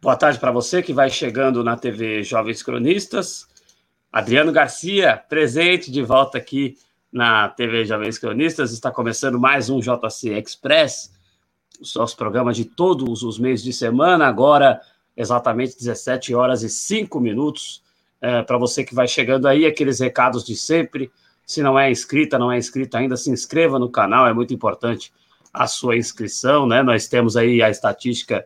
Boa tarde para você que vai chegando na TV Jovens Cronistas. Adriano Garcia, presente de volta aqui na TV Jovens Cronistas. Está começando mais um JC Express, o nosso programa de todos os meses de semana, agora exatamente 17 horas e 5 minutos. É, para você que vai chegando aí, aqueles recados de sempre. Se não é inscrita, não é inscrito ainda, se inscreva no canal, é muito importante a sua inscrição, né? Nós temos aí a estatística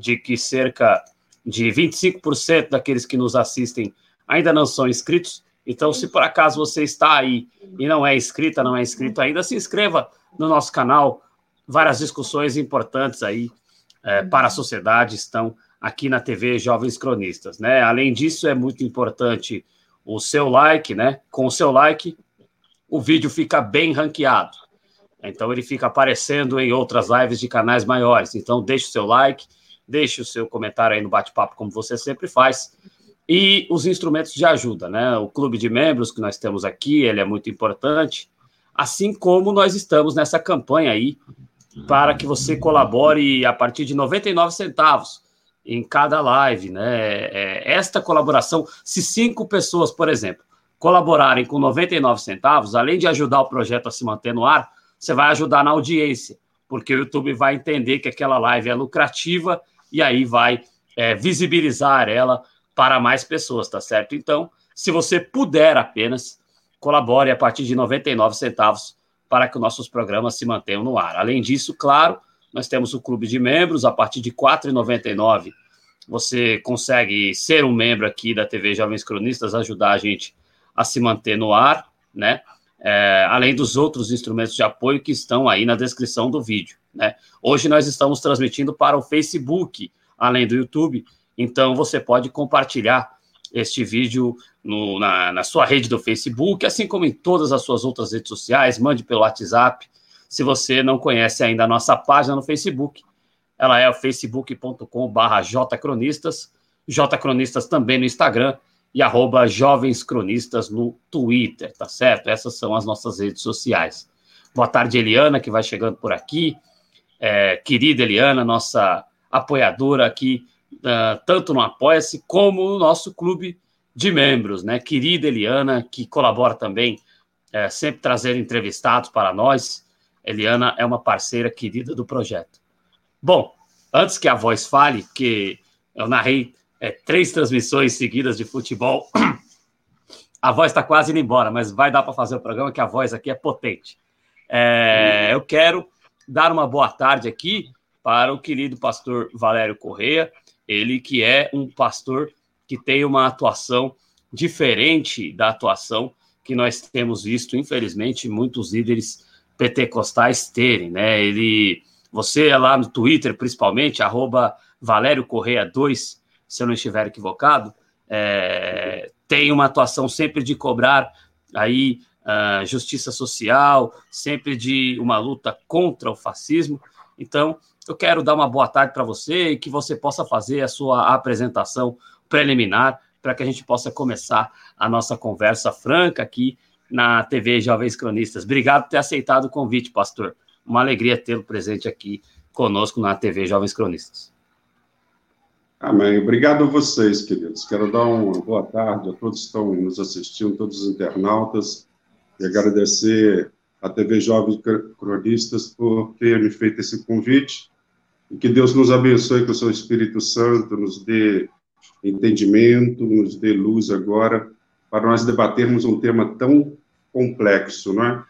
de que cerca de 25% daqueles que nos assistem ainda não são inscritos. Então, se por acaso você está aí e não é inscrita, não é inscrito ainda, se inscreva no nosso canal. Várias discussões importantes aí é, para a sociedade estão aqui na TV Jovens Cronistas, né? Além disso, é muito importante o seu like, né? Com o seu like, o vídeo fica bem ranqueado. Então, ele fica aparecendo em outras lives de canais maiores. Então, deixe o seu like, deixe o seu comentário aí no bate-papo, como você sempre faz. E os instrumentos de ajuda, né? O clube de membros que nós temos aqui, ele é muito importante, assim como nós estamos nessa campanha aí para que você colabore a partir de 99 centavos em cada live, né? É, esta colaboração, se cinco pessoas, por exemplo, colaborarem com 99 centavos, além de ajudar o projeto a se manter no ar, você vai ajudar na audiência, porque o YouTube vai entender que aquela live é lucrativa e aí vai é, visibilizar ela para mais pessoas, tá certo? Então, se você puder apenas, colabore a partir de 99 centavos para que os nossos programas se mantenham no ar. Além disso, claro, nós temos o clube de membros, a partir de R$ 4,99 você consegue ser um membro aqui da TV Jovens Cronistas, ajudar a gente a se manter no ar, né? É, além dos outros instrumentos de apoio que estão aí na descrição do vídeo. Né? Hoje nós estamos transmitindo para o Facebook, além do YouTube, então você pode compartilhar este vídeo no, na, na, sua rede do Facebook, assim como em todas as suas outras redes sociais, mande pelo WhatsApp. Se você não conhece ainda a nossa página no Facebook, ela é o facebook.com.br jcronistas, jcronistas também no Instagram e arroba jovenscronistas no Twitter, tá certo? Essas são as nossas redes sociais. Boa tarde, Eliana, que vai chegando por aqui é, querida Eliana, nossa apoiadora aqui, uh, tanto no Apoia-se como no nosso clube de membros, né? Querida Eliana, que colabora também, é, sempre trazendo entrevistados para nós. Eliana é uma parceira querida do projeto. Bom, antes que a voz fale, que eu narrei é, três transmissões seguidas de futebol, a voz está quase indo embora, mas vai dar para fazer o programa, que a voz aqui é potente. É, eu quero dar uma boa tarde aqui para o querido pastor Valério Correia, ele que é um pastor que tem uma atuação diferente da atuação que nós temos visto, infelizmente, muitos líderes pentecostais terem, né? Ele, você é lá no Twitter, principalmente, arroba Valério Correia 2, se eu não estiver equivocado, é, tem uma atuação sempre de cobrar aí uh, justiça social, sempre de uma luta contra o fascismo. Então, eu quero dar uma boa tarde para você e que você possa fazer a sua apresentação preliminar para que a gente possa começar a nossa conversa franca aqui na TV Jovens Cronistas. Obrigado por ter aceitado o convite, pastor. Uma alegria tê-lo presente aqui conosco na TV Jovens Cronistas. Amém. Obrigado a vocês, queridos. Quero dar uma boa tarde a todos que estão nos assistindo, todos os internautas e agradecer à TV Jovens Cronistas por ter me feito esse convite e que Deus nos abençoe com o seu Espírito Santo, nos dê entendimento, nos dê luz agora para nós debatermos um tema tão complexo, não é?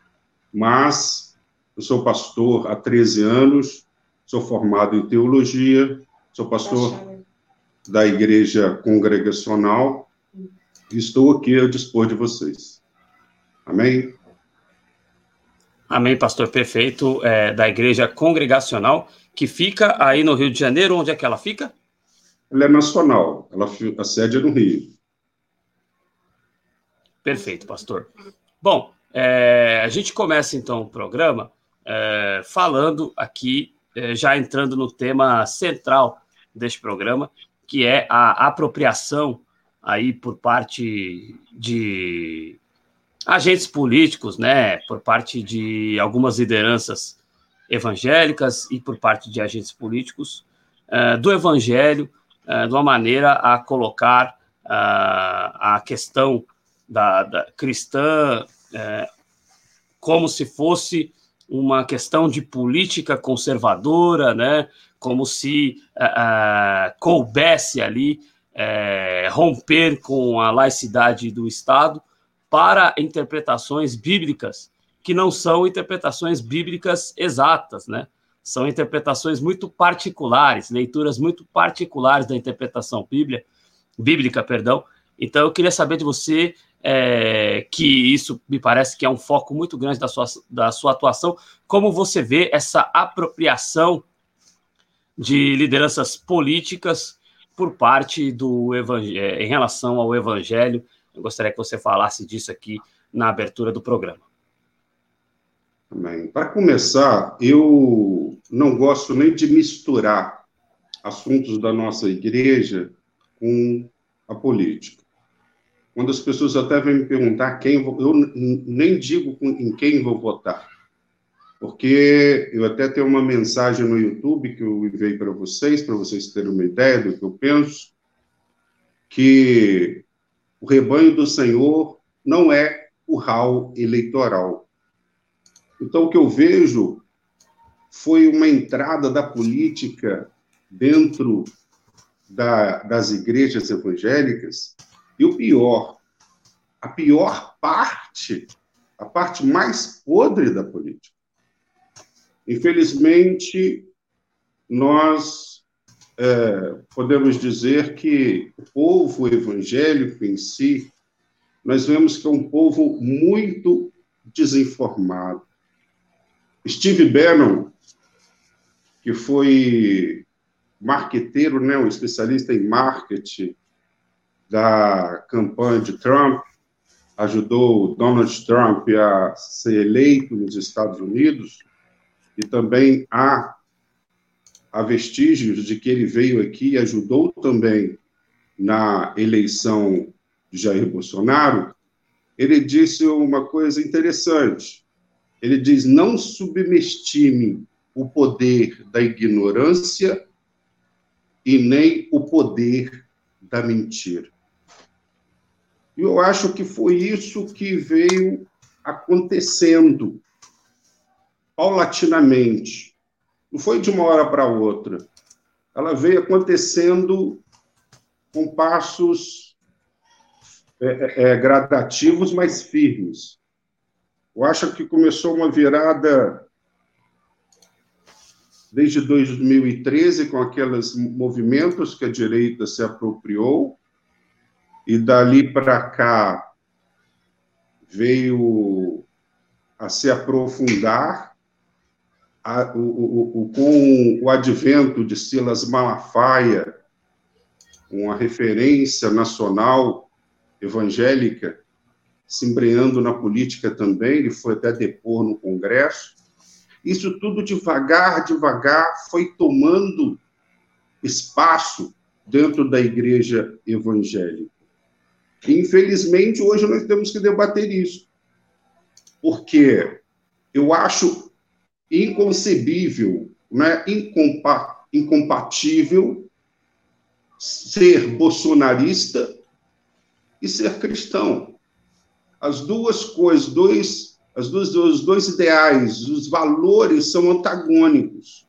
Mas eu sou pastor há 13 anos, sou formado em teologia, sou pastor da igreja congregacional estou aqui a dispor de vocês. Amém? Amém, pastor, perfeito. É, da igreja congregacional, que fica aí no Rio de Janeiro. Onde é que ela fica? Ela é nacional, ela, a sede é no Rio. Perfeito, pastor. Bom, é, a gente começa então o programa é, falando aqui, é, já entrando no tema central deste programa, que é a apropriação aí por parte de agentes políticos, né, por parte de algumas lideranças evangélicas e por parte de agentes políticos, uh, do Evangelho uh, de uma maneira a colocar a questão da, da cristã como se fosse uma questão de política conservadora, né? Como se coubesse ali romper com a laicidade do Estado para interpretações bíblicas que não são interpretações bíblicas exatas, né? São interpretações muito particulares, leituras muito particulares da interpretação bíblia, bíblica, perdão. Então, eu queria saber de você é, que isso me parece que é um foco muito grande da sua, da sua atuação. Como você vê essa apropriação de lideranças políticas por parte do evangelho, em relação ao evangelho? Eu gostaria que você falasse disso aqui na abertura do programa. Para começar, eu não gosto nem de misturar assuntos da nossa igreja com a política. Quando as pessoas até vêm me perguntar quem eu nem digo em quem vou votar, porque eu até tenho uma mensagem no YouTube que eu enviei para vocês, para vocês terem uma ideia do que eu penso, que o rebanho do Senhor não é o hall eleitoral. Então, o que eu vejo foi uma entrada da política dentro da, das igrejas evangélicas, e o pior, a pior parte, a parte mais podre da política. Infelizmente, nós é, podemos dizer que o povo evangélico em si, nós vemos que é um povo muito desinformado. Steve Bannon, que foi marqueteiro, né, um especialista em marketing da campanha de Trump, ajudou Donald Trump a ser eleito nos Estados Unidos, e também há, há vestígios de que ele veio aqui e ajudou também na eleição de Jair Bolsonaro, ele disse uma coisa interessante. Ele diz: não subestime o poder da ignorância e nem o poder da mentira. E eu acho que foi isso que veio acontecendo paulatinamente. Não foi de uma hora para outra. Ela veio acontecendo com passos é, é, é gradativos, mas firmes. Eu acho que começou uma virada desde 2013 com aqueles movimentos que a direita se apropriou e dali para cá veio a se aprofundar a, o, o, o, com o advento de Silas Malafaia, uma referência nacional evangélica, se embreando na política também, ele foi até depor no Congresso. Isso tudo devagar, devagar foi tomando espaço dentro da igreja evangélica. infelizmente, hoje nós temos que debater isso. Porque eu acho inconcebível, né, incompa incompatível ser bolsonarista e ser cristão as duas coisas, dois, as duas, os dois ideais, os valores são antagônicos.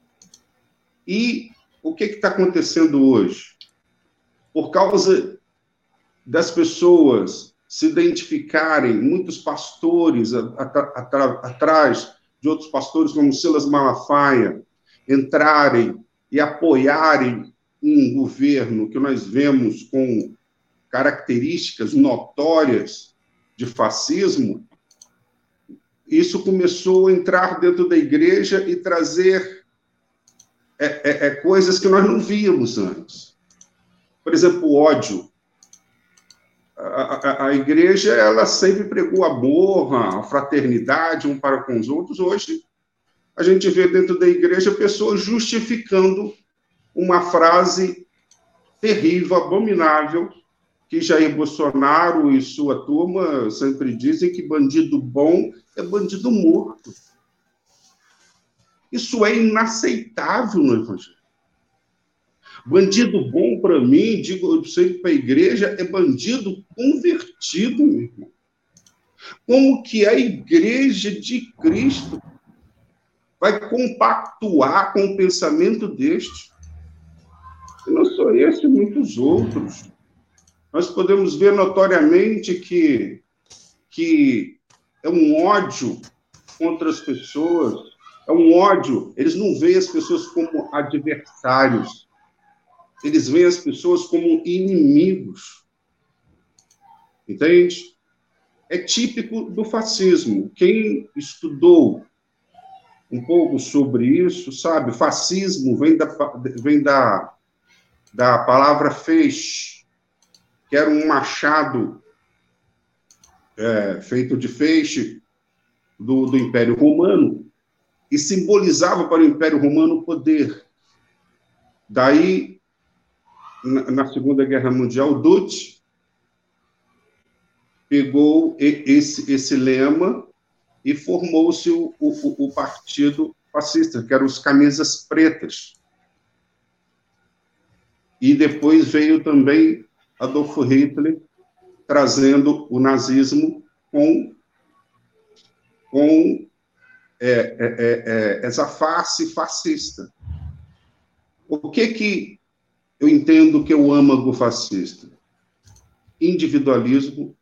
E o que está acontecendo hoje? Por causa das pessoas se identificarem, muitos pastores atrás de outros pastores, como Silas Malafaia, entrarem e apoiarem um governo que nós vemos com características notórias de fascismo, isso começou a entrar dentro da igreja e trazer é, é, é, coisas que nós não víamos antes. Por exemplo, o ódio. A, a, a, igreja ela sempre pregou amor, a fraternidade um para com os outros. Hoje, a gente vê dentro da igreja pessoas justificando uma frase terrível, abominável, que Jair Bolsonaro e sua turma sempre dizem que bandido bom é bandido morto. Isso é inaceitável no Evangelho. Bandido bom, para mim, digo sei para a igreja, é bandido convertido, meu irmão. Como que a igreja de Cristo vai compactuar com o pensamento deste? E não sou esse, muitos outros. Nós podemos ver notoriamente que, que é um ódio contra as pessoas, é um ódio. Eles não veem as pessoas como adversários, eles veem as pessoas como inimigos. Entende? É típico do fascismo. Quem estudou um pouco sobre isso, sabe? Fascismo vem da, vem da, da palavra feixe, que era um machado é, feito de feixe do, do Império Romano, e simbolizava para o Império Romano o poder. Daí, na, Segunda Guerra Mundial, Dutch pegou esse, esse lema e formou-se o, o, o, partido fascista, que eram os camisas pretas. E depois veio também Adolfo Hitler trazendo o nazismo com, com é, é, é, é, essa face fascista. O que que eu entendo que é o âmago fascista? Individualismo,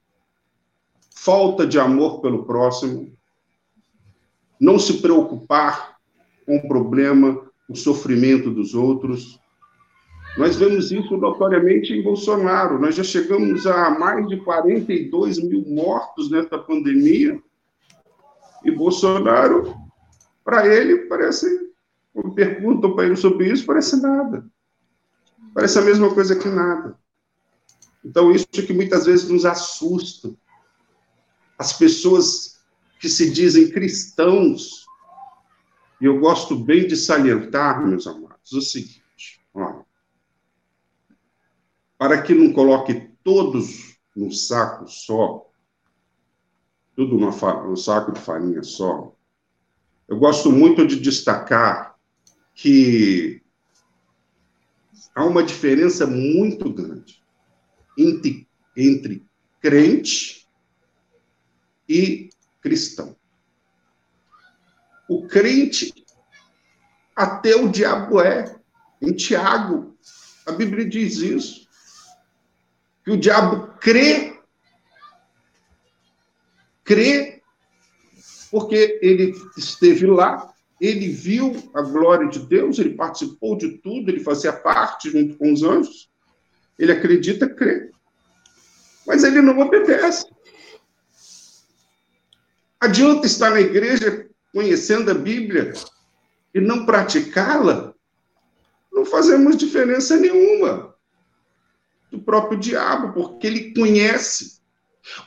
falta de amor pelo próximo, não se preocupar com o problema, o sofrimento dos outros. Nós vemos isso notoriamente em Bolsonaro. Nós já chegamos a mais de 42 mil mortos nesta pandemia e Bolsonaro, para ele, parece. Perguntam para ele sobre isso, parece nada. Parece a mesma coisa que nada. Então, isso é que muitas vezes nos assusta. As pessoas que se dizem cristãos, e eu gosto bem de salientar, meus amados, o seguinte: para que não coloque todos no saco só, tudo no saco de farinha só. Eu gosto muito de destacar que há uma diferença muito grande entre, entre crente e cristão. O crente, até o diabo é. Em Tiago, a Bíblia diz isso. Que o diabo crê crê, porque ele esteve lá, ele viu a glória de Deus, ele participou de tudo, ele fazia parte junto com os anjos, ele acredita, crê. Mas ele não obedece. Adianta estar na igreja conhecendo a Bíblia e não praticá-la? Não fazemos diferença nenhuma do próprio diabo, porque ele conhece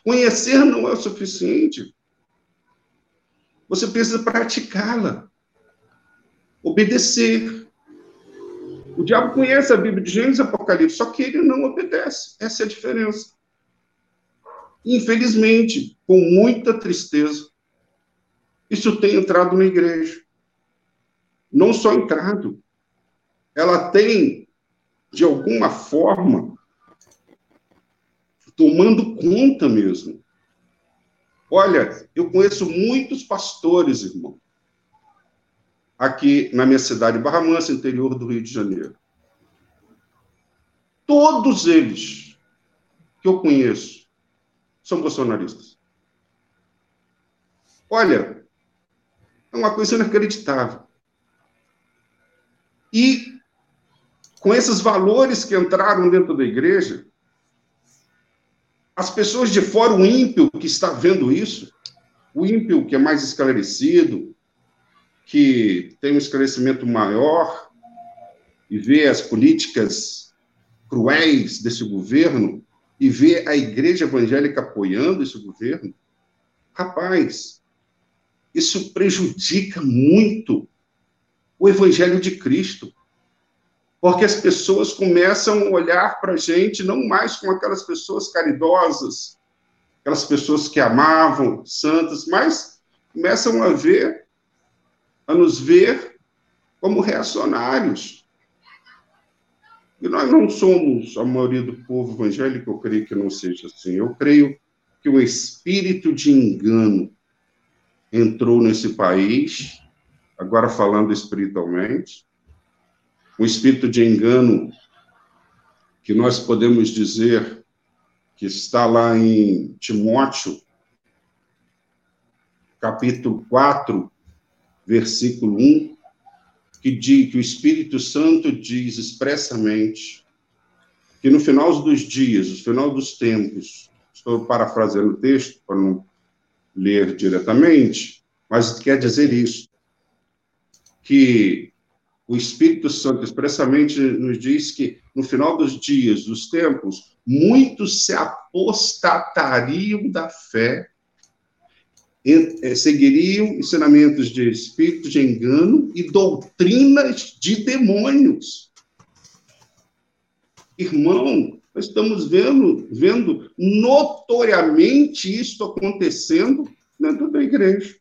Conhecer não é o suficiente. Você precisa praticá-la. Obedecer. O diabo conhece a Bíblia de Gênesis e Apocalipse, só que ele não obedece. Essa é a diferença. Infelizmente, com muita tristeza, isso tem entrado na igreja. Não só entrado, ela tem, de alguma forma, tomando conta mesmo. Olha, eu conheço muitos pastores, irmão, aqui na minha cidade, Barra Mansa, interior do Rio de Janeiro. Todos eles que eu conheço são bolsonaristas. Olha, é uma coisa inacreditável. E com esses valores que entraram dentro da igreja, as pessoas de fora, o ímpio que está vendo isso, o ímpio que é mais esclarecido, que tem um esclarecimento maior e vê as políticas cruéis desse governo e vê a igreja evangélica apoiando esse governo, rapaz, isso prejudica muito o evangelho de Cristo. Porque as pessoas começam a olhar para a gente não mais como aquelas pessoas caridosas, aquelas pessoas que amavam, santas, mas começam a ver, a nos ver como reacionários. E nós não somos, a maioria do povo evangélico, eu creio que não seja assim. Eu creio que o espírito de engano entrou nesse país, agora falando espiritualmente, um espírito de engano que nós podemos dizer que está lá em Timóteo, capítulo 4, versículo 1, que diz que o Espírito Santo diz expressamente que no final dos dias, no final dos tempos, estou parafraseando o texto para não ler diretamente, mas quer dizer isso, que o Espírito Santo expressamente nos diz que no final dos dias, dos tempos, muitos se apostatariam da fé seguiriam ensinamentos de espíritos de engano e doutrinas de demônios. Irmão, nós estamos vendo, vendo notoriamente isso acontecendo dentro da igreja.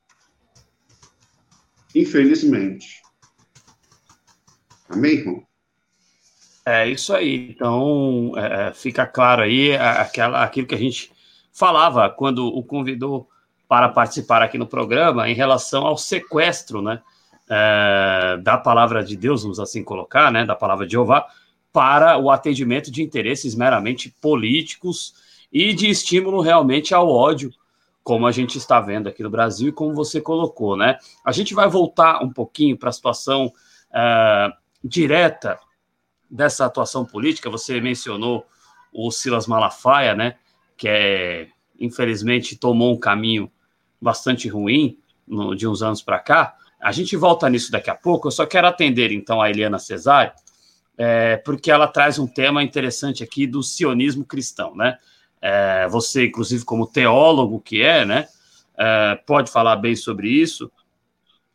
Infelizmente. Amém, irmão? É isso aí. Então, é, é fica claro aí aquela, aquilo que a gente falava quando o convidou para participar aqui no programa em relação ao sequestro, né, é, da palavra de Deus, vamos assim colocar, né, da palavra de Jeová, para o atendimento de interesses meramente políticos e de estímulo realmente ao ódio, como a gente está vendo aqui no Brasil e como você colocou, né? A gente vai voltar um pouquinho para a situação é, direta dessa atuação política. Você mencionou o Silas Malafaia, né? Que é, infelizmente tomou um caminho bastante ruim no, de uns anos para cá. A gente volta nisso daqui a pouco. Eu só quero atender então a Eliana Cesário, é, porque ela traz um tema interessante aqui do sionismo cristão, né? É, você, inclusive, como teólogo que é, né, é, pode falar bem sobre isso.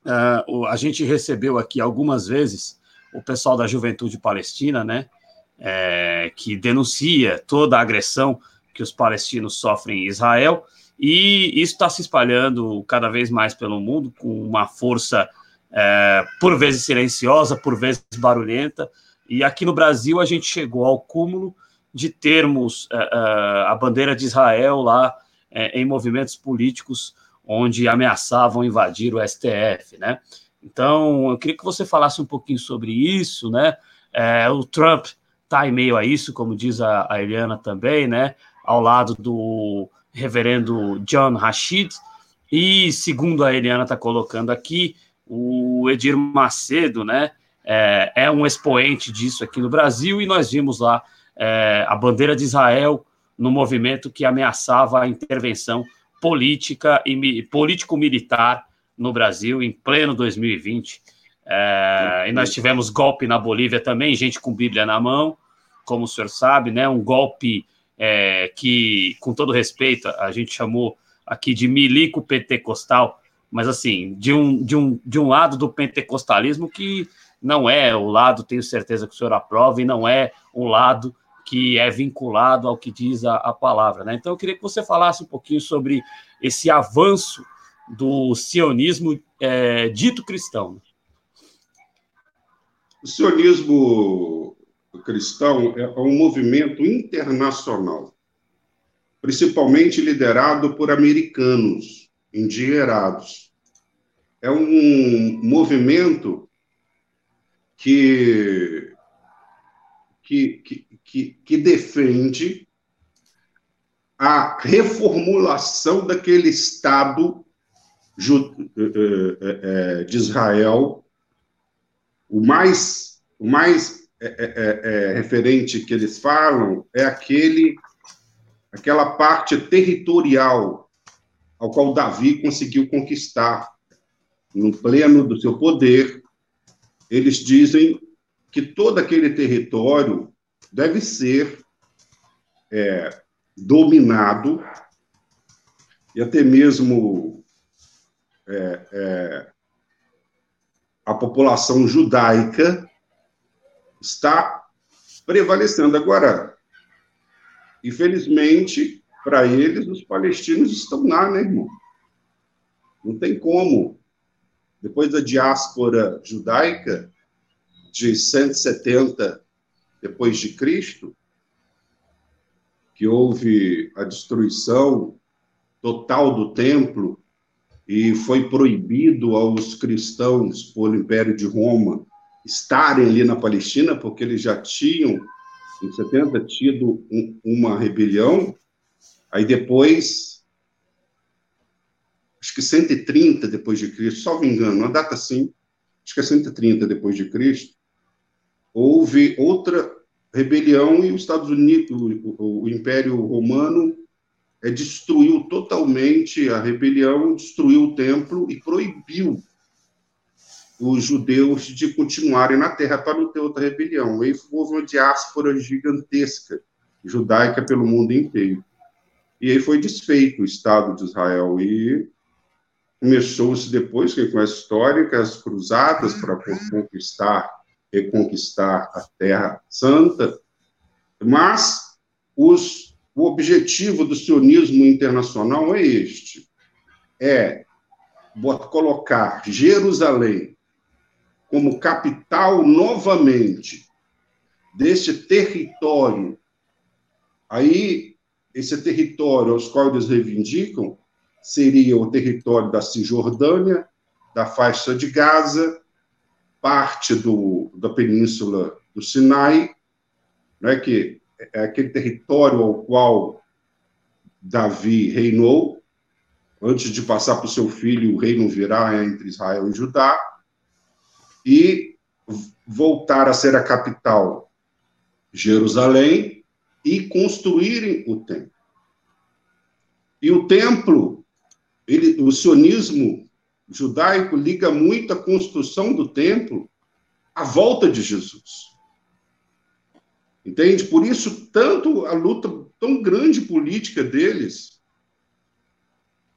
É, a gente recebeu aqui algumas vezes o pessoal da Juventude Palestina, né, é, que denuncia toda a agressão que os palestinos sofrem em Israel e isso está se espalhando cada vez mais pelo mundo com uma força é, por vezes silenciosa, por vezes barulhenta. E aqui no Brasil a gente chegou ao cúmulo de termos é, é, a bandeira de Israel lá é, em movimentos políticos onde ameaçavam invadir o STF, né? Então, eu queria que você falasse um pouquinho sobre isso, né? É, o Trump está em meio a isso, como diz a, a Eliana também, né? Ao lado do reverendo John Rashid, e segundo a Eliana está colocando aqui, o Edir Macedo, né, é, é, um expoente disso aqui no Brasil, e nós vimos lá é, a bandeira de Israel no movimento que ameaçava a intervenção política e político-militar no Brasil em pleno 2020. É, e nós tivemos golpe na Bolívia também, gente com Bíblia na mão, como o senhor sabe, né, um golpe é, que, com todo respeito, a gente chamou aqui de milico pentecostal, mas assim, de um, de um, de um lado do pentecostalismo que não é o lado, tenho certeza que o senhor aprova, e não é um lado que é vinculado ao que diz a, a palavra. Né? Então, eu queria que você falasse um pouquinho sobre esse avanço do sionismo é, dito cristão. O sionismo cristão é um movimento internacional, principalmente liderado por americanos endinheirados. É um movimento que, que, que, que defende a reformulação daquele Estado eh, eh, eh, de Israel, o mais, o mais é, é, é, é, referente que eles falam é aquele, aquela parte territorial ao qual Davi conseguiu conquistar no pleno do seu poder. Eles dizem que todo aquele território deve ser é, dominado e até mesmo é, é, a população judaica está prevalecendo. Agora, infelizmente, para eles, os palestinos estão lá, né, irmão? Não tem como. Depois da diáspora judaica, de 170 depois de Cristo, que houve a destruição total do templo e foi proibido aos cristãos por Império de Roma estarem ali na Palestina, porque eles já tinham, em 70, tido um, uma rebelião. Aí depois, acho que 130 depois de Cristo, salvo engano, uma data assim, acho que é 130 depois de Cristo, houve outra rebelião e os Estados Unidos, o, o Império Romano é, destruiu totalmente a rebelião, destruiu o templo e proibiu os judeus de continuarem na terra para não ter outra rebelião. Aí houve uma diáspora gigantesca judaica pelo mundo inteiro. E aí foi desfeito o Estado de Israel e começou-se depois, conhece a história, as cruzadas para conquistar reconquistar a Terra Santa, mas os, o objetivo do sionismo internacional é este: é colocar Jerusalém como capital novamente deste território. Aí, esse território aos quais eles reivindicam seria o território da Cisjordânia, da faixa de Gaza, parte do, da península do Sinai, né, que é aquele território ao qual Davi reinou, antes de passar para o seu filho, o reino virá entre Israel e Judá, e voltar a ser a capital, Jerusalém, e construírem o templo. E o templo, ele, o sionismo judaico liga muito a construção do templo à volta de Jesus. Entende? Por isso, tanto a luta tão grande política deles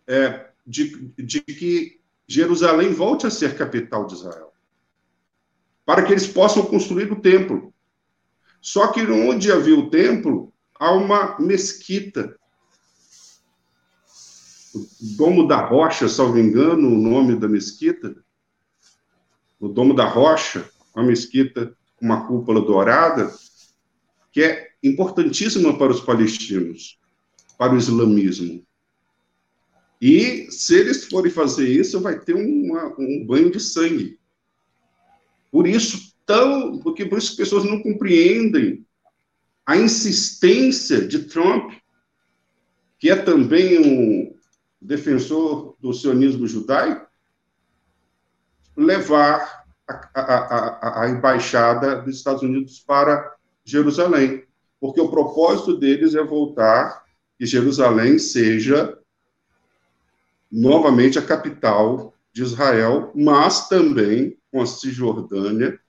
é, de, de que Jerusalém volte a ser capital de Israel, para que eles possam construir o templo. Só que onde havia o templo, há uma mesquita Domo da Rocha, salvo engano, o nome da mesquita. O Domo da Rocha, uma mesquita com uma cúpula dourada, que é importantíssima para os palestinos, para o islamismo. E se eles forem fazer isso, vai ter uma, um banho de sangue. Por isso, tão, porque por isso as pessoas não compreendem a insistência de Trump, que é também um, defensor do sionismo judaico, levar a, a, a, a, embaixada dos Estados Unidos para Jerusalém, porque o propósito deles é voltar que Jerusalém seja novamente a capital de Israel, mas também com a Cisjordânia,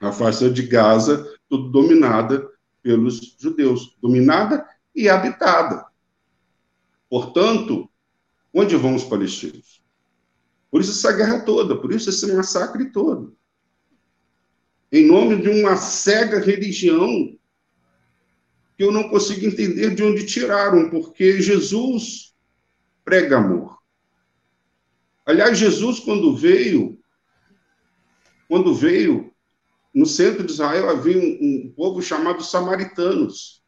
a faixa de Gaza, tudo dominada pelos judeus, dominada e habitada. Portanto, onde vão os palestinos? Por isso essa guerra toda, por isso esse massacre todo. Em nome de uma cega religião que eu não consigo entender de onde tiraram, porque Jesus prega amor. Aliás, Jesus, quando veio, quando veio, no centro de Israel havia um, um povo chamado samaritanos.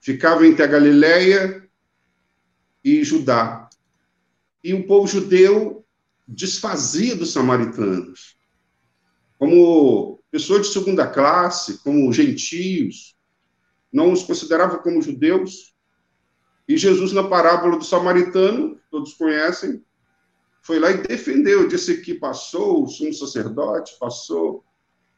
Ficava entre a Galileia e Judá. E o povo judeu desfazia dos samaritanos como pessoas de segunda classe, como gentios, não os considerava como judeus. E Jesus, na parábola do samaritano, todos conhecem, foi lá e defendeu, disse que passou o sumo sacerdote, passou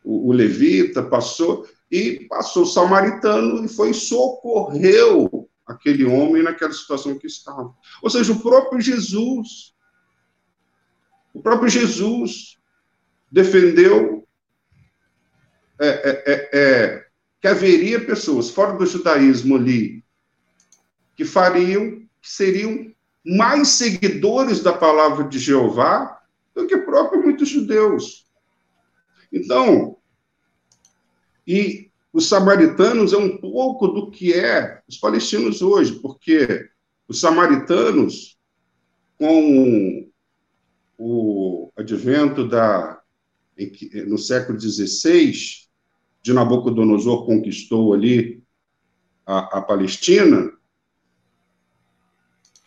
o, o levita, passou, e passou o samaritano e foi socorreu aquele homem naquela situação que estava. Ou seja, o próprio Jesus, o próprio Jesus defendeu é, é, é, é, que haveria pessoas fora do judaísmo ali que fariam, que seriam mais seguidores da palavra de Jeová do que próprios muitos judeus. Então, e os samaritanos é um pouco do que é os palestinos hoje, porque os samaritanos, com o advento da no século XVI, de Nabucodonosor conquistou ali a, a Palestina,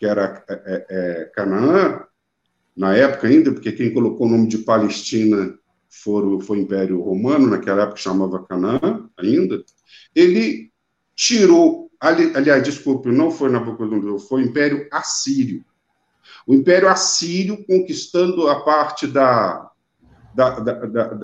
que era é, é, é, Canaã, na época ainda, porque quem colocou o nome de Palestina foi, o Império Romano, naquela época chamava Canaã ainda, ele tirou, ali, aliás, desculpe, não foi Nabucodonosor, foi o Império Assírio. O Império Assírio conquistando a parte da, da, da,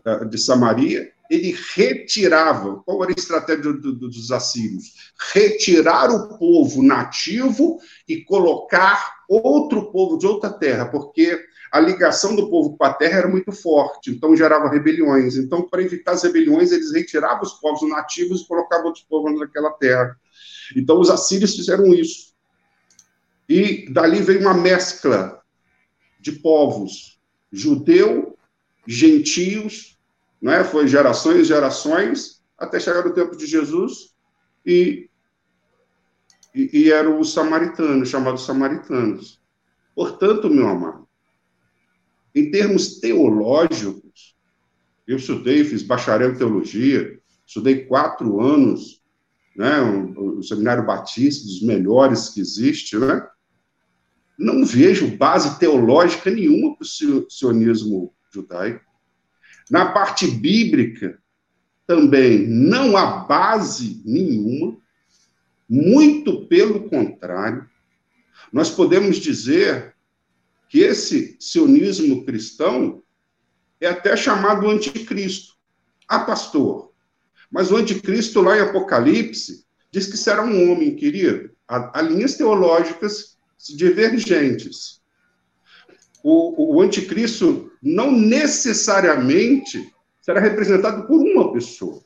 da de Samaria, ele retirava, qual era a estratégia do, do, dos assírios? Retirar o povo nativo e colocar outro povo de outra terra, porque a ligação do povo com a terra era muito forte, então gerava rebeliões. Então, para evitar as rebeliões, eles retiravam os povos nativos e colocavam outros povos naquela terra. Então, os assírios fizeram isso. E dali veio uma mescla de povos, judeu, gentios, não é? Foi gerações e gerações, até chegar o tempo de Jesus, e, e, e eram os samaritanos, chamados samaritanos. Portanto, meu amado, em termos teológicos, eu estudei, fiz bacharel em teologia, estudei quatro anos, né, o, o seminário batista, dos melhores que existe, né? Não vejo base teológica nenhuma para o sionismo judaico. Na parte bíblica, também não há base nenhuma, muito pelo contrário. Nós podemos dizer que esse sionismo cristão é até chamado anticristo. Ah, pastor, mas o anticristo lá em Apocalipse diz que será um homem, querido. Há, linhas teológicas divergentes o, o anticristo não necessariamente será representado por uma pessoa.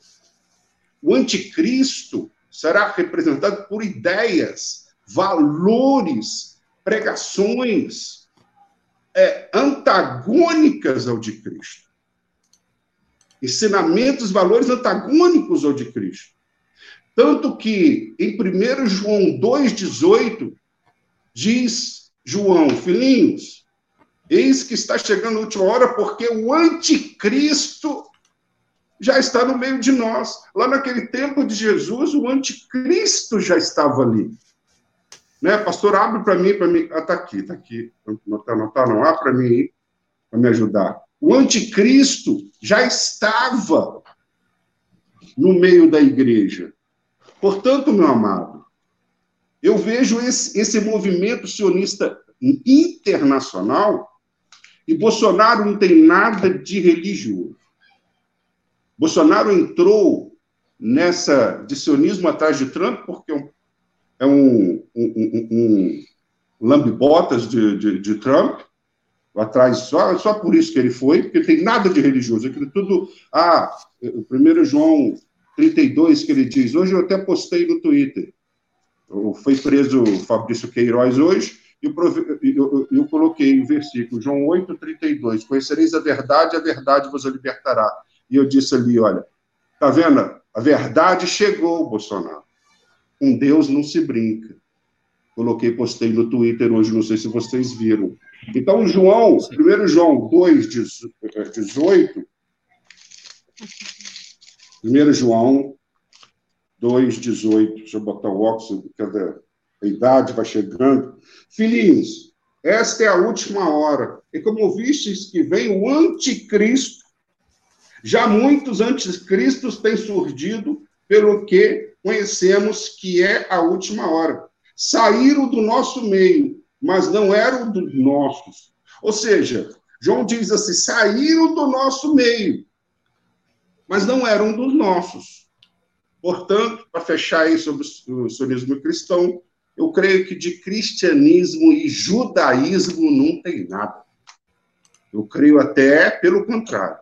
O anticristo será representado por ideias, valores, pregações é, antagônicas ao de Cristo. Ensinamentos, valores antagônicos ao de Cristo. Tanto que em 1 João 2,18 diz João, filhinhos, Eis que está chegando a última hora, porque o anticristo já está no meio de nós. Lá naquele tempo de Jesus, o anticristo já estava ali. Né? Pastor, abre para mim, para mim. Ah, está aqui, está aqui. Não está, não está, não. Abre para mim, para me ajudar. O anticristo já estava no meio da igreja. Portanto, meu amado, eu vejo esse, esse movimento sionista internacional e Bolsonaro não tem nada de religioso. Bolsonaro entrou nessa de sionismo atrás de Trump porque é um, um, um, um lambibotas de, de, de, Trump, atrás só, só por isso que ele foi, porque tem nada de religioso. Aquilo tudo. Ah, o primeiro João 32 que ele diz, hoje eu até postei no Twitter. Foi preso o Fabrício Queiroz hoje, e eu, eu, coloquei o versículo, João 8, 32, conhecereis a verdade, a verdade vos libertará. E eu disse ali, olha, tá vendo? A verdade chegou, Bolsonaro. Com Deus não se brinca. Coloquei, postei no Twitter hoje, não sei se vocês viram. Então, João, 1 João 2, 18, 1 João 2, 18, deixa eu botar o óxido, cadê? A idade vai chegando. Filhinhos, esta é a última hora. E como vistes que vem o anticristo, já muitos anticristos têm surgido, pelo que conhecemos que é a última hora. Saíram do nosso meio, mas não eram dos nossos. Ou seja, João diz assim: saíram do nosso meio, mas não eram dos nossos. Portanto, para fechar aí sobre o sionismo cristão, eu creio que de cristianismo e judaísmo não tem nada. Eu creio até pelo contrário.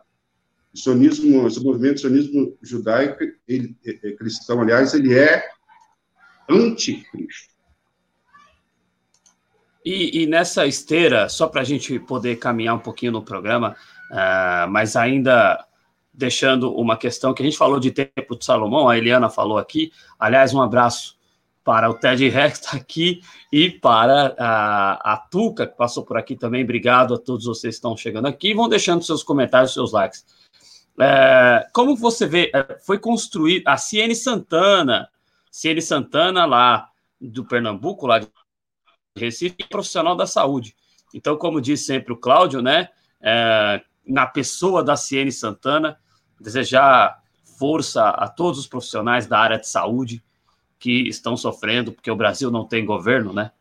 O sionismo, esse movimento sionismo judaico, ele, é, é cristão, aliás, ele é anticristo. E, e nessa esteira, só para a gente poder caminhar um pouquinho no programa, uh, mas ainda deixando uma questão que a gente falou de tempo de Salomão, a Eliana falou aqui. Aliás, um abraço para o Ted Rex está aqui e para a, a Tuca, que passou por aqui também. Obrigado a todos vocês que estão chegando aqui. Vão deixando seus comentários, seus likes. É, como você vê, é, foi construído a Ciene Santana, Ciene Santana lá do Pernambuco, lá de Recife, profissional da saúde. Então, como diz sempre o Cláudio, né, é, na pessoa da Ciene Santana, desejar força a todos os profissionais da área de saúde que estão sofrendo, porque o Brasil não tem governo, né?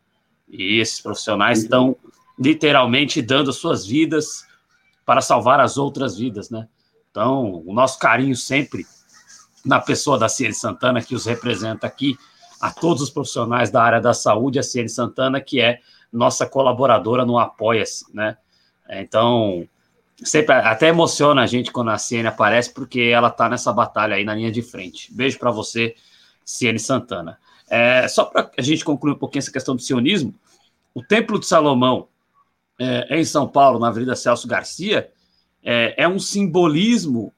E esses profissionais uhum. estão literalmente dando suas vidas para salvar as outras vidas, né? Então, o nosso carinho sempre na pessoa da Ciene Santana, que os representa aqui, a todos os profissionais da área da saúde, a Ciene Santana, que é nossa colaboradora no Apoia-se, né? Então, sempre até emociona a gente quando a Ciene aparece, porque ela está nessa batalha aí na linha de frente. Beijo para você, Ciene Santana. É, só para a gente concluir um pouquinho essa questão do sionismo, o Templo de Salomão, é, em São Paulo, na Avenida Celso Garcia, é, é um simbolismo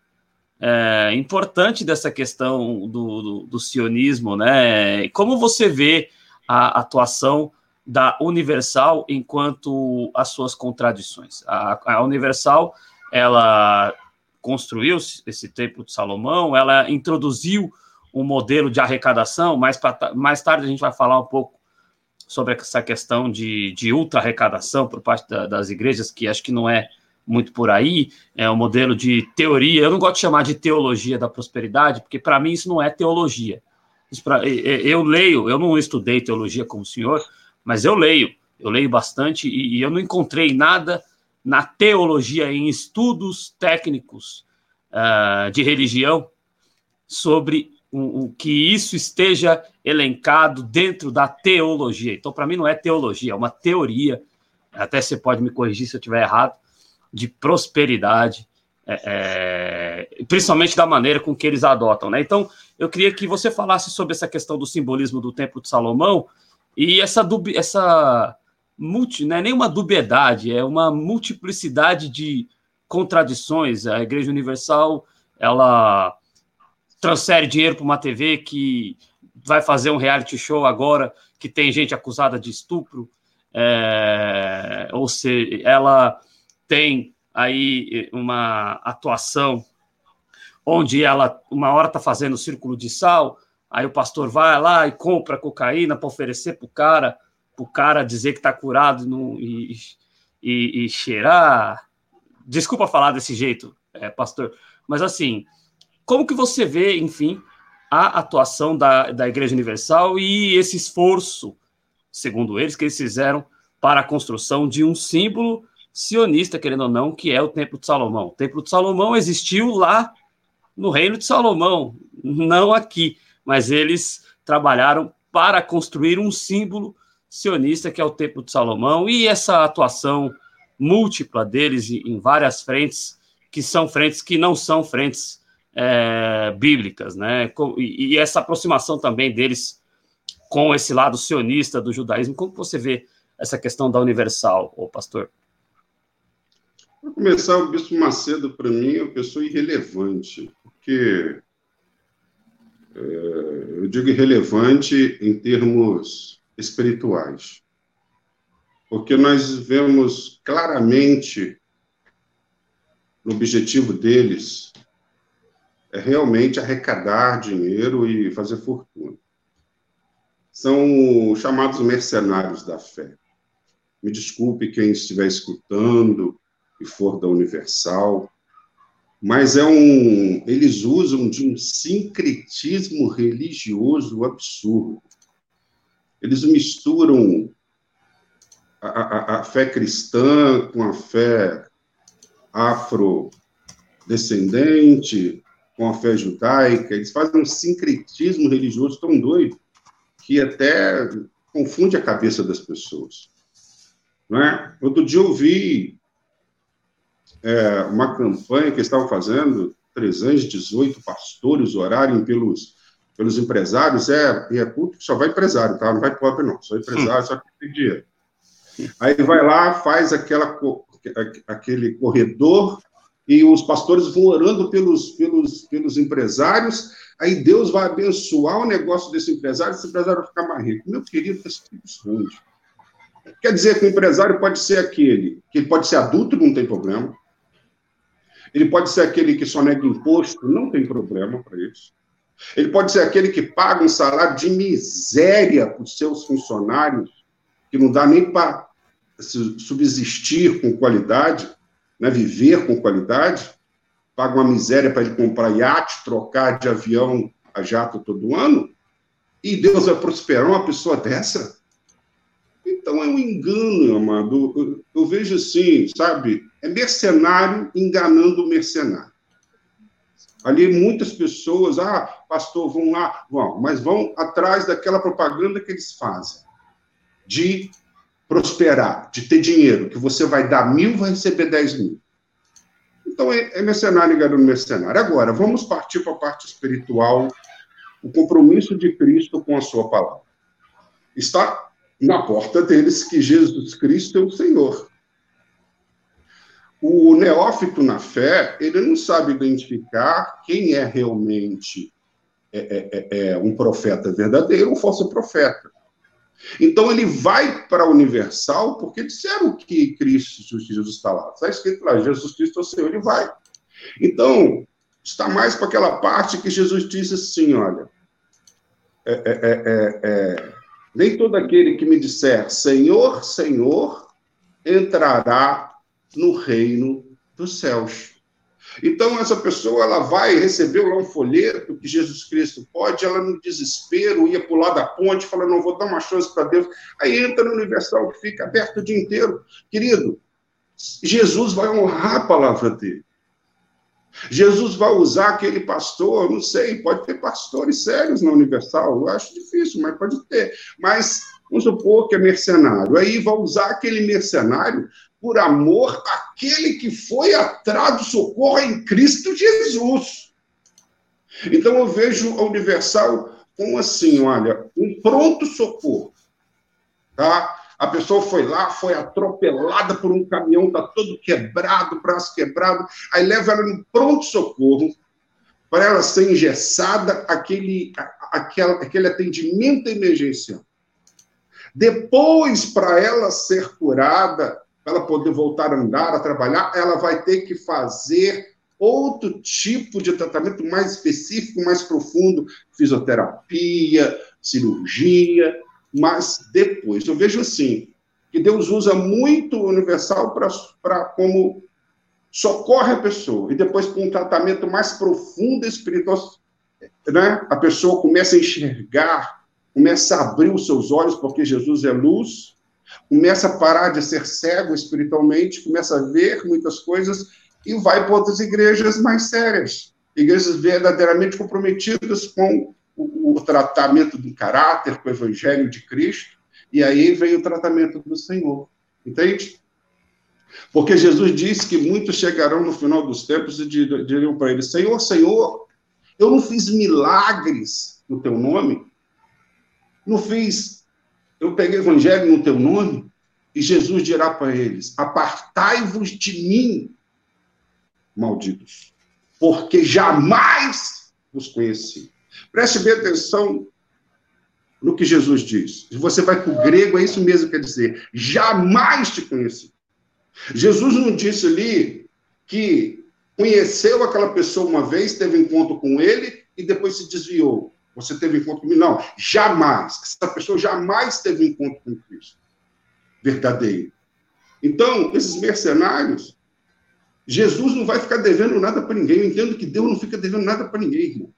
é, importante dessa questão do, do, do, sionismo, né? Como você vê a atuação da Universal enquanto as suas contradições? A, a Universal, ela construiu esse templo de Salomão, ela introduziu um modelo de arrecadação, mais, pra, mais tarde a gente vai falar um pouco sobre essa questão de, de ultra arrecadação por parte da, das igrejas, que acho que não é muito por aí, é um modelo de teoria. Eu não gosto de chamar de teologia da prosperidade, porque para mim isso não é teologia. Pra, eu leio, eu não estudei teologia como o senhor, mas eu leio, eu leio bastante e, e eu não encontrei nada na teologia, em estudos técnicos uh, de religião, sobre o, o, que isso esteja elencado dentro da teologia. Então, para mim, não é teologia, é uma teoria. Até você pode me corrigir se eu estiver errado, de prosperidade, é, é, principalmente da maneira com que eles adotam. Né? Então, eu queria que você falasse sobre essa questão do simbolismo do Templo de Salomão e essa, essa multi, não é nenhuma dubiedade, é uma multiplicidade de contradições. A Igreja Universal, ela transfere dinheiro para uma TV que vai fazer um reality show agora que tem gente acusada de estupro, é, ou seja, ela tem aí uma atuação onde ela uma hora está fazendo círculo de sal, aí o pastor vai lá e compra cocaína para oferecer para o cara, para o cara dizer que está curado no, e, e, e, cheirar. Desculpa falar desse jeito, é, pastor, mas assim, como que você vê, enfim, a atuação da, da Igreja Universal e esse esforço, segundo eles, que eles fizeram para a construção de um símbolo sionista, querendo ou não, que é o Templo de Salomão. O Templo de Salomão existiu lá no Reino de Salomão, não aqui, mas eles trabalharam para construir um símbolo sionista que é o Templo de Salomão e essa atuação múltipla deles em várias frentes, que são frentes que não são frentes é, bíblicas, né? E, e, essa aproximação também deles com esse lado sionista do judaísmo, como você vê essa questão da universal, ô pastor? Para começar, o Bispo Macedo, para mim, é uma pessoa irrelevante, porque é, eu digo irrelevante em termos espirituais, porque nós vemos claramente no objetivo deles é realmente arrecadar dinheiro e fazer fortuna. São chamados mercenários da fé. Me desculpe quem estiver escutando, e for da Universal, mas é um, eles usam de um sincretismo religioso absurdo. Eles misturam a, a, a fé cristã com a fé afrodescendente, com a fé judaica, eles fazem um sincretismo religioso tão doido que até confunde a cabeça das pessoas. Não é? Outro dia eu vi é, uma campanha que estavam fazendo, 318 pastores orarem pelos, pelos empresários, é, e é culto que só vai empresário, tá? Não vai pobre, não, só empresário, hum. só que tem dinheiro. Aí vai lá, faz aquela, aquele corredor, e os pastores vão orando pelos, pelos, pelos empresários, aí Deus vai abençoar o negócio desse empresário, esse empresário vai ficar mais rico. Meu querido, esse tipo de Quer dizer que o empresário pode ser aquele, que ele pode ser adulto, não tem problema, Ele pode ser aquele que só nega imposto, não tem problema para isso. Ele pode ser aquele que paga um salário de miséria para os seus funcionários, que não dá nem para subsistir com qualidade, né, viver com qualidade, paga uma miséria para ele comprar iate, trocar de avião a jato todo ano, e Deus vai prosperar uma pessoa dessa? Então é um engano, amado. Eu, eu vejo assim, sabe? É mercenário enganando mercenário. Ali muitas pessoas, ah, pastor, vão lá, vão, mas vão atrás daquela propaganda que eles fazem de prosperar, de ter dinheiro, que você vai dar mil, vai receber dez mil. Então é, é mercenário enganando mercenário. Agora, vamos partir para a parte espiritual, o compromisso de Cristo com a sua palavra. Está na porta deles que Jesus Cristo é o Senhor. O neófito na fé, ele não sabe identificar quem é realmente é, é, é, é um profeta verdadeiro ou falso profeta. Então ele vai para a Universal porque disseram que Cristo, Jesus está lá. Está escrito lá, Jesus Cristo é o Senhor, ele vai. Então, está mais para aquela parte que Jesus disse assim: olha, é, é, é, nem todo aquele que me disser Senhor, Senhor, entrará no reino dos céus. Então, essa pessoa ela vai receber lá um folheto que Jesus Cristo pode, ela no desespero ia pular da ponte, fala, não, vou dar uma chance para Deus. Aí entra no Universal, que fica aberto o dia inteiro. Querido, Jesus vai honrar a palavra dele. Jesus vai usar aquele pastor, não sei, pode ter pastores sérios na Universal, eu acho difícil, mas pode ter. Mas vamos supor que é mercenário. Aí vai usar aquele mercenário por amor àquele que foi atrás do socorro em Cristo Jesus. Então eu vejo a Universal como assim, olha, um pronto socorro. Tá? A pessoa foi lá, foi atropelada por um caminhão, está todo quebrado, braço quebrado, aí leva ela no pronto-socorro para ela ser engessada, aquele, aquele, aquele atendimento emergencial. Depois, para ela ser curada, para ela poder voltar a andar, a trabalhar, ela vai ter que fazer outro tipo de tratamento mais específico, mais profundo, fisioterapia, cirurgia, mas depois. Eu vejo assim, que Deus usa muito o universal para como socorre a pessoa, e depois com um tratamento mais profundo espiritual, né, a pessoa começa a enxergar, começa a abrir os seus olhos, porque Jesus é luz, começa a parar de ser cego espiritualmente, começa a ver muitas coisas e vai para outras igrejas mais sérias, igrejas verdadeiramente comprometidas com o, o tratamento do caráter, com o evangelho de Cristo, e aí vem o tratamento do Senhor. Entende? Porque Jesus disse que muitos chegarão no final dos tempos e diriam para ele: Senhor, Senhor, eu não fiz milagres no teu nome, não fiz eu peguei o evangelho no teu nome, e Jesus dirá para eles: Apartai-vos de mim, malditos, porque jamais vos conheci. Preste bem atenção no que Jesus diz. Se você vai para o grego, é isso mesmo que quer dizer: jamais te conheci. Jesus não disse ali que conheceu aquela pessoa uma vez, teve encontro com ele e depois se desviou. Você teve encontro comigo? Não, jamais. Essa pessoa jamais teve encontro com Cristo. Verdadeiro. Então, esses mercenários, Jesus não vai ficar devendo nada para ninguém. Eu entendo que Deus não fica devendo nada para ninguém, irmão.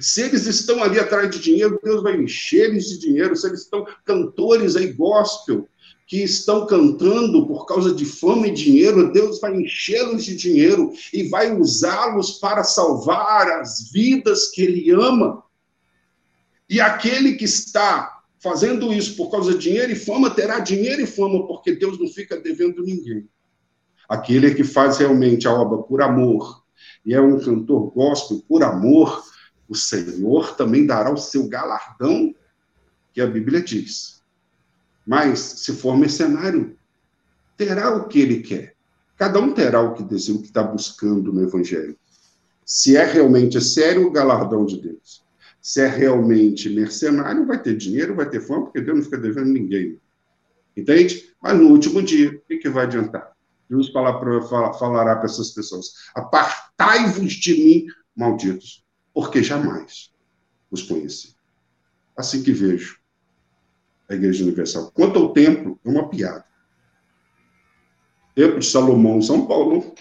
Se eles estão ali atrás de dinheiro, Deus vai encher eles de dinheiro. Se eles estão cantores aí gospel, que estão cantando por causa de fama e dinheiro, Deus vai enchê-los de dinheiro e vai usá-los para salvar as vidas que Ele ama. E aquele que está fazendo isso por causa de dinheiro e fama terá dinheiro e fama, porque Deus não fica devendo ninguém. Aquele que faz realmente a obra por amor e é um cantor gospel por amor, o Senhor também dará o seu galardão, que a Bíblia diz. Mas, se for mercenário, terá o que ele quer. Cada um terá o que deseja, o que está buscando no Evangelho. Se é realmente sério o galardão de Deus. Se é realmente mercenário, vai ter dinheiro, vai ter fome, porque Deus não fica devendo ninguém. Entende? Mas no último dia, o que, que vai adiantar? Jesus falará para essas pessoas: Apartai-vos de mim, malditos, porque jamais os conheci. Assim que vejo a Igreja Universal. Quanto ao templo, é uma piada. Templo de Salomão, São Paulo.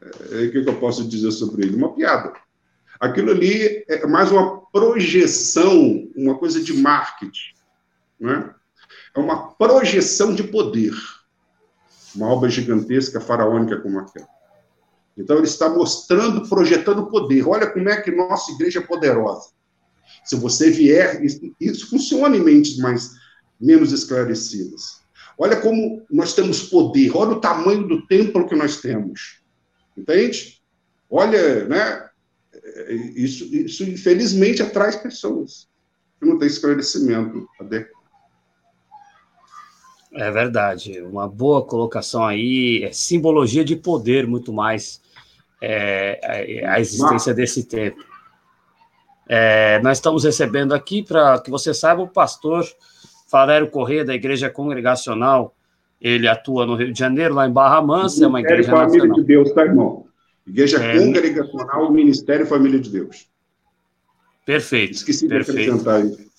É, o que eu posso dizer sobre ele? Uma piada. Aquilo ali é mais uma projeção, uma coisa de marketing. Né? É uma projeção de poder. Uma obra gigantesca, faraônica como aquela. Então, ele está mostrando, projetando poder. Olha como é que nossa igreja é poderosa. Se você vier, isso funciona em mentes mais menos esclarecidas. Olha como nós temos poder, olha o tamanho do templo que nós temos. Entende? Olha, né? Isso, isso infelizmente atrai pessoas que não têm esclarecimento adequado. É verdade, uma boa colocação aí, é simbologia de poder muito mais é, a existência desse templo. É, nós estamos recebendo aqui, para que você saiba, o pastor Valério Corrêa, da Igreja Congregacional. Ele atua no Rio de Janeiro, lá em Barra Mansa, é uma igreja Família nacional. de Deus, tá, irmão? Igreja é, Congregacional Ministério Família de Deus. Perfeito. Esqueci perfeito. de acrescentar aí.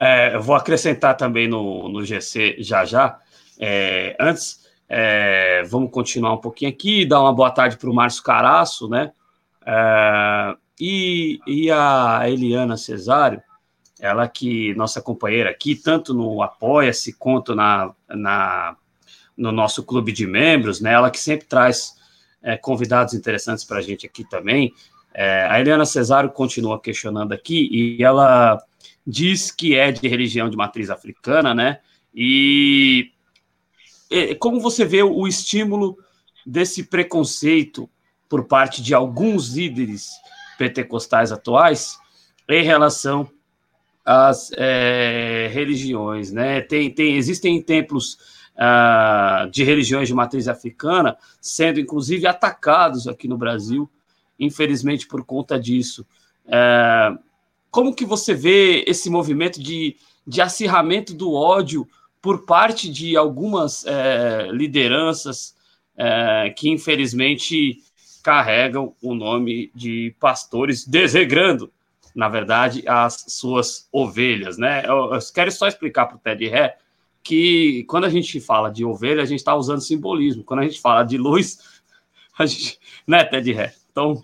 É, eu vou acrescentar também no, no GC já já. É, antes, é, vamos continuar um pouquinho aqui, dar uma boa tarde para o Márcio Caraço, né? É, e, e a Eliana Cesário, ela que nossa companheira aqui, tanto no Apoia-se quanto na, na, no nosso clube de membros, né? Ela que sempre traz é, convidados interessantes para a gente aqui também. É, a Eliana Cesário continua questionando aqui e ela diz que é de religião de matriz africana, né? E, e como você vê o estímulo desse preconceito por parte de alguns líderes pentecostais atuais em relação às é, religiões, né? Tem, tem, existem templos uh, de religiões de matriz africana sendo, inclusive, atacados aqui no Brasil, infelizmente por conta disso. Uh, como que você vê esse movimento de, de acirramento do ódio por parte de algumas uh, lideranças que, infelizmente, carregam o nome de pastores, desregrando, na verdade, as suas ovelhas, né? Eu quero só explicar para o Ted Ré que quando a gente fala de ovelha, a gente está usando simbolismo. Quando a gente fala de luz, a gente, né, Ted Ré? Então,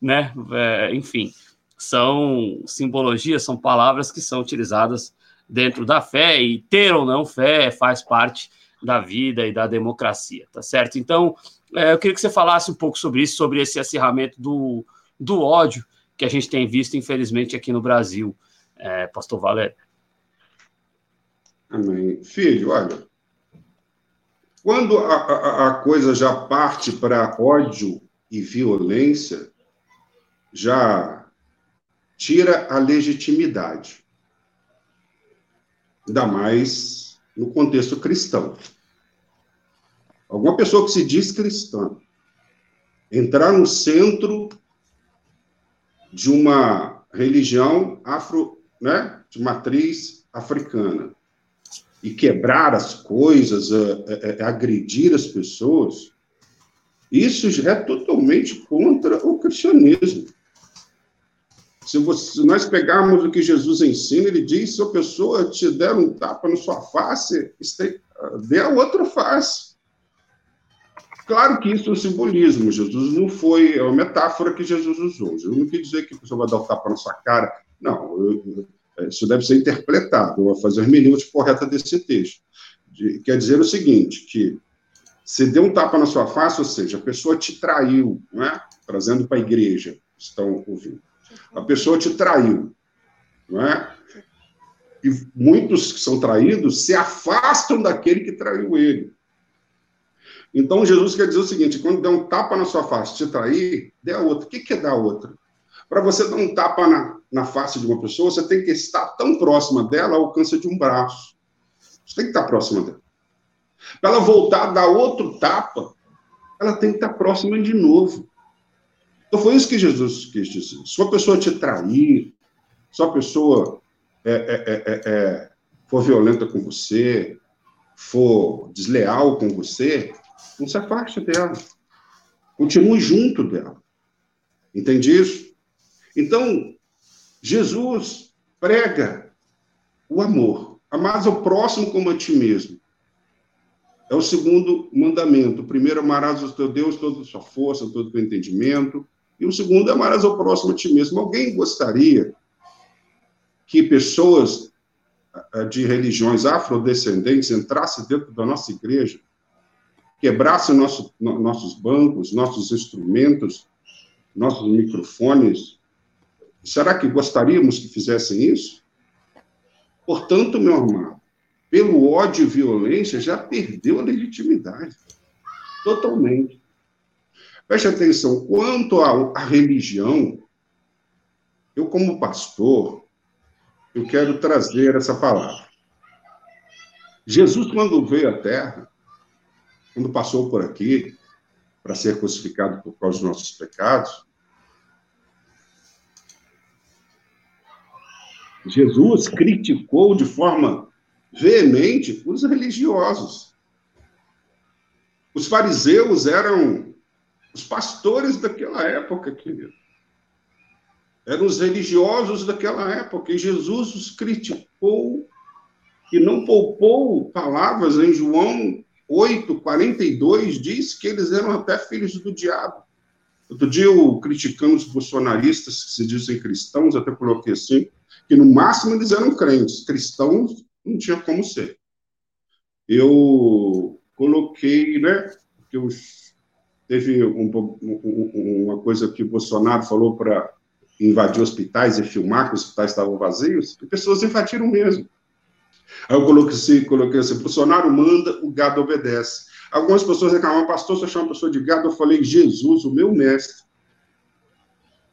né, é, enfim, são simbologias, são palavras que são utilizadas dentro da fé e ter ou não fé faz parte da vida e da democracia, tá certo? Então, é, eu queria que você falasse um pouco sobre isso, sobre esse acirramento do, do ódio que a gente tem visto, infelizmente, aqui no Brasil, é, Pastor Valério. Amém. Filho, olha, quando a, a, a coisa já parte para ódio e violência, já tira a legitimidade. Ainda mais no contexto cristão. Alguma pessoa que se diz cristã entrar no centro de uma religião afro, né, de matriz africana e quebrar as coisas, é, é, agredir as pessoas, isso já é totalmente contra o cristianismo. Se, você, se, nós pegarmos o que Jesus ensina, ele diz: se a pessoa te der um tapa na sua face, dê a outra face. Claro que isso é um simbolismo. Jesus não foi. É uma metáfora que Jesus usou. Jesus não quis dizer que a pessoa vai dar um tapa na sua cara. Não, eu, eu, isso deve ser interpretado. Vou fazer a hermenêutica correta desse texto. De, quer dizer o seguinte: que se deu um tapa na sua face, ou seja, a pessoa te traiu, não é? Trazendo para a igreja, estão ouvindo. A pessoa te traiu, não é? E muitos que são traídos se afastam daquele que traiu ele. Então, Jesus quer dizer o seguinte: quando der um tapa na sua face, te trair, dê a outra. O que é dar outra? Para você dar um tapa na, na face de uma pessoa, você tem que estar tão próxima dela, ao alcance de um braço. Você tem que estar próxima dela. Para ela voltar a dar outro tapa, ela tem que estar próxima de novo. Então, foi isso que Jesus quis dizer. Se uma pessoa te trair, se uma pessoa é, é, é, é, é for violenta com você, for desleal com você, não se afaste dela. Continue junto dela. Entende isso? Então, Jesus prega o amor. Amar ao próximo como a ti mesmo. É o segundo mandamento. O primeiro, amarás o teu Deus toda a sua força, todo o teu entendimento. E o segundo, amarás ao próximo a ti mesmo. Alguém gostaria que pessoas ah, de religiões afrodescendentes entrassem dentro da nossa igreja, quebrassem nosso, nossos bancos, nossos instrumentos, nossos microfones? Será que gostaríamos que fizessem isso? Portanto, meu amado, pelo ódio e violência, já perdeu a legitimidade. Totalmente. Preste atenção, quanto à, religião, eu, como pastor, eu quero trazer essa palavra. Jesus, quando veio à Terra, quando passou por aqui, para ser crucificado por causa dos nossos pecados, Jesus criticou de forma veemente os religiosos. Os fariseus eram os pastores daquela época, querido. Eram os religiosos daquela época. E Jesus os criticou e não poupou palavras em João 8, 42, diz que eles eram até filhos do diabo. Outro dia, eu criticando os bolsonaristas que se dizem cristãos, até coloquei assim, que no máximo eles eram crentes, cristãos não tinha como ser. Eu coloquei, né, que eu, teve um, um, uma coisa que o Bolsonaro falou para invadir hospitais e filmar que os hospitais estavam vazios, e pessoas invadiram mesmo. Aí eu coloquei assim, coloquei assim, Bolsonaro manda, o gado obedece. Algumas pessoas reclamavam, pastor, você chama uma pessoa de gado? Eu falei, Jesus, o meu mestre,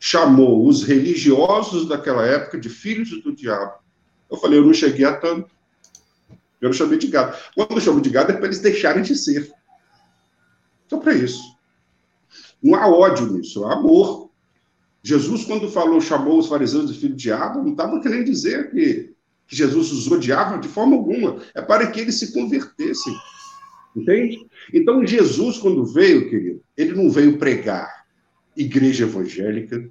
chamou os religiosos daquela época de filhos do diabo. Eu falei, eu não cheguei a tanto. Eu não chamei de gado. Quando eu chamo de gado é para eles deixarem de ser. Só para isso. Não há ódio nisso, há amor. Jesus, quando falou, chamou os fariseus de filho de diabo, não estava querendo dizer que, que Jesus os odiava de forma alguma. É para que eles se convertessem. Entende? Então, Jesus, quando veio, querido, ele não veio pregar igreja evangélica,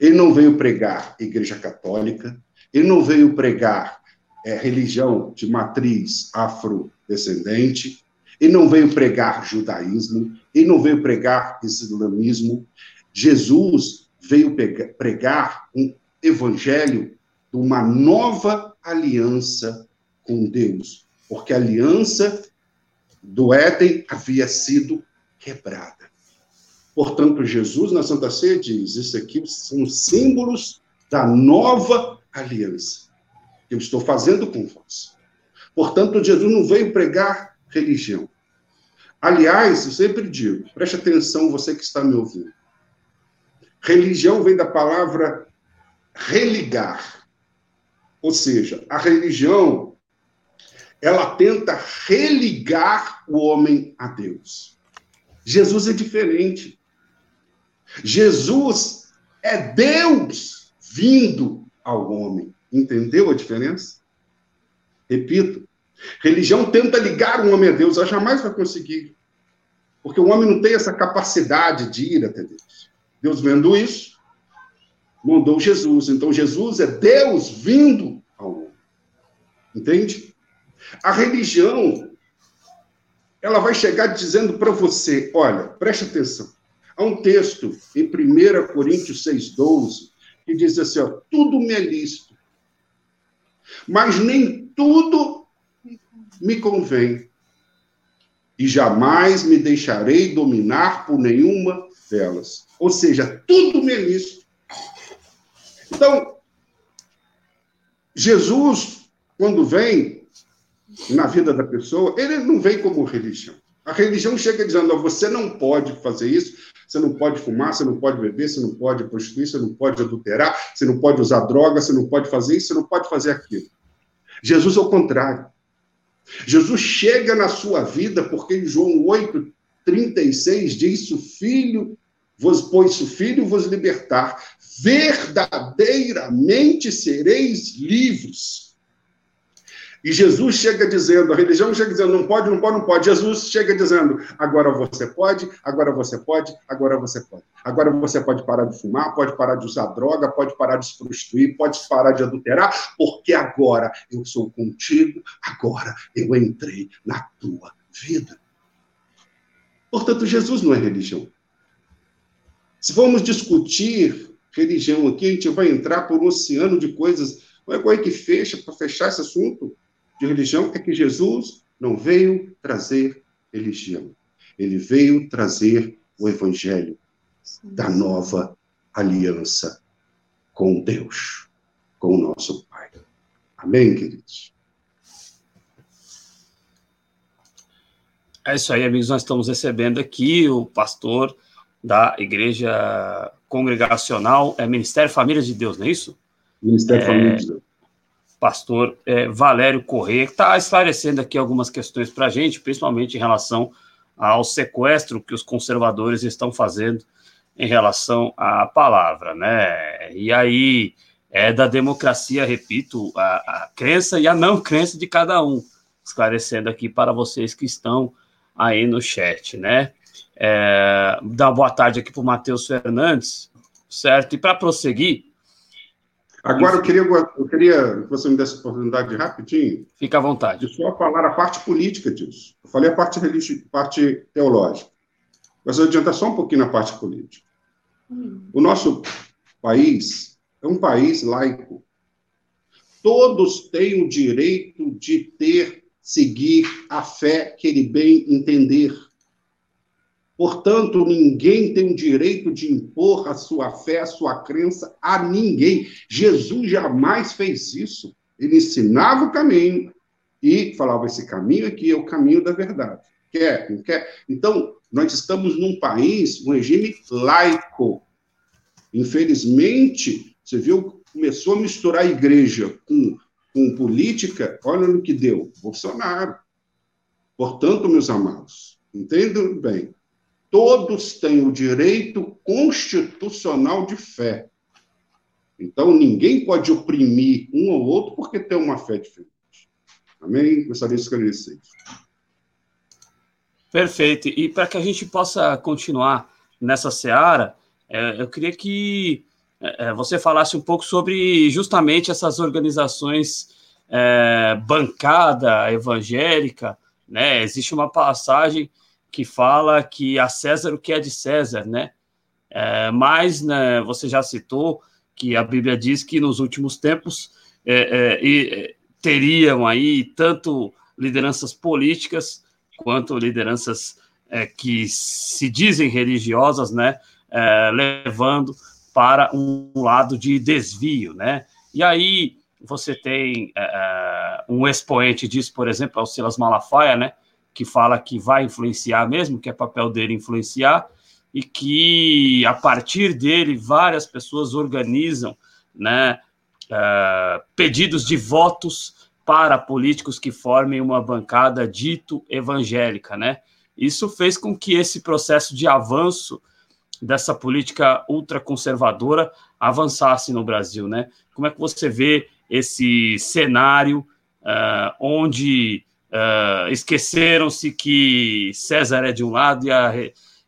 ele não veio pregar igreja católica, ele não veio pregar é, religião de matriz afrodescendente, ele não veio pregar judaísmo, ele não veio pregar islamismo. Jesus veio pregar um evangelho de uma nova aliança com Deus, porque a aliança do Éden havia sido quebrada. Portanto, Jesus na Santa Ceia diz: Isso aqui são símbolos da nova aliança que eu estou fazendo com vós. Portanto, Jesus não veio pregar religião. Aliás, eu sempre digo, preste atenção, você que está me ouvindo. Religião vem da palavra religar. Ou seja, a religião ela tenta religar o homem a Deus. Jesus é diferente. Jesus é Deus vindo ao homem. Entendeu a diferença? Repito, religião tenta ligar o homem a Deus, ela jamais vai conseguir. Porque o homem não tem essa capacidade de ir até Deus. Deus vendo isso, mandou Jesus. Então Jesus é Deus vindo ao homem. Entende? A religião, ela vai chegar dizendo para você: olha, preste atenção. Há um texto em 1 Coríntios 6,12 que diz assim: ó, tudo me é lícito, mas nem tudo me convém, e jamais me deixarei dominar por nenhuma delas. Ou seja, tudo me é lícito. Então, Jesus, quando vem na vida da pessoa, ele não vem como religião. A religião chega dizendo: você não pode fazer isso, você não pode fumar, você não pode beber, você não pode prostituir, você não pode adulterar, você não pode usar droga, você não pode fazer isso, você não pode fazer aquilo. Jesus é o contrário. Jesus chega na sua vida, porque em João 8, 36 diz: o filho vos, pois o filho vos libertar, verdadeiramente sereis livres. E Jesus chega dizendo, a religião chega dizendo, não pode, não pode, não pode. Jesus chega dizendo, agora você pode, agora você pode, agora você pode. Agora você pode parar de fumar, pode parar de usar droga, pode parar de se prostituir, pode parar de adulterar, porque agora eu sou contigo, agora eu entrei na tua vida. Portanto, Jesus não é religião. Se formos discutir religião aqui, a gente vai entrar por um oceano de coisas. Não é coisa que fecha para fechar esse assunto de religião é que Jesus não veio trazer religião. Ele veio trazer o evangelho da nova aliança com Deus, com o nosso Pai. Amém, queridos? É isso aí, amigos. Nós estamos recebendo aqui o pastor da Igreja Congregacional, é Ministério Família de Deus, não é isso? Ministério é, Família de Deus pastor é, Valério Corrêa, que está esclarecendo aqui algumas questões para a gente, principalmente em relação ao sequestro que os conservadores estão fazendo em relação à palavra, né? E aí é da democracia, repito, a, a crença e a não crença de cada um, esclarecendo aqui para vocês que estão aí no chat, né? É, dá uma boa tarde aqui para o Matheus Fernandes, certo? E para prosseguir, Agora, eu queria, eu queria que você me desse a oportunidade rapidinho. Fica à vontade. De só falar a parte política disso. Eu falei a parte, religi... parte teológica. Mas eu adiantar só um pouquinho na parte política. Hum. O nosso país é um país laico. Todos têm o direito de ter, seguir a fé que ele bem entender. Portanto, ninguém tem o direito de impor a sua fé, a sua crença a ninguém. Jesus jamais fez isso. Ele ensinava o caminho e falava: esse caminho aqui é o caminho da verdade. Quer, não quer? Então, nós estamos num país, um regime laico. Infelizmente, você viu, começou a misturar a igreja com, com política, olha no que deu: Bolsonaro. Portanto, meus amados, entendam bem, todos têm o direito constitucional de fé. Então, ninguém pode oprimir um ou outro porque tem uma fé diferente. Amém? Gostaria de esclarecer isso. Perfeito. E para que a gente possa continuar nessa seara, é, eu queria que é, é, você falasse um pouco sobre justamente essas organizações bancada evangélica. Né? Existe uma passagem que fala que a César o que é de César, né? É, mas né, você já citou que a Bíblia diz que nos últimos tempos é, é, e, teriam aí tanto lideranças políticas quanto lideranças é, que se dizem religiosas, né? É, levando para um lado de desvio, né? E aí você tem é, um expoente disso, por exemplo, é o Silas Malafaia, né? Que fala que vai influenciar mesmo, que é papel dele influenciar, e que a partir dele várias pessoas organizam né, uh, pedidos de votos para políticos que formem uma bancada dito evangélica, né? Isso fez com que esse processo de avanço dessa política ultraconservadora avançasse no Brasil, né? Como é que você vê esse cenário uh, onde Uh, Esqueceram-se que César é de um lado e a,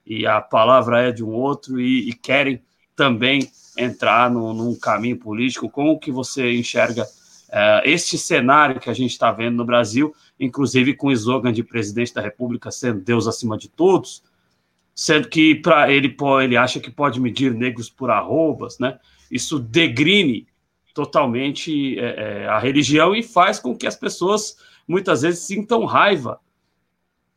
e a palavra é de um outro e, e querem também entrar no, num caminho político. Como que você enxerga uh, este cenário que a gente está vendo no Brasil, inclusive com o slogan de presidente da República sendo Deus acima de todos, sendo que para ele ele acha que pode medir negros por arrobas, né? Isso degrine totalmente é, é, a religião e faz com que as pessoas muitas vezes sintam raiva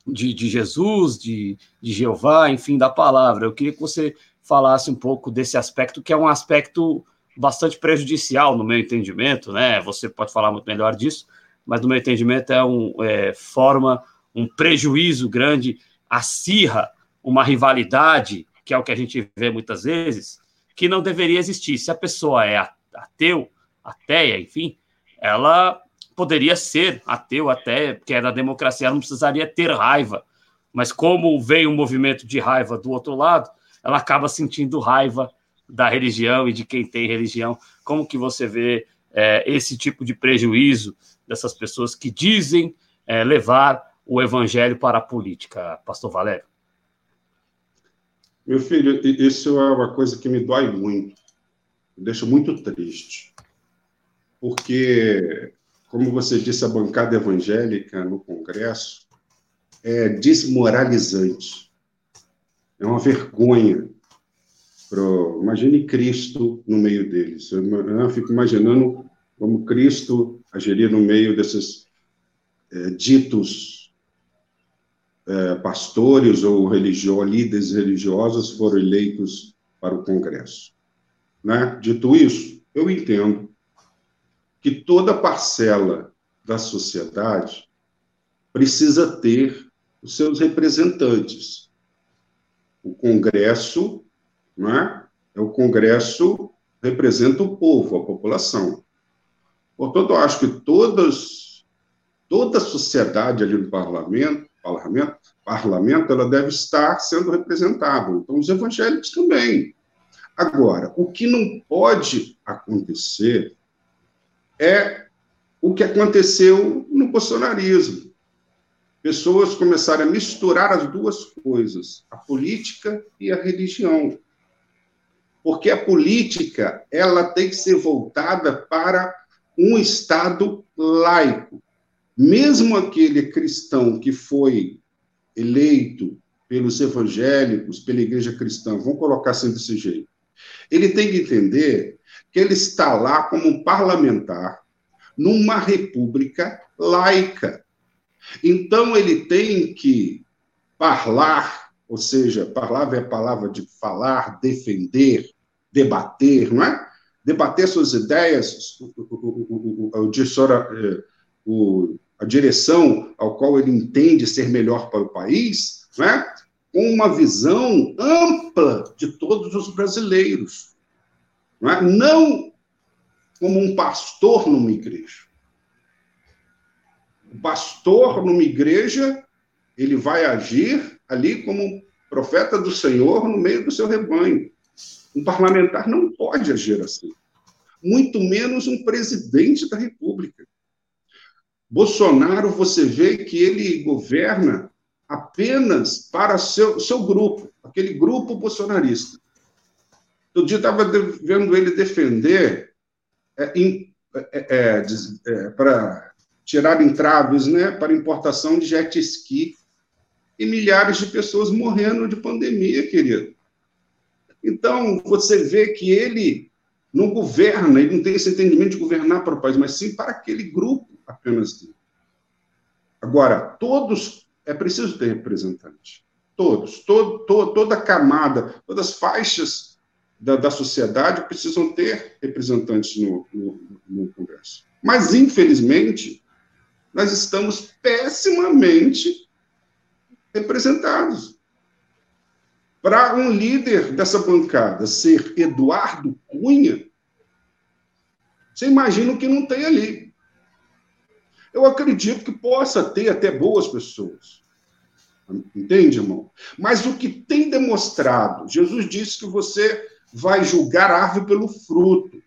de, de Jesus, de, de Jeová, enfim, da palavra. Eu queria que você falasse um pouco desse aspecto, que é um aspecto bastante prejudicial no meu entendimento, né? Você pode falar muito melhor disso, mas no meu entendimento é um é, forma um prejuízo grande, acirra uma rivalidade, que é o que a gente vê muitas vezes, que não deveria existir. Se a pessoa é ateu, ateia, enfim, ela poderia ser ateu até, porque da democracia, ela não precisaria ter raiva. Mas como veio um movimento de raiva do outro lado, ela acaba sentindo raiva da religião e de quem tem religião. Como que você vê é, esse tipo de prejuízo dessas pessoas que dizem é, levar o evangelho para a política, Pastor Valério? Meu filho, isso é uma coisa que me dói muito, me deixa muito triste, porque, como você disse, a bancada evangélica no Congresso é desmoralizante, é uma vergonha. Pro... Imagine Cristo no meio deles. Eu fico imaginando como Cristo agiria no meio desses é, ditos é, pastores ou religio, líderes religiosos foram eleitos para o Congresso. Né? Dito isso, eu entendo que toda parcela da sociedade precisa ter os seus representantes. O Congresso, né? é o Congresso representa o povo, a população. Portanto, eu acho que todas, toda a sociedade ali no parlamento, parlamento, parlamento, ela deve estar sendo representada. Então, os evangélicos também. Agora, o que não pode acontecer é o que aconteceu no bolsonarismo. Pessoas começaram a misturar as duas coisas, a política e a religião. Porque a política, ela tem que ser voltada para um Estado laico. Mesmo aquele cristão que foi eleito pelos evangélicos, pela igreja cristã, vamos colocar assim desse jeito, ele tem que entender que ele está lá como um parlamentar numa república laica. Então ele tem que falar, ou seja, palavra é a palavra de falar, defender, debater, não é? debater suas ideias, o, o, o, a direção ao qual ele entende ser melhor para o país, né? Com uma visão ampla de todos os brasileiros. Não, é? não como um pastor numa igreja. O pastor numa igreja, ele vai agir ali como profeta do Senhor no meio do seu rebanho. Um parlamentar não pode agir assim, muito menos um presidente da República. Bolsonaro, você vê que ele governa apenas para seu, seu grupo, aquele grupo bolsonarista. Todo dia estava vendo ele defender é, é, é, é, para tirar entraves né, para importação de jet ski e milhares de pessoas morrendo de pandemia, querido. Então, você vê que ele não governa, ele não tem esse entendimento de governar para o país, mas sim para aquele grupo apenas dele. Agora, todos, é preciso ter representante. Todos, todo, todo, toda camada, todas as faixas da, da sociedade precisam ter representantes no, no, no Congresso. Mas, infelizmente, nós estamos pessimamente representados. Para um líder dessa bancada ser Eduardo Cunha, você imagina o que não tem ali. Eu acredito que possa ter até boas pessoas. Entende, irmão? Mas o que tem demonstrado, Jesus disse que você vai julgar a árvore pelo fruto.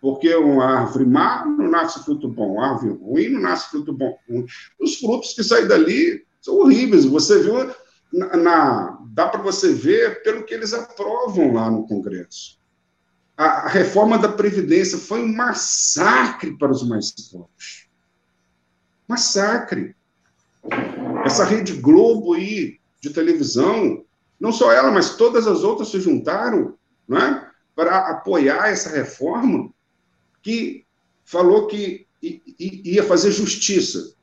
Porque uma árvore má não nasce fruto bom, uma árvore ruim não nasce fruto bom. Os frutos que saem dali são horríveis. Você viu na, na dá para você ver pelo que eles aprovam lá no Congresso. A, a reforma da Previdência foi um massacre para os mais pobres. Massacre. Essa Rede Globo aí, de televisão, não só ela, mas todas as outras se juntaram né, para apoiar essa reforma que falou que ia fazer justiça,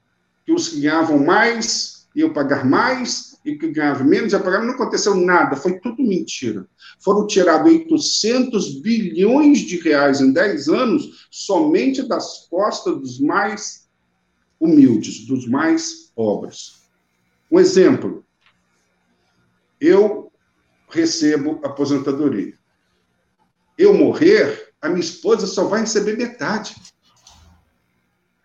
que os que ganhavam mais iam pagar mais e que ganhava menos, já pagava, não aconteceu nada, foi tudo mentira. Foram tirados 800 bilhões de reais em 10 anos somente das costas dos mais humildes, dos mais pobres. Um exemplo, eu recebo aposentadoria. Eu morrer, a minha esposa só vai receber metade.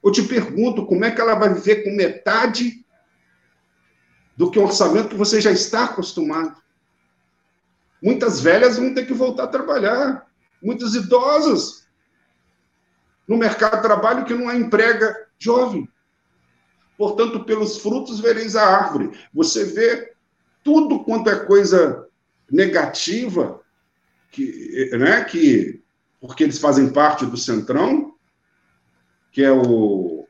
Eu te pergunto, como é que ela vai viver com metade do que o orçamento que você já está acostumado. Muitas velhas vão ter que voltar a trabalhar, muitos idosos. no mercado de trabalho que não emprega jovem. Portanto, pelos frutos vereis a árvore. Você vê tudo quanto é coisa negativa, que, né, que, porque eles fazem parte do centrão, que é o,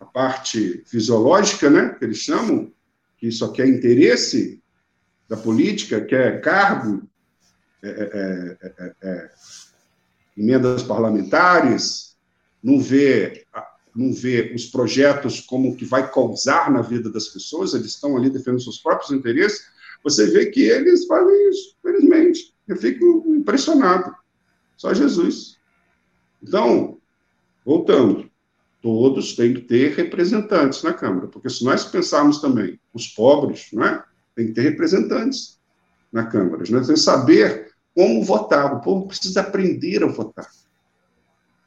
a parte fisiológica, né, que eles chamam, que só quer interesse da política, quer cargo, é, é, é, é emendas parlamentares, não vê não vê os projetos como que vai causar na vida das pessoas, eles estão ali defendendo seus próprios interesses, você vê que eles fazem isso, felizmente. Eu fico impressionado. Só Jesus. Então, voltando, todos têm que ter representantes na Câmara, porque se nós pensarmos também os pobres, não é? tem que ter representantes na Câmara. Nós temos que saber como votar. O povo precisa aprender a votar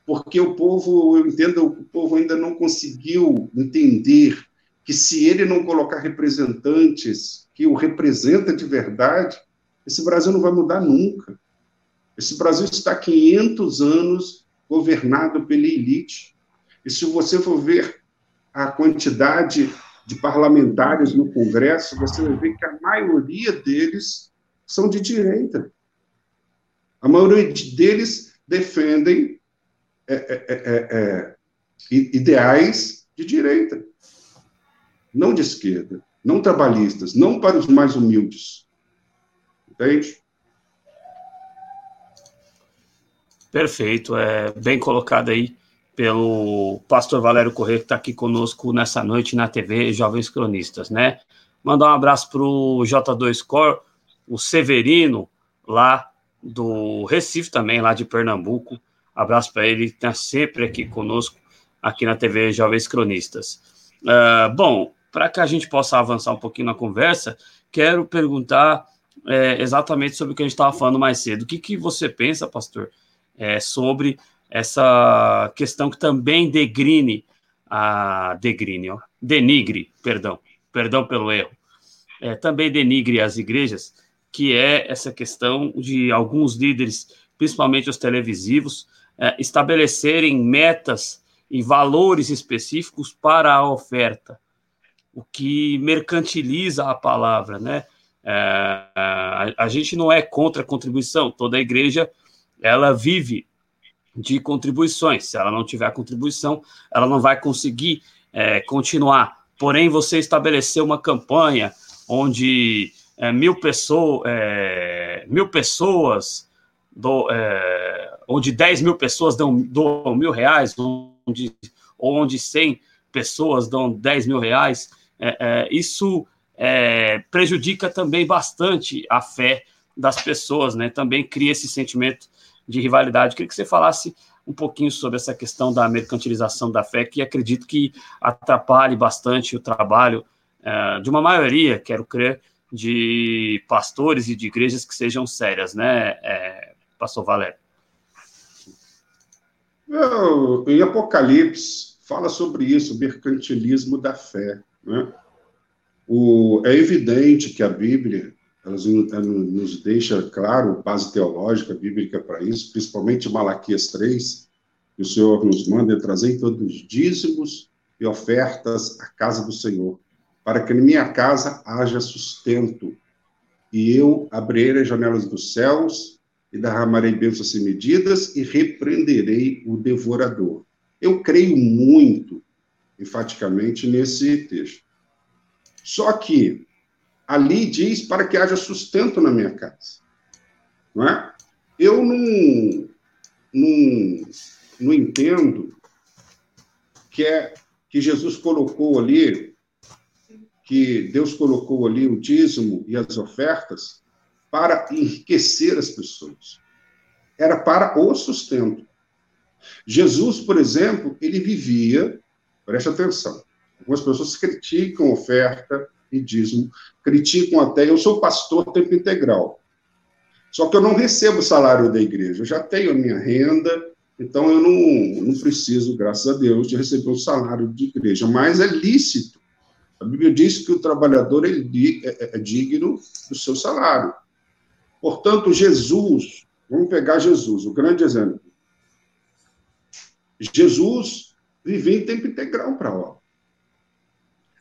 porque o povo, eu entendo, o povo ainda não conseguiu entender que se ele não colocar representantes que o representa de verdade, esse Brasil não vai mudar nunca. Esse Brasil está 500 anos governado pela elite. E se você for ver a quantidade de parlamentares no Congresso, você vai ver que a maioria deles são de direita. A maioria deles defendem é é, é, é, ideais de direita, não de esquerda, não trabalhistas, não para os mais humildes. Entende? Perfeito, é bem colocado aí pelo pastor Valério Corrêa, que está aqui conosco nessa noite na TV Jovens Cronistas, né? Mandar um abraço para o J2 Core, o Severino, lá do Recife também, lá de Pernambuco, Abraço para ele, está sempre aqui conosco, aqui na TV Jovens Cronistas. Uh, bom, para que a gente possa avançar um pouquinho na conversa, quero perguntar é, exatamente sobre o que a gente estava falando mais cedo. O que, que você pensa, pastor, é, sobre essa questão que também degrine, a, degrine, ó, denigre, perdão, perdão pelo erro, é, também denigre as igrejas, que é essa questão de alguns líderes, principalmente os televisivos, é, estabelecerem metas e valores específicos para a oferta, o que mercantiliza a palavra, né? É, a, a, gente não é contra a contribuição, toda a igreja ela vive de contribuições. Se ela não tiver contribuição, ela não vai conseguir é, continuar. Porém, você estabeleceu uma campanha onde é, mil, pessoa, é, mil pessoas do, é, onde 10 mil pessoas dão, dão mil reais, onde, onde 100 pessoas dão 10 mil reais, é, é, isso é, prejudica também bastante a fé das pessoas, né? Também cria esse sentimento de rivalidade. Queria que você falasse um pouquinho sobre essa questão da mercantilização da fé, que acredito que atrapalhe bastante o trabalho é, de uma maioria, quero crer, de pastores e de igrejas que sejam sérias, né, é, pastor Valério? Em Apocalipse, fala sobre isso, o mercantilismo da fé. Né? O, é evidente que a Bíblia ela nos deixa claro, base teológica bíblica para isso, principalmente Malaquias 3, que o Senhor nos manda trazer todos os dízimos e ofertas à casa do Senhor, para que em minha casa haja sustento, e eu abrirei as janelas dos céus e derramarei bênçãos sem medidas e repreenderei o devorador. Eu creio muito, enfaticamente, nesse texto. Só que ali diz para que haja sustento na minha casa. Não é? Eu não, não, não entendo que é que Jesus colocou ali, que Deus colocou ali o dízimo e as ofertas para enriquecer as pessoas. Era para o sustento. Jesus, por exemplo, ele vivia, preste atenção, algumas pessoas criticam oferta e dízimo, criticam até, eu sou pastor tempo integral, só que eu não recebo o salário da igreja, eu já tenho a minha renda, então eu não, não preciso, graças a Deus, de receber o salário de igreja, mas é lícito. A Bíblia diz que o trabalhador é, é, é digno do seu salário. Portanto, Jesus, vamos pegar Jesus, o grande exemplo. Jesus vivia em tempo integral para a obra.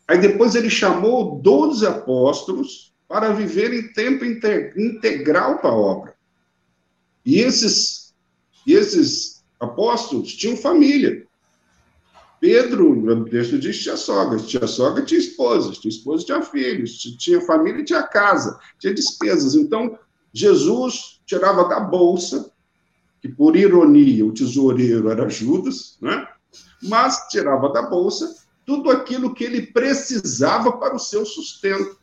Aí depois ele chamou 12 apóstolos para viver em tempo integral para a obra. E esses, esses apóstolos tinham família. Pedro, no texto diz, tinha sogra. Tinha sogra, tinha esposas. Tinha esposa, tinha filhos. Tinha família, tinha casa. Tinha despesas. Então, Jesus tirava da bolsa, que por ironia o tesoureiro era Judas, né? mas tirava da bolsa tudo aquilo que ele precisava para o seu sustento.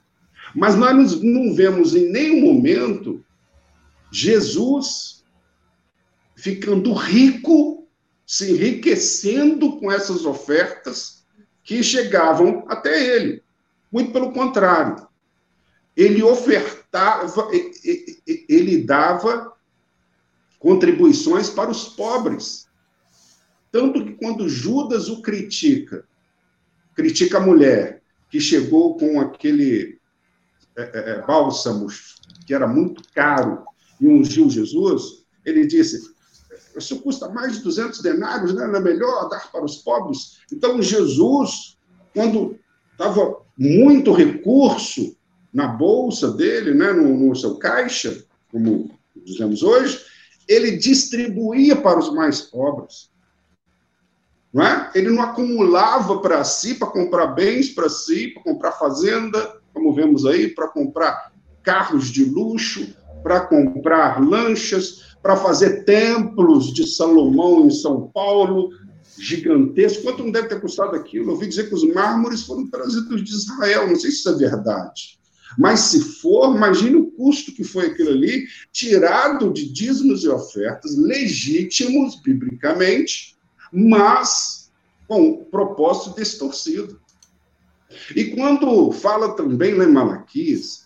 Mas nós não vemos em nenhum momento Jesus ficando rico, se enriquecendo com essas ofertas que chegavam até ele. Muito pelo contrário. Ele ofertava, ele dava contribuições para os pobres. Tanto que quando Judas o critica, critica a mulher que chegou com aquele é, é, é bálsamo que era muito caro e ungiu Jesus, ele disse: Isso custa mais de 200 denários, né? não é melhor dar para os pobres? Então, Jesus, quando estava muito recurso na bolsa dele, né? no, no seu caixa, como dizemos hoje, ele distribuía para os mais pobres. Não é? Ele não acumulava para si, para comprar bens para si, para comprar fazenda, como vemos aí, para comprar carros de luxo, para comprar lanchas, para fazer templos de Salomão em São Paulo, gigantesco. Quanto não deve ter custado aquilo? Eu ouvi dizer que os mármores foram trazidos de Israel, não sei se isso é verdade. Mas se for, imagine o custo que foi aquilo ali, tirado de dízimos e ofertas legítimos, biblicamente, mas com propósito distorcido. E quando fala também lá em Malaquias,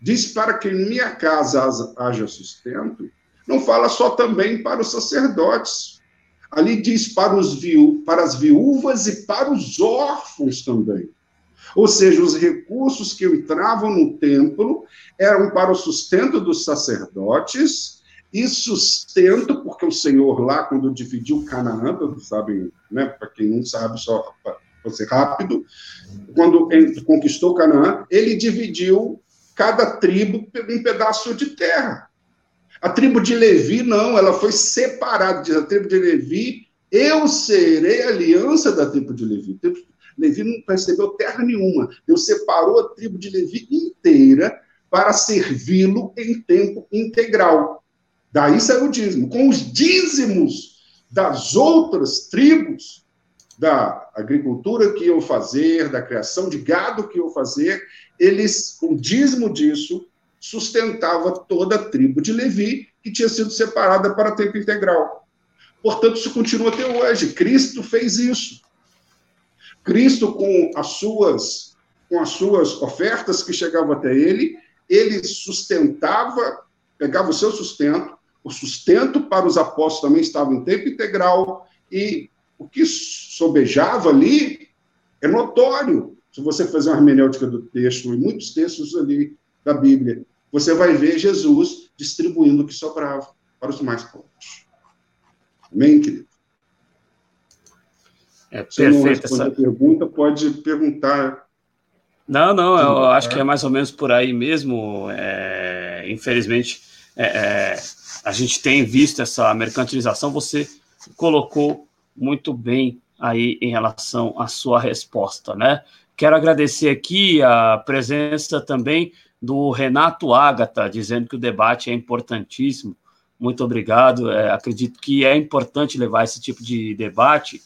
Diz para que em minha casa haja sustento, não fala só também para os sacerdotes. Ali diz para, os viú para as viúvas e para os órfãos também. Ou seja, os recursos que entravam no templo eram para o sustento dos sacerdotes e sustento, porque o Senhor lá, quando dividiu Canaã, sabem, né? Para quem não sabe, só para ser rápido, quando conquistou Canaã, ele dividiu cada tribo um pedaço de terra. A tribo de Levi, não, ela foi separada. A tribo de Levi, eu serei aliança da tribo de Levi. Levi não recebeu terra nenhuma. Deus separou a tribo de Levi inteira para servi-lo em tempo integral. Daí saiu o dízimo. Com os dízimos das outras tribos, da agricultura que iam fazer, da criação de gado que iam fazer, eles, o dízimo disso sustentava toda a tribo de Levi, que tinha sido separada para tempo integral. Portanto, isso continua até hoje. Cristo fez isso. Cristo, com as suas, com as suas ofertas que chegavam até ele, ele sustentava, pegava o seu sustento, o sustento para os apóstolos também estava em tempo integral, e o que sobejava ali é notório. Se você fazer uma hermenêutica do texto, e muitos textos ali da Bíblia, você vai ver Jesus distribuindo o que sobrava para os mais pobres. Amém, querido? É Se perfeito. essa a pergunta, pode perguntar. Não, não, eu acho que é mais ou menos por aí mesmo. É, infelizmente, é, é, a gente tem visto essa mercantilização. Você colocou muito bem aí em relação à sua resposta, né? Quero agradecer aqui a presença também do Renato Ágata, dizendo que o debate é importantíssimo. Muito obrigado. É, acredito que é importante levar esse tipo de debate,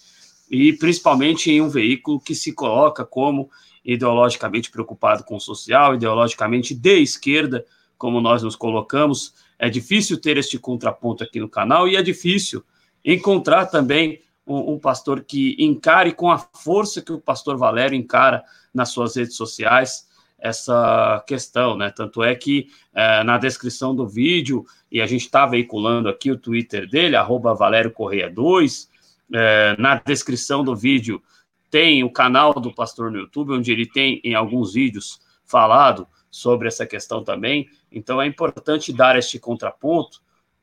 e principalmente em um veículo que se coloca como ideologicamente preocupado com o social, ideologicamente de esquerda, como nós nos colocamos. É difícil ter este contraponto aqui no canal e é difícil encontrar também um, um, pastor que encare com a força que o pastor Valério encara nas suas redes sociais essa questão, né? Tanto é que é, na descrição do vídeo, e a gente está veiculando aqui o Twitter dele, arroba Valério Correia 2, é, na descrição do vídeo tem o canal do pastor no YouTube, onde ele tem em alguns vídeos falado sobre essa questão também. Então é importante dar este contraponto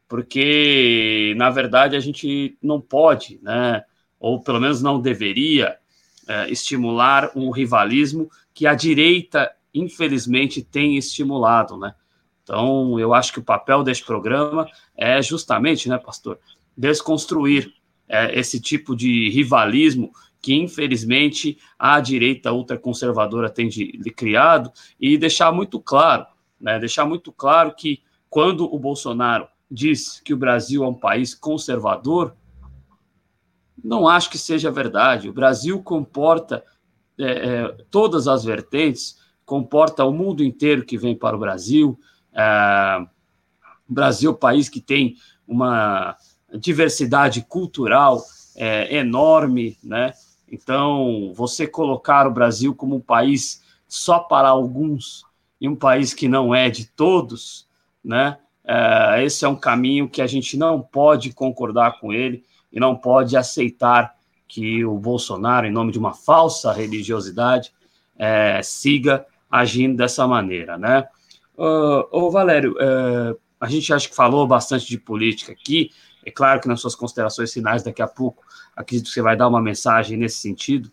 porque, na verdade, a gente não pode, né, ou pelo menos não deveria, é, estimular um rivalismo que a direita, infelizmente, tem estimulado, né? Então, eu acho que o papel deste programa é justamente, né, pastor, desconstruir é, esse tipo de rivalismo que, infelizmente, a direita ultraconservadora tem de, de criado e deixar muito claro, né, deixar muito claro que quando o Bolsonaro diz que o Brasil é um país conservador, não acho que seja verdade. O Brasil comporta é, é, todas as vertentes, comporta o mundo inteiro que vem para o Brasil, é, o Brasil é um país que tem uma diversidade cultural é, enorme, né? Então, você colocar o Brasil como um país só para alguns e um país que não é de todos, né? É, esse é um caminho que a gente não pode concordar com ele e não pode aceitar que o Bolsonaro, em nome de uma falsa religiosidade, é, siga agindo dessa maneira, né? Uh, ô, Valério, uh, a gente acho que falou bastante de política aqui. É claro que nas suas considerações finais, daqui a pouco, acredito que você vai dar uma mensagem nesse sentido.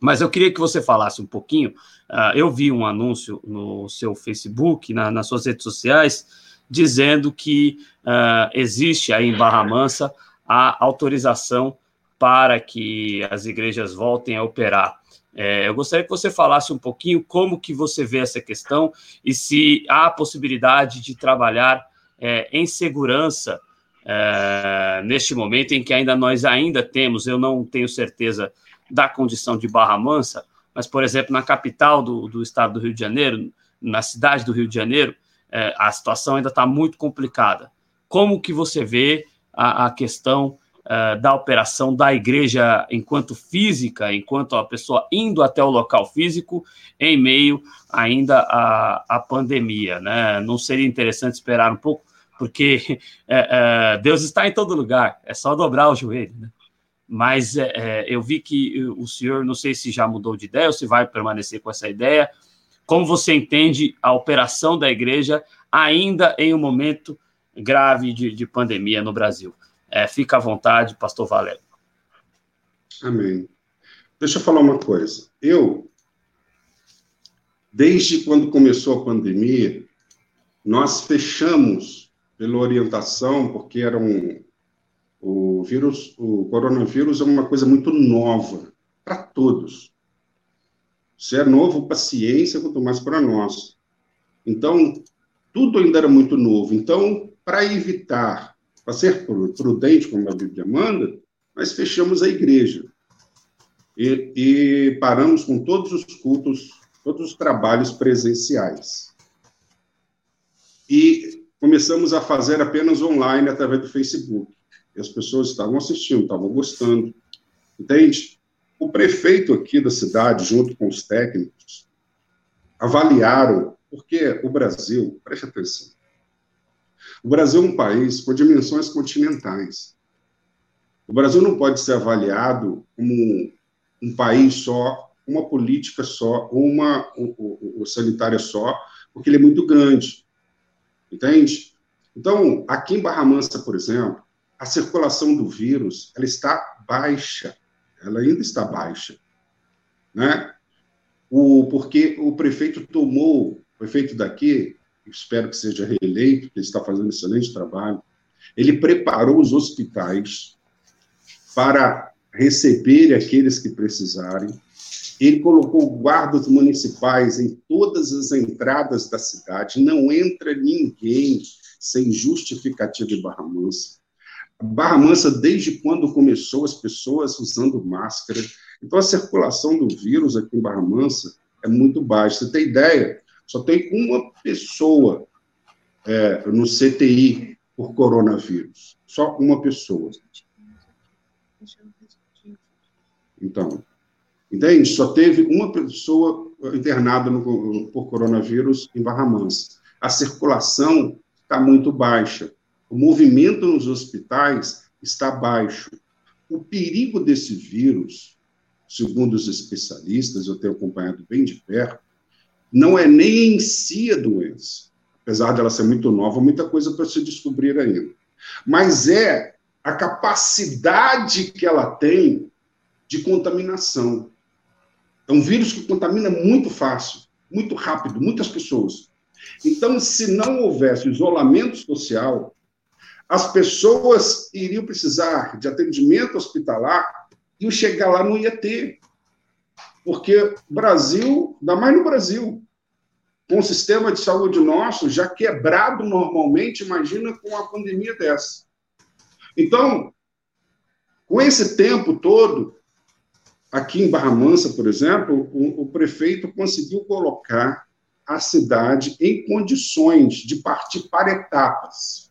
Mas eu queria que você falasse um pouquinho. Uh, eu vi um anúncio no seu Facebook, na, nas suas redes sociais, dizendo que uh, existe aí em Barra Mansa a autorização para que as igrejas voltem a operar. É, eu gostaria que você falasse um pouquinho como que você vê essa questão e se há a possibilidade de trabalhar é, em segurança é, neste momento em que ainda nós ainda temos, eu não tenho certeza da condição de Barra Mansa, mas, por exemplo, na capital do, do estado do Rio de Janeiro, na cidade do Rio de Janeiro, é, a situação ainda está muito complicada. Como que você vê a, a questão uh, da operação da igreja enquanto física, enquanto a pessoa indo até o local físico, em meio ainda à, à pandemia. Né? Não seria interessante esperar um pouco, porque é, é, Deus está em todo lugar, é só dobrar o joelho. Né? Mas é, eu vi que o senhor, não sei se já mudou de ideia ou se vai permanecer com essa ideia. Como você entende a operação da igreja ainda em um momento grave de, de pandemia no Brasil? É, fica à vontade, pastor Valério. Amém. Deixa eu falar uma coisa. Eu, desde quando começou a pandemia, nós fechamos pela orientação, porque era um, o vírus, o coronavírus é uma coisa muito nova para todos. Se é novo para a ciência, quanto mais para nós. Então, tudo ainda era muito novo. Então, para evitar para ser prudente, como a Bíblia manda, nós fechamos a igreja e, e paramos com todos os cultos, todos os trabalhos presenciais. E começamos a fazer apenas online através do Facebook. E as pessoas estavam assistindo, estavam gostando. Entende? O prefeito aqui da cidade, junto com os técnicos, avaliaram, porque o Brasil, preste atenção, o Brasil é um país com dimensões continentais. O Brasil não pode ser avaliado como um, país só, uma política só, uma o, o, sanitária só, porque ele é muito grande. Entende? Então, aqui em Barra Mansa, por exemplo, a circulação do vírus ela está baixa. Ela ainda está baixa. Né? O, porque o prefeito tomou, o prefeito daqui, espero que seja reeleito, porque ele está fazendo um excelente trabalho. Ele preparou os hospitais para receber aqueles que precisarem. Ele colocou guardas municipais em todas as entradas da cidade. Não entra ninguém sem justificativa de Barra Mansa. Barra Mansa, desde quando começou, as pessoas usando máscara. Então, a circulação do vírus aqui em Barra Mansa é muito baixa. Você tem ideia? Só tem uma pessoa é, no CTI por coronavírus. Só uma pessoa. Então, entende? Só teve uma pessoa internada no, por coronavírus em Barra Mansa. A circulação está muito baixa. O movimento nos hospitais está baixo. O perigo desse vírus, segundo os especialistas, eu tenho acompanhado bem de perto, não é nem em si a doença, apesar dela ser muito nova, muita coisa para se descobrir ainda. mas é a capacidade que ela tem de contaminação. É um vírus que contamina muito fácil, muito rápido, muitas pessoas. Então, se não houvesse isolamento social, as pessoas iriam precisar de atendimento hospitalar e o chegar lá não ia ter. Porque Brasil, ainda mais no Brasil, com o sistema de saúde nosso já quebrado normalmente, imagina com uma pandemia dessa. Então, com esse tempo todo, aqui em Barra Mansa, por exemplo, o, o prefeito conseguiu colocar a cidade em condições de partir para etapas.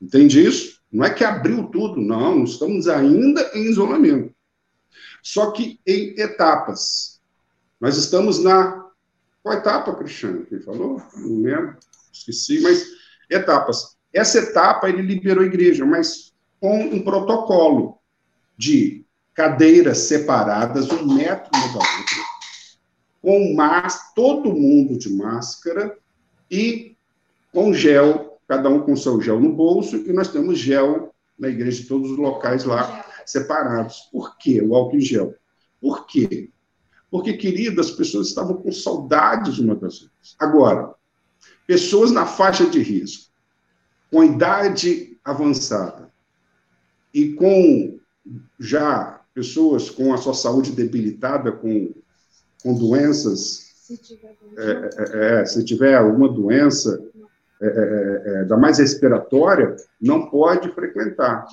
Entende isso? Não é que abriu tudo, não, estamos ainda em isolamento. Só que em etapas. Nós estamos na. Qual etapa, Cristiano? Quem falou? Não lembro, esqueci, mas etapas. Essa etapa ele liberou a igreja, mas com um protocolo de cadeiras separadas, um metro uma da outra, com máscara, todo mundo de máscara e com gel, cada um com seu gel no bolso, e nós temos gel na igreja, todos os locais lá separados. Por quê? O álcool em gel. Por quê? Porque, querido, as pessoas estavam com saudades uma das outras. Agora, pessoas na faixa de risco, com idade avançada e com já pessoas com a sua saúde debilitada, com, com doenças, se tiver, é, é, é, se tiver alguma doença é, é, é, da mais respiratória, não pode frequentar.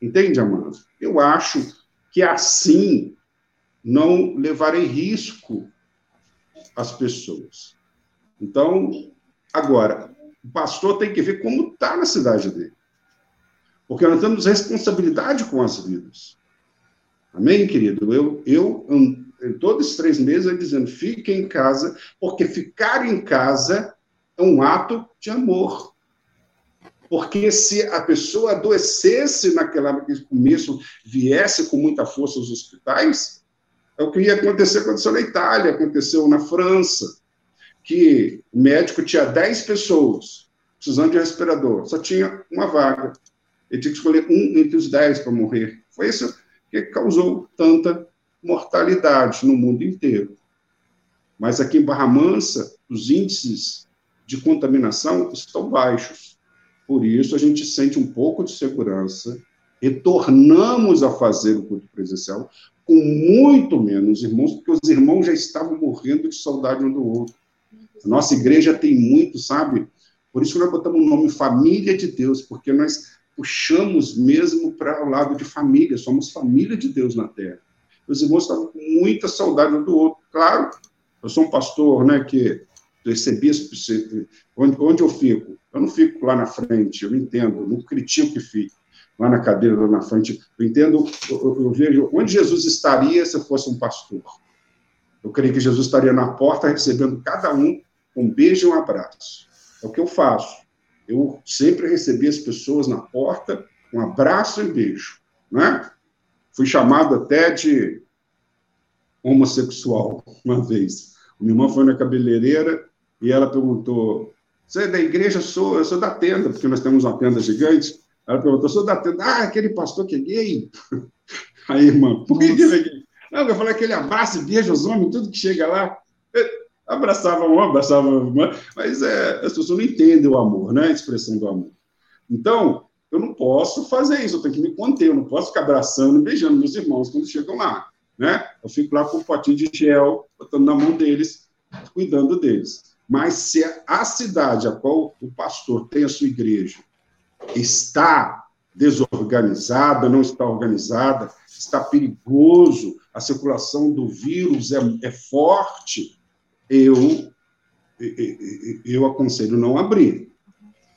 Entende, Amanda? Eu acho que assim não levarei risco as pessoas. Então, agora, o pastor tem que ver como está na cidade dele. Porque nós temos responsabilidade com as vidas. Amém, querido? Eu, eu em todos os três meses, eu dizendo, fique em casa, porque ficar em casa é um ato de amor. Porque se a pessoa adoecesse naquele começo, viesse com muita força aos hospitais, é o que ia acontecer, aconteceu na Itália, aconteceu na França, que o médico tinha 10 pessoas precisando de respirador, só tinha uma vaga. Ele tinha que escolher um entre os 10 para morrer. Foi isso que causou tanta mortalidade no mundo inteiro. Mas aqui em Barra Mansa, os índices de contaminação estão baixos. Por isso, a gente sente um pouco de segurança, retornamos a fazer o culto presencial com muito menos irmãos, porque os irmãos já estavam morrendo de saudade um do outro. A nossa igreja tem muito, sabe? Por isso nós botamos o nome Família de Deus, porque nós puxamos mesmo para o lado de família, somos família de Deus na Terra. Os irmãos estavam com muita saudade um do outro. Claro, eu sou um pastor, né, que recebi onde, onde eu fico. Eu não fico lá na frente, eu entendo, não critico que fique lá na cadeira, lá na frente. Eu entendo, eu, eu vejo onde Jesus estaria se eu fosse um pastor. Eu creio que Jesus estaria na porta recebendo cada um um beijo e um abraço. É o que eu faço. Eu sempre recebi as pessoas na porta, um abraço e um beijo. Né? Fui chamado até de homossexual uma vez. Minha irmã foi na cabeleireira e ela perguntou: Você é da igreja? Eu sou, eu sou da tenda, porque nós temos uma tenda gigante. Ela perguntou: Sou da tenda? Ah, aquele pastor que é gay? Aí, irmã, por que ele é gay? Não, eu falei aquele abraço e beijo aos homens, tudo que chega lá abraçava um, abraçava uma, mas é, as pessoas não entendem o amor, né? A expressão do amor. Então, eu não posso fazer isso, eu tenho que me conter, eu não posso ficar abraçando e beijando meus irmãos quando chegam lá, né? Eu fico lá com um potinho de gel, botando na mão deles, cuidando deles. Mas se a cidade a qual o pastor tem a sua igreja está desorganizada, não está organizada, está perigoso, a circulação do vírus é, é forte, eu, eu aconselho não abrir,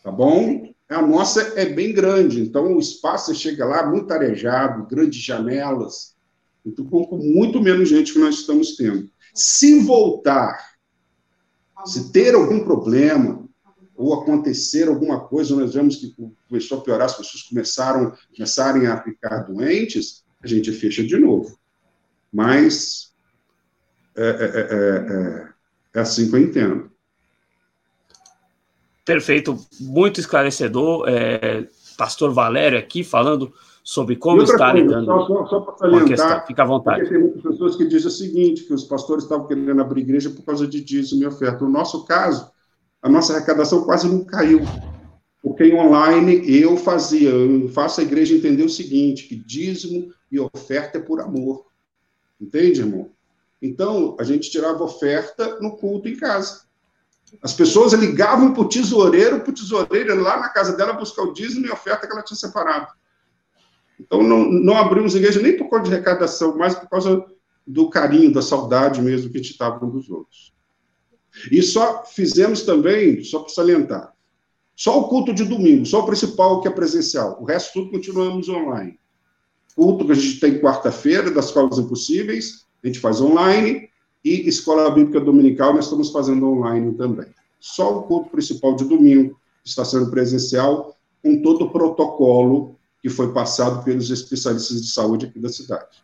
tá bom? A nossa é bem grande, então o espaço chega lá muito arejado, grandes janelas, então, com muito menos gente que nós estamos tendo. Se voltar, se ter algum problema, ou acontecer alguma coisa, nós vemos que começou a piorar, as pessoas começaram, começarem a ficar doentes, a gente fecha de novo. Mas é, é, é, é assim que eu entendo. Perfeito, muito esclarecedor. É, pastor Valério aqui falando sobre como está coisa, lidando só, só, para salientar, questão. Fica à vontade. Tem muitas pessoas que dizem o seguinte, que os pastores estavam querendo abrir igreja por causa de dízimo e oferta. No nosso caso, a nossa arrecadação quase não caiu. Porque em online eu fazia, eu faço a igreja entender o seguinte, que dízimo e oferta é por amor. Entende, irmão? Então, a gente tirava oferta no culto em casa. As pessoas ligavam para o tesoureiro, para o tesoureiro lá na casa dela buscar o dízimo e a oferta que ela tinha separado. Então, não, não abrimos igreja nem por causa de arrecadação, mas por causa do carinho, da saudade mesmo que a gente estava um dos outros. E só fizemos também, só para salientar, só o culto de domingo, só o principal que é presencial. O resto tudo continuamos online. Culto que a gente tem quarta-feira, das causas impossíveis, a gente faz online, e escola bíblica dominical nós estamos fazendo online também. Só o culto principal de domingo está sendo presencial, com todo o protocolo que foi passado pelos especialistas de saúde aqui da cidade.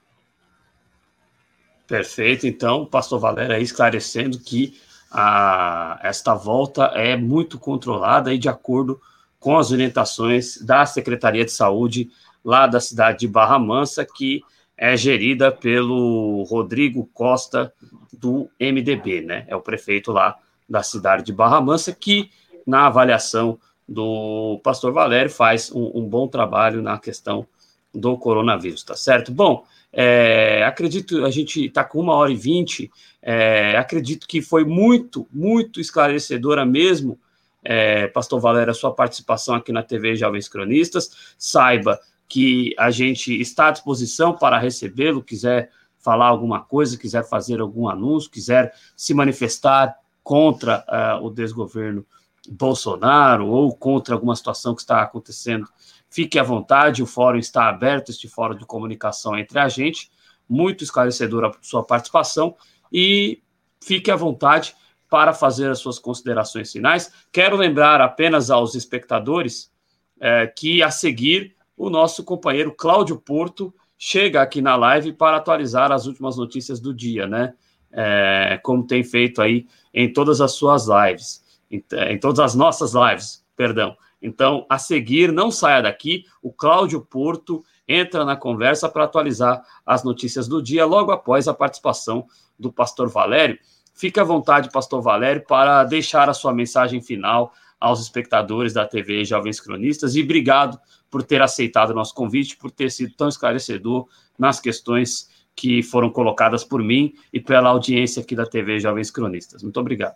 Perfeito. Então, pastor Valério aí esclarecendo que a, esta volta é muito controlada e de acordo com as orientações da Secretaria de Saúde lá da cidade de Barra Mansa, que é gerida pelo Rodrigo Costa do MDB, né? É o prefeito lá da cidade de Barra Mansa, que na avaliação do pastor Valério faz um, um bom trabalho na questão do coronavírus, tá certo? Bom, é, acredito, a gente está com uma hora e vinte, é, acredito que foi muito, muito esclarecedora mesmo, é, pastor Valério, a sua participação aqui na TV Jovens Cronistas. Saiba que a gente está à disposição para recebê-lo, quiser falar alguma coisa, quiser fazer algum anúncio, quiser se manifestar contra uh, o desgoverno Bolsonaro ou contra alguma situação que está acontecendo, fique à vontade, o fórum está aberto, este fórum de comunicação entre a gente, muito esclarecedora a sua participação e fique à vontade para fazer as suas considerações finais. Quero lembrar apenas aos espectadores é, que a seguir o nosso companheiro Cláudio Porto chega aqui na live para atualizar as últimas notícias do dia, né? É, como tem feito aí em todas as suas lives em, em todas as nossas lives, perdão. Então, a seguir, não saia daqui, o Cláudio Porto entra na conversa para atualizar as notícias do dia logo após a participação do pastor Valério. Fique à vontade, pastor Valério, para deixar a sua mensagem final aos espectadores da TV Jovens Cronistas e obrigado por ter aceitado o nosso convite, por ter sido tão esclarecedor nas questões que foram colocadas por mim e pela audiência aqui da TV Jovens Cronistas. Muito obrigado.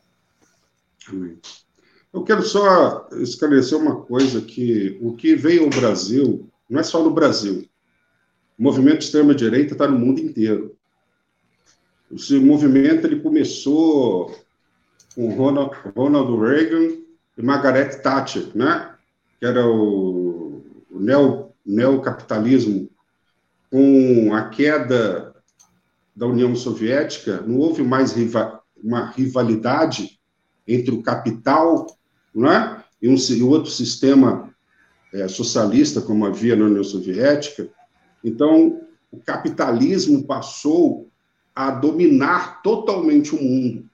Eu quero só esclarecer uma coisa, que o que veio ao Brasil, não é só no Brasil. O movimento de extrema-direita está no mundo inteiro. Esse movimento ele começou com Ronald, Ronald Reagan e Margaret Thatcher, né? que era o, o neo, neocapitalismo. Com a queda da União Soviética, não houve mais riva, uma rivalidade entre o capital não é? e um e outro sistema é, socialista, como havia na União Soviética. Então, o capitalismo passou a dominar totalmente o mundo.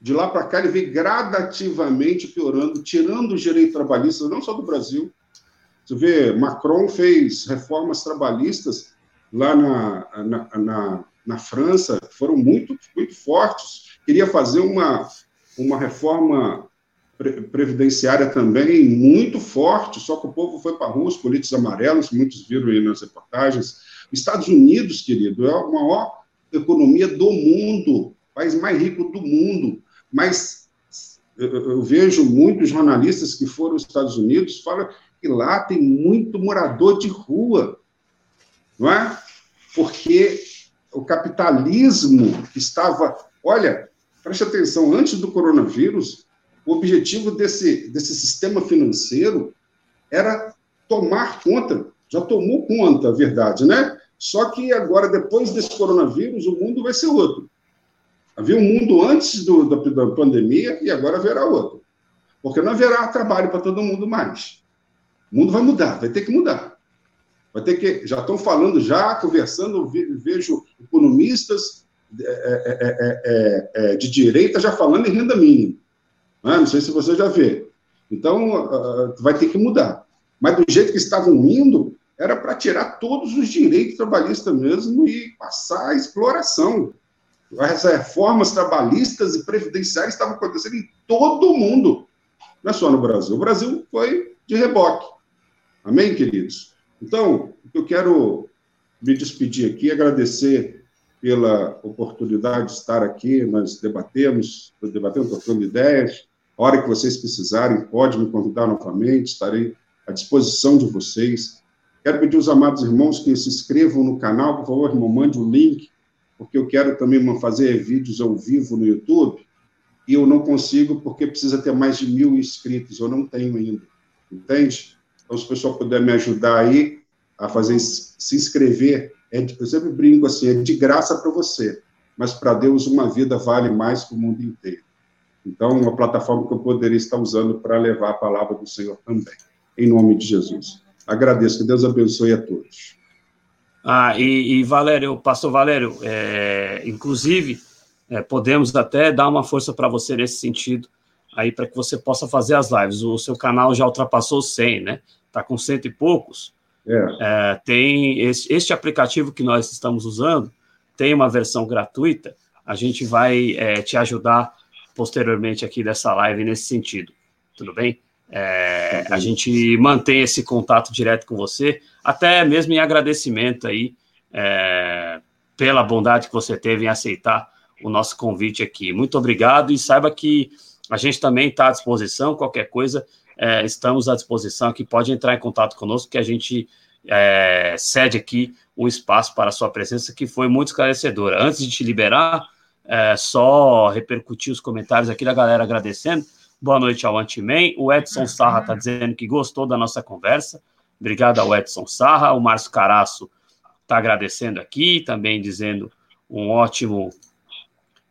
De lá para cá, ele veio gradativamente piorando, tirando os direitos trabalhistas, não só do Brasil. Você vê, Macron fez reformas trabalhistas lá na, na, na, na França, foram muito, muito fortes. Queria fazer uma, uma reforma previdenciária também muito forte, só que o povo foi para a rua, os políticos amarelos, muitos viram aí nas reportagens. Estados Unidos, querido, é a maior economia do mundo, país mais rico do mundo, mas eu, vejo muitos jornalistas que foram aos Estados Unidos falam que lá tem muito morador de rua, não é? Porque o capitalismo estava, olha, Preste atenção, antes do coronavírus, o objetivo desse, desse sistema financeiro era tomar conta, já tomou conta, a verdade, né? Só que agora, depois desse coronavírus, o mundo vai ser outro. Havia um mundo antes do, da, da pandemia e agora haverá outro. Porque não haverá trabalho para todo mundo mais. O mundo vai mudar, vai ter que mudar. Vai ter que. Já estão falando, já conversando, vejo economistas é é, é, é, de direita já falando em renda mínima. Né? Não sei se você já vê. Então, uh, vai ter que mudar. Mas do jeito que estavam indo, era para tirar todos os direitos trabalhistas mesmo e passar a exploração. As reformas trabalhistas e previdenciárias estavam acontecendo em todo o mundo, não é só no Brasil. O Brasil foi de reboque. Amém, queridos? Então, eu quero me despedir aqui, agradecer pela oportunidade de estar aqui, nós debatemos, debatemos, trocando ideias. A hora que vocês precisarem, pode me convidar novamente, estarei à disposição de vocês. Quero pedir aos amados irmãos que se inscrevam no canal, por favor, irmão, mande o um link, porque eu quero também fazer vídeos ao vivo no YouTube, e eu não consigo porque precisa ter mais de mil inscritos, eu não tenho ainda, entende? Então, se o pessoal puder me ajudar aí a fazer, se inscrever, é eu sempre brinco assim, é de graça para você, mas para Deus uma vida vale mais que o mundo inteiro. Então, uma plataforma que eu poderia estar usando para levar a palavra do Senhor também, em nome de Jesus. Agradeço, que Deus abençoe a todos. Ah, e, e Valério, pastor Valério, é, inclusive, é, podemos até dar uma força para você nesse sentido, aí para que você possa fazer as lives. O seu canal já ultrapassou 100, né? Está com cento e poucos. É. É, tem esse, este aplicativo que nós estamos usando, tem uma versão gratuita. A gente vai é, te ajudar posteriormente aqui dessa live nesse sentido. Tudo bem? É, a gente mantém esse contato direto com você, até mesmo em agradecimento aí é, pela bondade que você teve em aceitar o nosso convite aqui. Muito obrigado e saiba que a gente também está à disposição, qualquer coisa, é, estamos à disposição aqui, pode entrar em contato conosco que a gente é, cede aqui um espaço para a sua presença que foi muito esclarecedora. Antes de te liberar, é, só repercutir os comentários aqui da galera agradecendo. Boa noite ao Antiman. O Edson Sarra está dizendo que gostou da nossa conversa. Obrigado ao Edson Sarra. O Márcio Caraço está agradecendo aqui, também dizendo um ótimo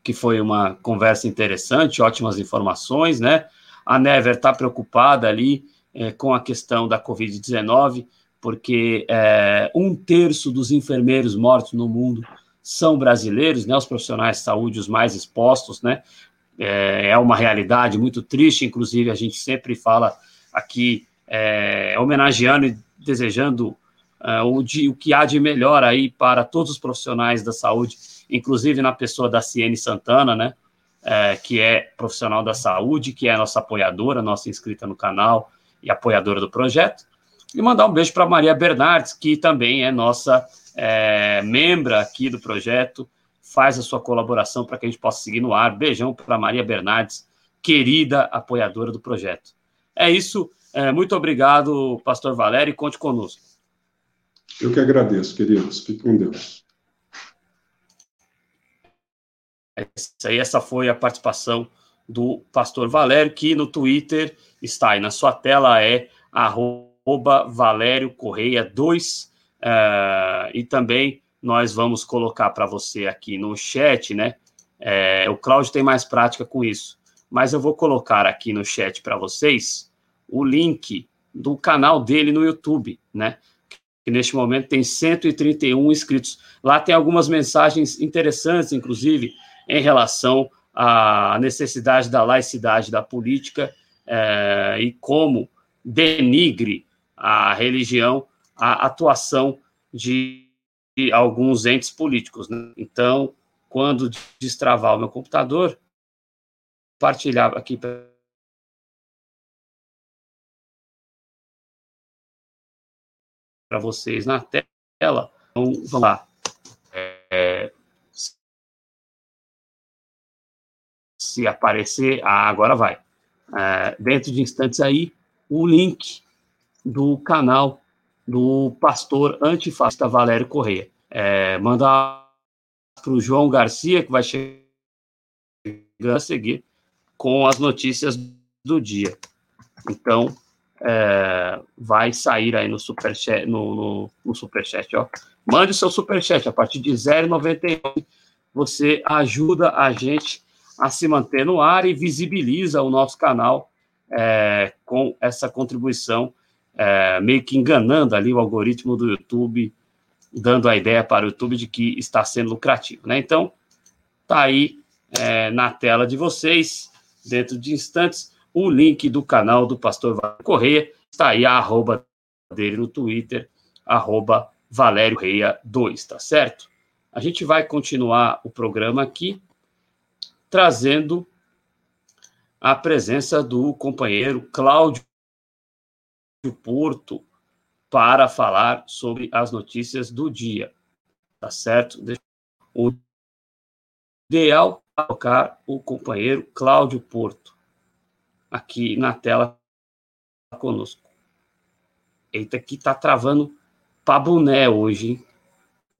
que foi uma conversa interessante, ótimas informações, né? A Never está preocupada ali é, com a questão da Covid-19, porque é, um terço dos enfermeiros mortos no mundo são brasileiros, né? Os profissionais de saúde os mais expostos, né? É, é uma realidade muito triste, inclusive a gente sempre fala aqui, é, homenageando e desejando uh, o, de, o que há de melhor aí para todos os profissionais da saúde, inclusive na pessoa da Ciene Santana, né, é, que é profissional da saúde, que é nossa apoiadora, nossa inscrita no canal e apoiadora do projeto, e mandar um beijo para Maria Bernardes, que também é nossa é, membra aqui do projeto, faz a sua colaboração para que a gente possa seguir no ar. Beijão para Maria Bernardes, querida apoiadora do projeto. É isso. É, muito obrigado, Pastor Valério, e conte conosco. Eu que agradeço, queridos. Fique com Deus. É isso aí, essa foi a participação do Pastor Valério, que no Twitter está aí na sua tela, é arroba Valério Correia 2, uh, é, e também nós vamos colocar para você aqui no chat, né? É, o Cláudio tem mais prática com isso, mas eu vou colocar aqui no chat para vocês o link do canal dele no YouTube, né? Que neste momento tem 131 inscritos. Lá tem algumas mensagens interessantes, inclusive, em relação à necessidade da laicidade da política é, e como denigre a religião a atuação de alguns entes políticos. Né? Então, quando destravar o meu computador, compartilhar aqui para vocês na tela. Então, vamos lá. É, se aparecer, ah, agora vai. É, dentro de instantes aí, o link do canal do pastor antifascista Valério Correia. É, mandar para o João Garcia, que vai chegar a seguir com as notícias do dia. Então, é, vai sair aí no superchat, no, no, no superchat, ó. Mande seu superchat a partir de 0,99. Você ajuda a gente a se manter no ar e visibiliza o nosso canal é, com essa contribuição é, meio que enganando ali o algoritmo do YouTube, dando a ideia para o YouTube de que está sendo lucrativo, né? Então, tá aí é, na tela de vocês, dentro de instantes, o link do canal do Pastor Correia, está aí a arroba dele no Twitter, arroba Valério Reia 2, tá certo? A gente vai continuar o programa aqui, trazendo a presença do companheiro Cláudio Porto para falar sobre as notícias do dia, tá certo? O ideal é colocar o companheiro Cláudio Porto aqui na tela conosco. Eita, que tá travando para boné hoje, hein?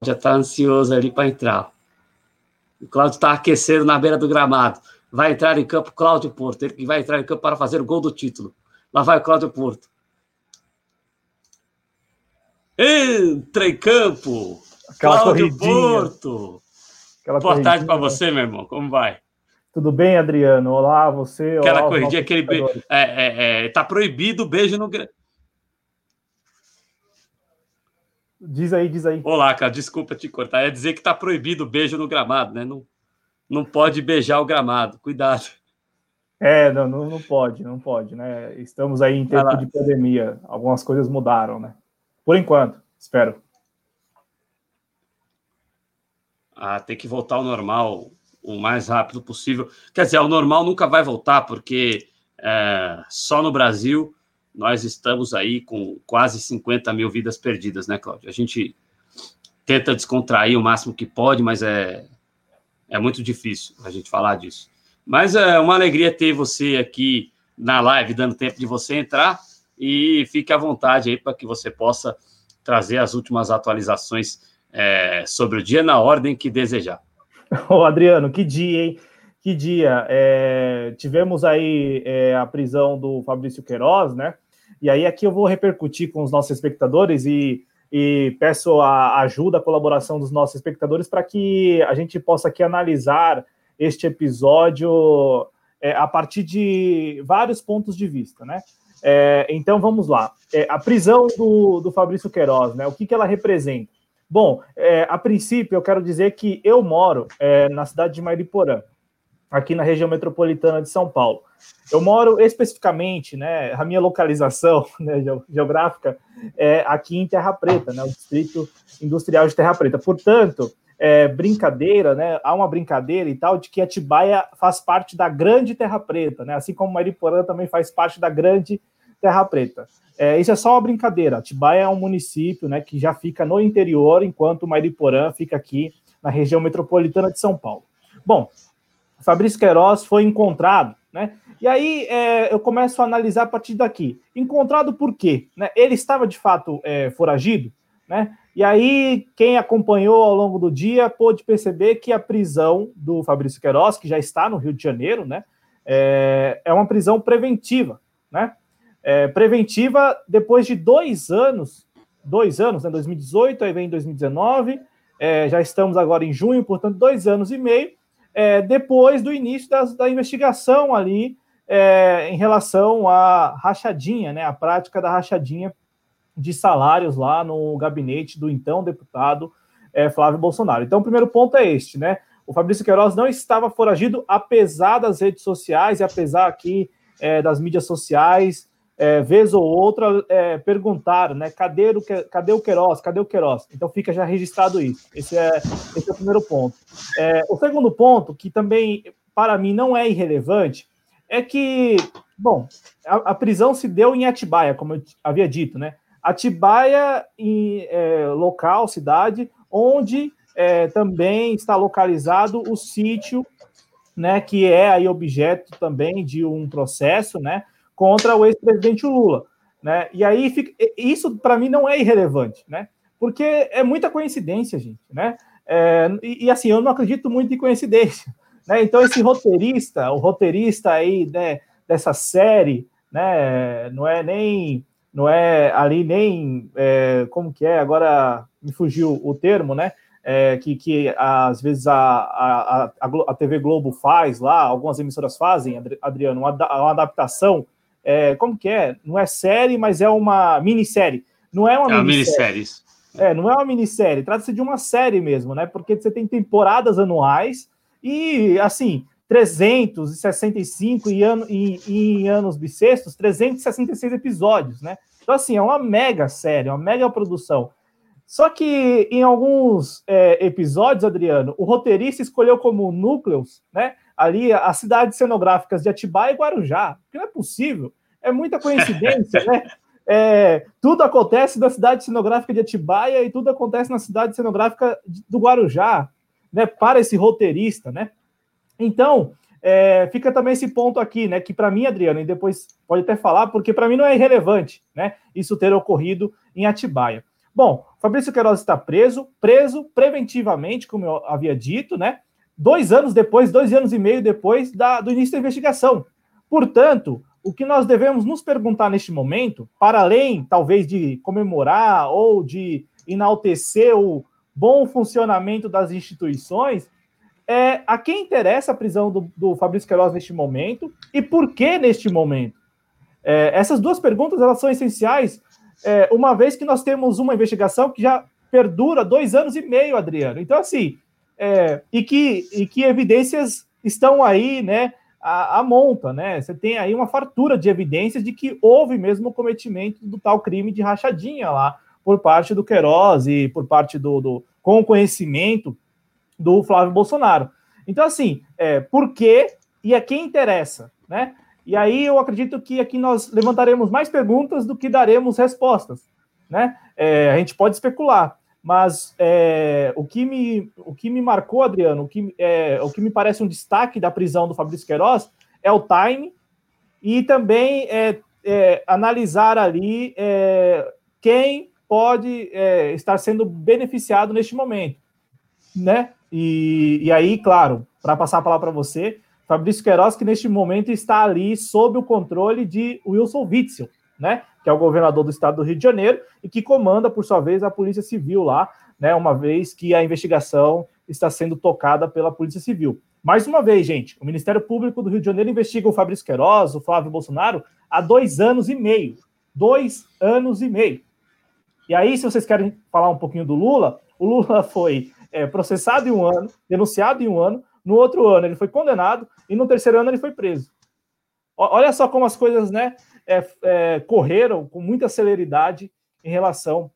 Já tá ansioso ali para entrar. O Cláudio está aquecendo na beira do gramado. Vai entrar em campo Cláudio Porto, ele que vai entrar em campo para fazer o gol do título. Lá vai o Cláudio Porto. Entra em campo! Aquela Cláudio Porto! Aquela Boa tarde para você, meu irmão. Como vai? Tudo bem, Adriano? Olá, você. Aquela olá, corridinha, aquele beijo. É, é, é, tá proibido o beijo no. Diz aí, diz aí. Olá, cara, desculpa te cortar. É dizer que tá proibido o beijo no gramado, né? Não, não pode beijar o gramado. Cuidado. É, não, não, não pode, não pode, né? Estamos aí em tempo de pandemia. Algumas coisas mudaram, né? Por enquanto, espero. Ah, tem que voltar ao normal o mais rápido possível. Quer dizer, ao normal nunca vai voltar, porque é, só no Brasil nós estamos aí com quase 50 mil vidas perdidas, né, Cláudio? A gente tenta descontrair o máximo que pode, mas é, é muito difícil a gente falar disso. Mas é uma alegria ter você aqui na live, dando tempo de você entrar e fique à vontade aí para que você possa trazer as últimas atualizações é, sobre o dia na ordem que desejar. Ô, Adriano, que dia, hein? Que dia. É, tivemos aí é, a prisão do Fabrício Queiroz, né? E aí aqui eu vou repercutir com os nossos espectadores e, e peço a ajuda, a colaboração dos nossos espectadores para que a gente possa aqui analisar este episódio é, a partir de vários pontos de vista, né? É, então vamos lá. É, a prisão do, do Fabrício Queiroz, né? O que, que ela representa? Bom, é, a princípio eu quero dizer que eu moro é, na cidade de Mariporã aqui na região metropolitana de São Paulo. Eu moro especificamente, né, a minha localização né, geográfica é aqui em Terra Preta, né, o distrito industrial de Terra Preta. Portanto, é, brincadeira, né, há uma brincadeira e tal de que Atibaia faz parte da grande Terra Preta, né, assim como Mariporã também faz parte da grande Terra Preta. É, isso é só uma brincadeira. Atibaia é um município, né, que já fica no interior, enquanto Mariporã fica aqui na região metropolitana de São Paulo. Bom, Fabrício Queiroz foi encontrado, né? E aí é, eu começo a analisar a partir daqui. Encontrado por quê? Né? Ele estava de fato é, foragido, né? E aí quem acompanhou ao longo do dia pôde perceber que a prisão do Fabrício Queiroz, que já está no Rio de Janeiro, né? É, é uma prisão preventiva, né? É, preventiva depois de dois anos, dois anos, né? 2018, aí vem 2019, é, já estamos agora em junho, portanto, dois anos e meio é, depois do início das, da investigação ali é, em relação à rachadinha, né, a prática da rachadinha de salários lá no gabinete do então deputado é, Flávio Bolsonaro. Então, o primeiro ponto é este, né? O Fabrício Queiroz não estava foragido, apesar das redes sociais e apesar aqui é, das mídias sociais é, vez ou outra, é, perguntaram, né? Cadê o, cadê o Queiroz? Cadê o Queiroz? Então fica já registrado isso. Esse é, esse é o primeiro ponto. O segundo ponto, que também para mim não é irrelevante, é que, bom, a, a prisão se deu em Atibaia, como eu havia dito, né? Atibaia, em, é, local, cidade, onde é, também está localizado o sítio, né? Que é aí objeto também de um processo, né? contra o ex-presidente Lula. Né? E aí fica, isso para mim não é irrelevante, né? Porque é muita coincidência, gente, né? É, e, e, assim, eu não acredito muito em coincidência, né? Então esse roteirista, o roteirista aí né, dessa série, né? Não é nem, não é ali nem é, como que é agora me fugiu o termo, né? É, que, que às vezes a, a, a, a TV Globo faz lá, algumas emissoras fazem, Adriano, uma, uma adaptação é, como que é? Não é série, mas é uma minissérie. Não é uma, é minissérie. minissérie. É, não é uma minissérie, trata-se de uma série mesmo, né? Porque você tem temporadas anuais e, assim, 365 e, ano, e, e em anos bissextos, 366 episódios, né? Então, assim, é uma mega série, uma mega produção. Só que em alguns é, episódios, Adriano, o roteirista escolheu como núcleos, né? Ali as cidades cenográficas de Atibaia e Guarujá, que não é possível, é muita coincidência, né? É, tudo acontece na cidade cenográfica de Atibaia e tudo acontece na cidade cenográfica do Guarujá, né? Para esse roteirista, né? Então, é, fica também esse ponto aqui, né? Que para mim, Adriano, e depois pode até falar, porque para mim não é irrelevante, né? Isso ter ocorrido em Atibaia. Bom, Fabrício Queiroz está preso, preso preventivamente, como eu havia dito, né? Dois anos depois, dois anos e meio depois da, do início da investigação. Portanto, o que nós devemos nos perguntar neste momento, para além, talvez, de comemorar ou de enaltecer o bom funcionamento das instituições, é a quem interessa a prisão do, do Fabrício Queiroz neste momento e por que neste momento. É, essas duas perguntas elas são essenciais é, uma vez que nós temos uma investigação que já perdura dois anos e meio, Adriano. Então, assim, é, e, que, e que evidências estão aí, né, a, a, monta, né? Você tem aí uma fartura de evidências de que houve mesmo o cometimento do tal crime de rachadinha lá por parte do Queiroz e por parte do, do com o conhecimento do Flávio Bolsonaro. Então, assim, é, por que e a quem interessa, né? E aí eu acredito que aqui nós levantaremos mais perguntas do que daremos respostas, né? É, a gente pode especular, mas é, o, que me, o que me marcou, Adriano, o que, é, o que me parece um destaque da prisão do Fabrício Queiroz é o time e também é, é analisar ali é, quem pode é, estar sendo beneficiado neste momento, né? E, e aí, claro, para passar a palavra para você, Fabrício Queiroz, que neste momento está ali sob o controle de Wilson Witzel, né? Que é o governador do estado do Rio de Janeiro e que comanda, por sua vez, a Polícia Civil lá, né? Uma vez que a investigação está sendo tocada pela Polícia Civil. Mais uma vez, gente, o Ministério Público do Rio de Janeiro investiga o Fabrício Queiroz, o Flávio Bolsonaro, há dois anos e meio. Dois anos e meio. E aí, se vocês querem falar um pouquinho do Lula, o Lula foi é, processado em um ano, denunciado em um ano, no outro ano ele foi condenado e no terceiro ano ele foi preso. Olha só como as coisas né, é, é, correram com muita celeridade em relação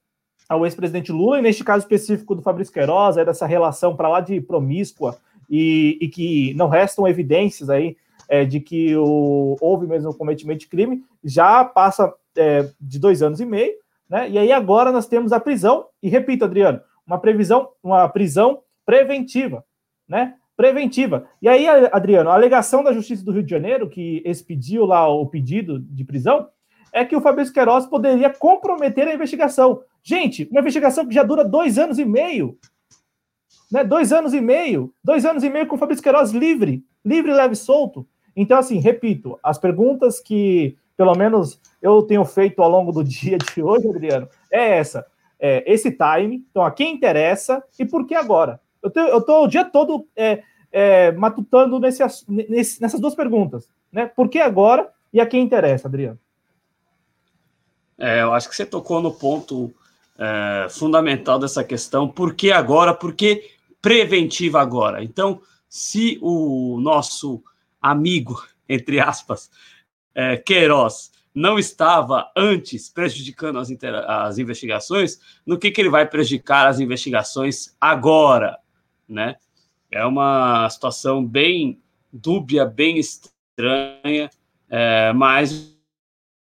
ao ex-presidente Lula, e neste caso específico do Fabrício Queiroz, é dessa relação para lá de promíscua, e, e, que não restam evidências aí é, de que o, houve mesmo o cometimento de crime, já passa é, de dois anos e meio, né? E aí agora nós temos a prisão, e repito, Adriano, uma previsão, uma prisão preventiva, né? preventiva. E aí, Adriano, a alegação da Justiça do Rio de Janeiro, que expediu lá o pedido de prisão, é que o Fabrício Queiroz poderia comprometer a investigação. Gente, uma investigação que já dura dois anos e meio. Né? Dois anos e meio. Dois anos e meio com o Fabrício Queiroz livre. Livre, leve solto. Então, assim, repito, as perguntas que, pelo menos, eu tenho feito ao longo do dia de hoje, Adriano, é essa. É, esse time, então, a quem interessa e por que agora? Eu estou o dia todo é, é, matutando nesse, nesse, nessas duas perguntas. Né? Por que agora e a quem interessa, Adriano? É, eu acho que você tocou no ponto é, fundamental dessa questão. Por que agora? Por que preventiva agora? Então, se o nosso amigo, entre aspas, é, Queiroz, não estava antes prejudicando as, as investigações, no que, que ele vai prejudicar as investigações agora? Né? É uma situação bem dúbia, bem estranha, é, mas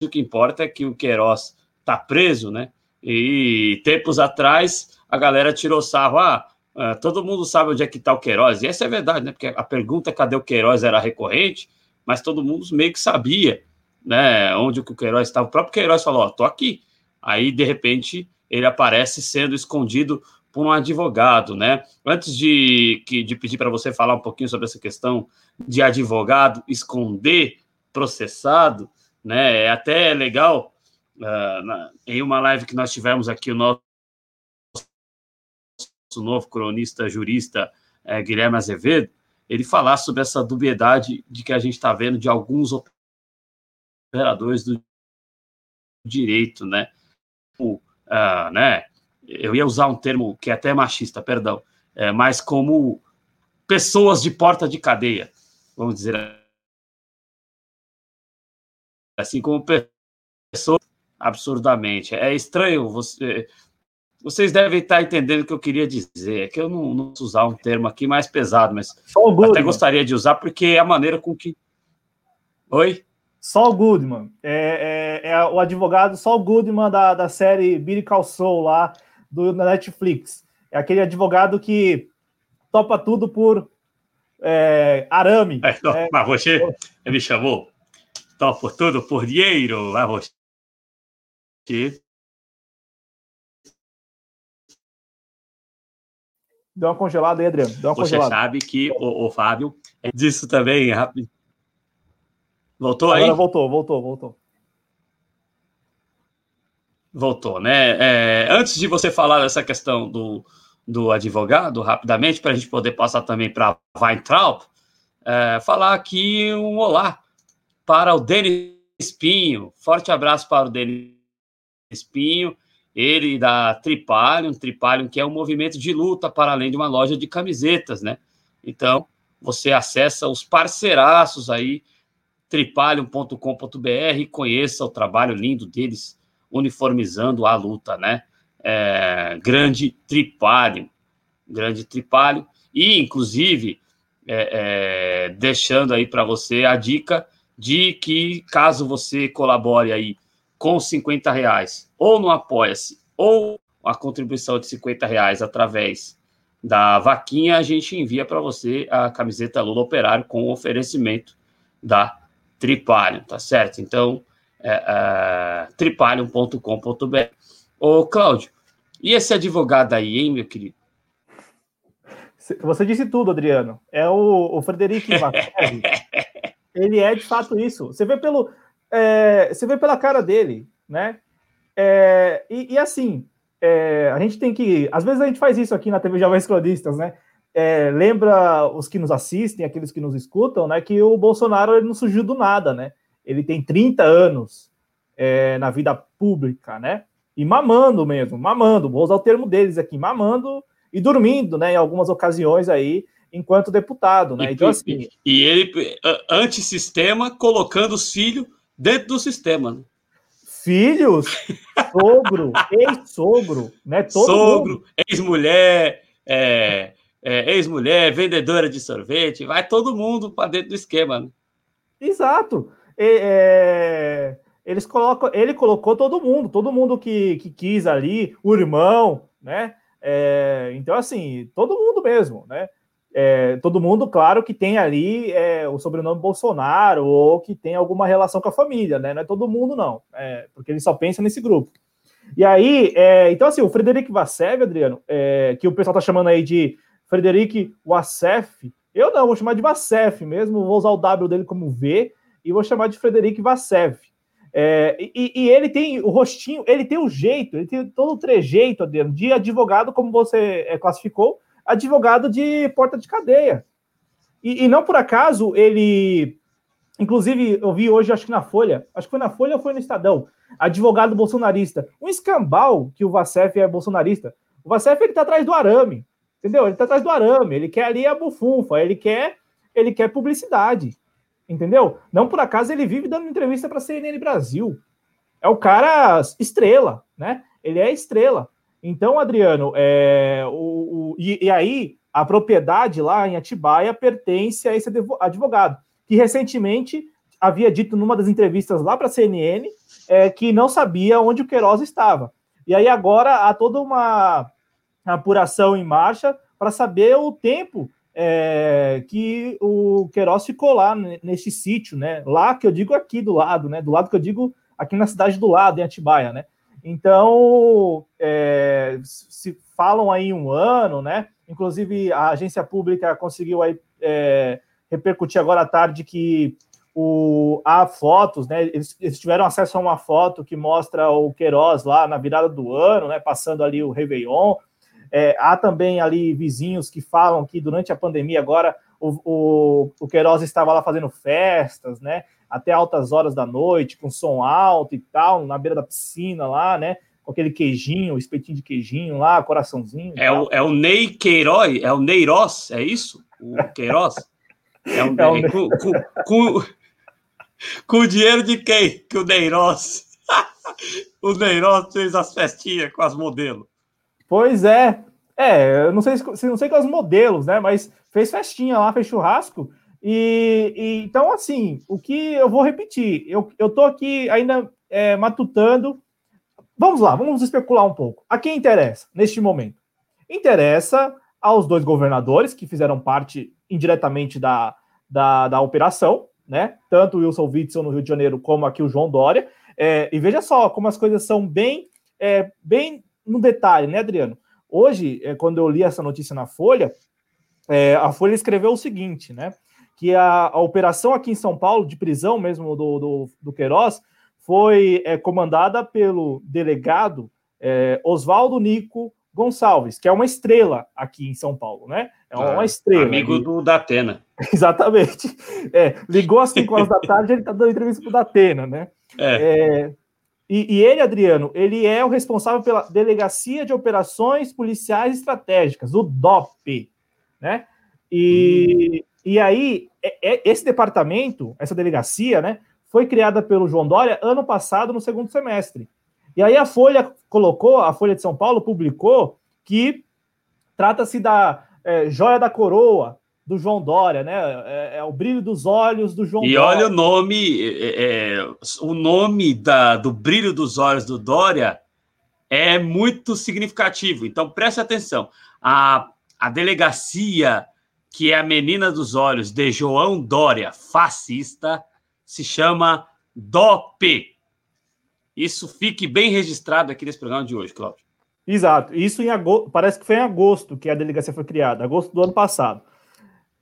o que importa é que o Queiroz está preso, né? E tempos atrás a galera tirou sarro, ah, é, todo mundo sabe onde é que está o Queiroz, e essa é verdade, né? Porque a pergunta cadê o Queiroz era recorrente, mas todo mundo meio que sabia, né? Onde o Queiroz estava. O próprio Queiroz falou: Ó, tô aqui. Aí, de repente, ele aparece sendo escondido por um advogado, né? Antes de, de pedir para você falar um pouquinho sobre essa questão de advogado esconder processado, né? É até legal, uh, na, em uma live que nós tivemos aqui, o nosso, novo cronista jurista, é, Guilherme Azevedo, ele falar sobre essa dubiedade de que a gente está vendo de alguns operadores do direito, né? O, uh, né? eu ia usar um termo que é até machista, perdão, é, mas como pessoas de porta de cadeia. vamos dizer assim, como pessoa absurdamente. É estranho, você, vocês devem estar entendendo o que eu queria dizer. É que eu não, não usar um termo aqui mais pesado, mas até gostaria de usar, porque é a maneira com que. Oi? Saul Goodman. É, é, é, o advogado Saul Goodman da, da série Billy Saul lá do na Netflix. É aquele advogado que topa tudo por é, arame. É, não, mas você me chamou topo tudo por dinheiro, mas você Deu uma congelada aí, Adriano. Deu uma Você congelada. sabe que o, o Fábio é disso também, rápido. Voltou Agora aí? voltou, voltou, voltou. Voltou, né? É, antes de você falar dessa questão do, do advogado, rapidamente, para a gente poder passar também para Weintraub, é, falar aqui um olá para o Denis Espinho. Forte abraço para o Denis Espinho, ele da Tripalium, Tripalium que é um movimento de luta para além de uma loja de camisetas, né? Então, você acessa os parceiraços aí, tripalium.com.br, conheça o trabalho lindo deles, uniformizando a luta, né? É, grande Tripalium, grande Tripalium, e inclusive é, é, deixando aí para você a dica de que caso você colabore aí com 50 reais, ou no Apoia-se, ou a contribuição de 50 reais através da vaquinha, a gente envia para você a camiseta Lula Operário com oferecimento da Tripalium, tá certo? Então, é, é, tripalium.com.br. Ô, Cláudio, e esse advogado aí, hein, meu querido? Você disse tudo, Adriano. É o, o Frederico Ele é de fato isso. Você vê pelo, é, você vê pela cara dele, né? É, e, e, assim, é, a gente tem que. Às vezes a gente faz isso aqui na TV Jovens Cronistas, né? É, lembra os que nos assistem, aqueles que nos escutam, né? Que o Bolsonaro ele não surgiu do nada, né? Ele tem 30 anos é, na vida pública, né? E mamando mesmo, mamando, vou usar o termo deles aqui, mamando e dormindo, né? Em algumas ocasiões aí, enquanto deputado, né? E, então, assim. E ele, antissistema, colocando os filhos dentro do sistema. Né? Filhos, sogro, ex-sogro, né? Todo sogro, ex-mulher, é, é, ex-mulher, vendedora de sorvete, vai todo mundo para dentro do esquema. Né? Exato. É, eles colocam, ele colocou todo mundo, todo mundo que, que quis ali, o irmão, né? É, então, assim, todo mundo mesmo, né? É, todo mundo, claro, que tem ali é, o sobrenome Bolsonaro ou que tem alguma relação com a família, né? Não é todo mundo, não, é, porque ele só pensa nesse grupo. E aí, é, então, assim, o Frederic Vassev, Adriano, é, que o pessoal tá chamando aí de Frederic Wassef, eu não, vou chamar de Vassef mesmo, vou usar o W dele como V e vou chamar de Frederic Vassev. É, e, e, ele tem o rostinho, ele tem o jeito, ele tem todo o trejeito, Adriano, de advogado, como você classificou, advogado de porta de cadeia. E, e, não por acaso ele. Inclusive, eu vi hoje, acho que na Folha, acho que foi na Folha ou foi no Estadão, advogado bolsonarista. Um escambau que o Vacef é bolsonarista. O Vacef ele tá atrás do arame, entendeu? Ele tá atrás do arame, ele quer ali a bufunfa, ele quer, ele quer publicidade, entendeu? Não por acaso ele vive dando entrevista para CNN Brasil. É o cara estrela, né? Ele é estrela. Então, Adriano, é, o, o e, e, aí a propriedade lá em Atibaia pertence a esse advogado, que recentemente havia dito numa das entrevistas lá para a CNN é, que não sabia onde o Queiroz estava. E aí agora há toda uma apuração em marcha para saber o tempo é, que o Queiroz ficou lá nesse sítio, né? Lá que eu digo aqui do lado, né? Do lado que eu digo aqui na cidade do lado, em Atibaia, né? Então, é, se falam aí um ano, né? Inclusive, a agência pública conseguiu aí, é, repercutir agora à tarde que o, há fotos, né? Eles, eles, tiveram acesso a uma foto que mostra o Queiroz lá na virada do ano, né? Passando ali o Réveillon. É, há também ali vizinhos que falam que durante a pandemia agora o, o, o Queiroz estava lá fazendo festas, né? até altas horas da noite, com som alto e tal, na beira da piscina lá, né? Com aquele queijinho, espetinho de queijinho lá, coraçãozinho. É o, é o Ney Queiroz, é o Neiroz, é isso? O Queiroz? É um, é um... Com, com, com, com, o dinheiro de quem? Que o Neiroz. o Neiroz fez as festinhas com as modelos. Pois é. É, eu não sei se não sei os modelos, né? Mas fez festinha lá, fez churrasco. E, e, então, assim, o que eu vou repetir, eu, eu tô aqui ainda é, matutando. Vamos lá, vamos especular um pouco. A quem interessa neste momento? Interessa aos dois governadores que fizeram parte indiretamente da, da, da operação, né? Tanto o Wilson Witzel no Rio de Janeiro como aqui o João Dória. É, e veja só como as coisas são bem, é, bem no detalhe, né, Adriano? Hoje, é, quando eu li essa notícia na Folha, é, a Folha escreveu o seguinte, né? Que a, a, operação aqui em São Paulo, de prisão mesmo do, do, do Queiroz, foi é, comandada pelo delegado é, Oswaldo Nico Gonçalves, que é uma estrela aqui em São Paulo, né? É uma ah, estrela. Amigo né? do Datena. Exatamente. É, ligou às 5 horas da tarde, ele está dando entrevista para o Datena, né? É. e, e, ele, Adriano, ele é o responsável pela Delegacia de Operações Policiais Estratégicas, o DOP, né? E, e aí, é, é, esse departamento, essa delegacia, né, foi criada pelo João Dória ano passado, no segundo semestre. E aí a Folha colocou, a Folha de São Paulo publicou que trata-se da é, joia da coroa do João Dória, né? É, é, o brilho dos olhos do João e Dória. E olha o nome, é, é, o nome da, do brilho dos olhos do Dória é muito significativo. Então preste atenção. A, a delegacia, que é a menina dos olhos de João Dória, fascista, se chama DOP. Isso fique bem registrado aqui nesse programa de hoje, Cláudio. Exato. Isso em agosto, parece que foi em agosto que a delegacia foi criada, agosto do ano passado.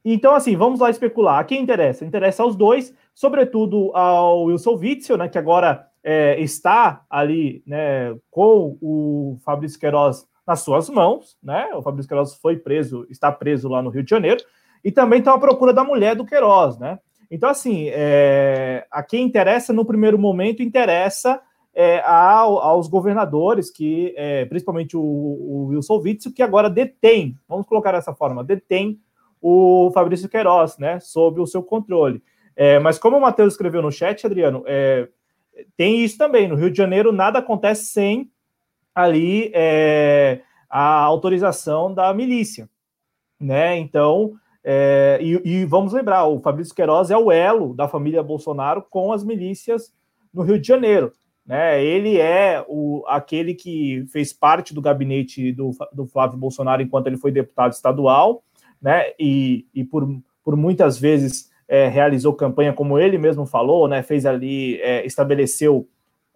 Então, assim, vamos lá especular. A quem interessa? Interessa aos dois, sobretudo ao Wilson Witzel, né, que agora é, está ali né, com o Fabrício Queiroz nas suas mãos, né? O Fabrício Queiroz foi preso, está preso lá no Rio de Janeiro, e também está à procura da mulher do Queiroz, né? Então, assim, é, a quem interessa, no primeiro momento, interessa é, ao, aos governadores, que é, principalmente o, o Wilson Witzel, que agora detém, vamos colocar dessa forma, detém o Fabrício Queiroz, né, sob o seu controle. É, mas como o Matheus escreveu no chat, Adriano, é, tem isso também. No Rio de Janeiro, nada acontece sem ali é, a autorização da milícia, né? Então, é, e, e, vamos lembrar, o Fabrício Queiroz é o elo da família Bolsonaro com as milícias no Rio de Janeiro. Né? Ele é o, aquele que fez parte do gabinete do, do Flávio Bolsonaro enquanto ele foi deputado estadual, né? E, e por, por muitas vezes é, realizou campanha, como ele mesmo falou, né? Fez ali, é, estabeleceu